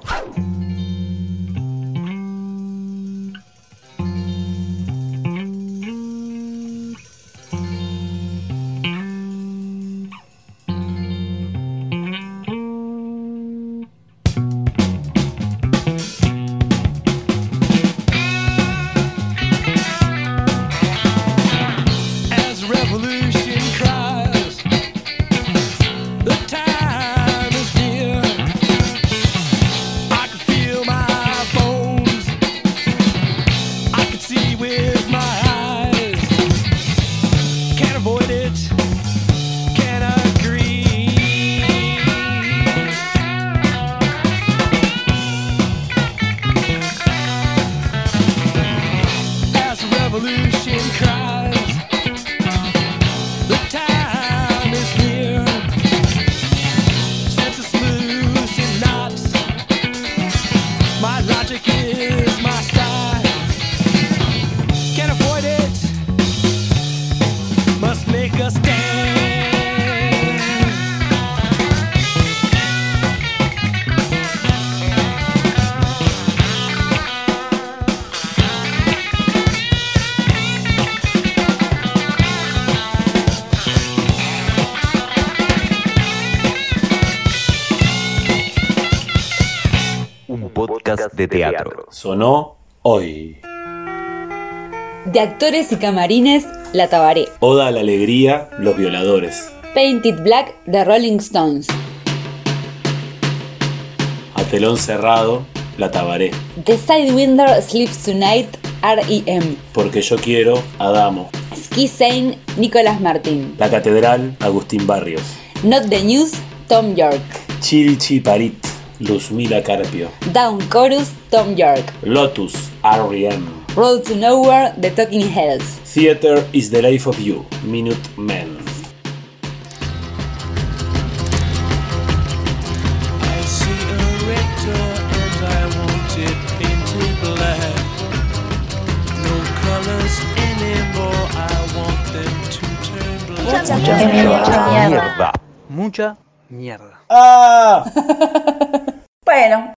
Sonó hoy. De actores y camarines, La Tabaré. Oda a la alegría, los violadores. Painted Black de Rolling Stones. A telón cerrado, la tabaré. The Sidewinder Sleeps Tonight, R.E.M. Porque yo quiero, Adamo. Ski Sane, Nicolas Martin. La catedral, Agustín Barrios. Not the News, Tom York. Chilchi Parit, Luzmila Carpio. Down Chorus, Tom York. Lotus, R.E.M. Road to Nowhere, The Talking Heads. Theater is the life of you, Minute Men. I see a red door and I want it painted black. No colors anymore, I want them to turn Mucha Mierda. Mucha mierda. ¡Ah! Bueno,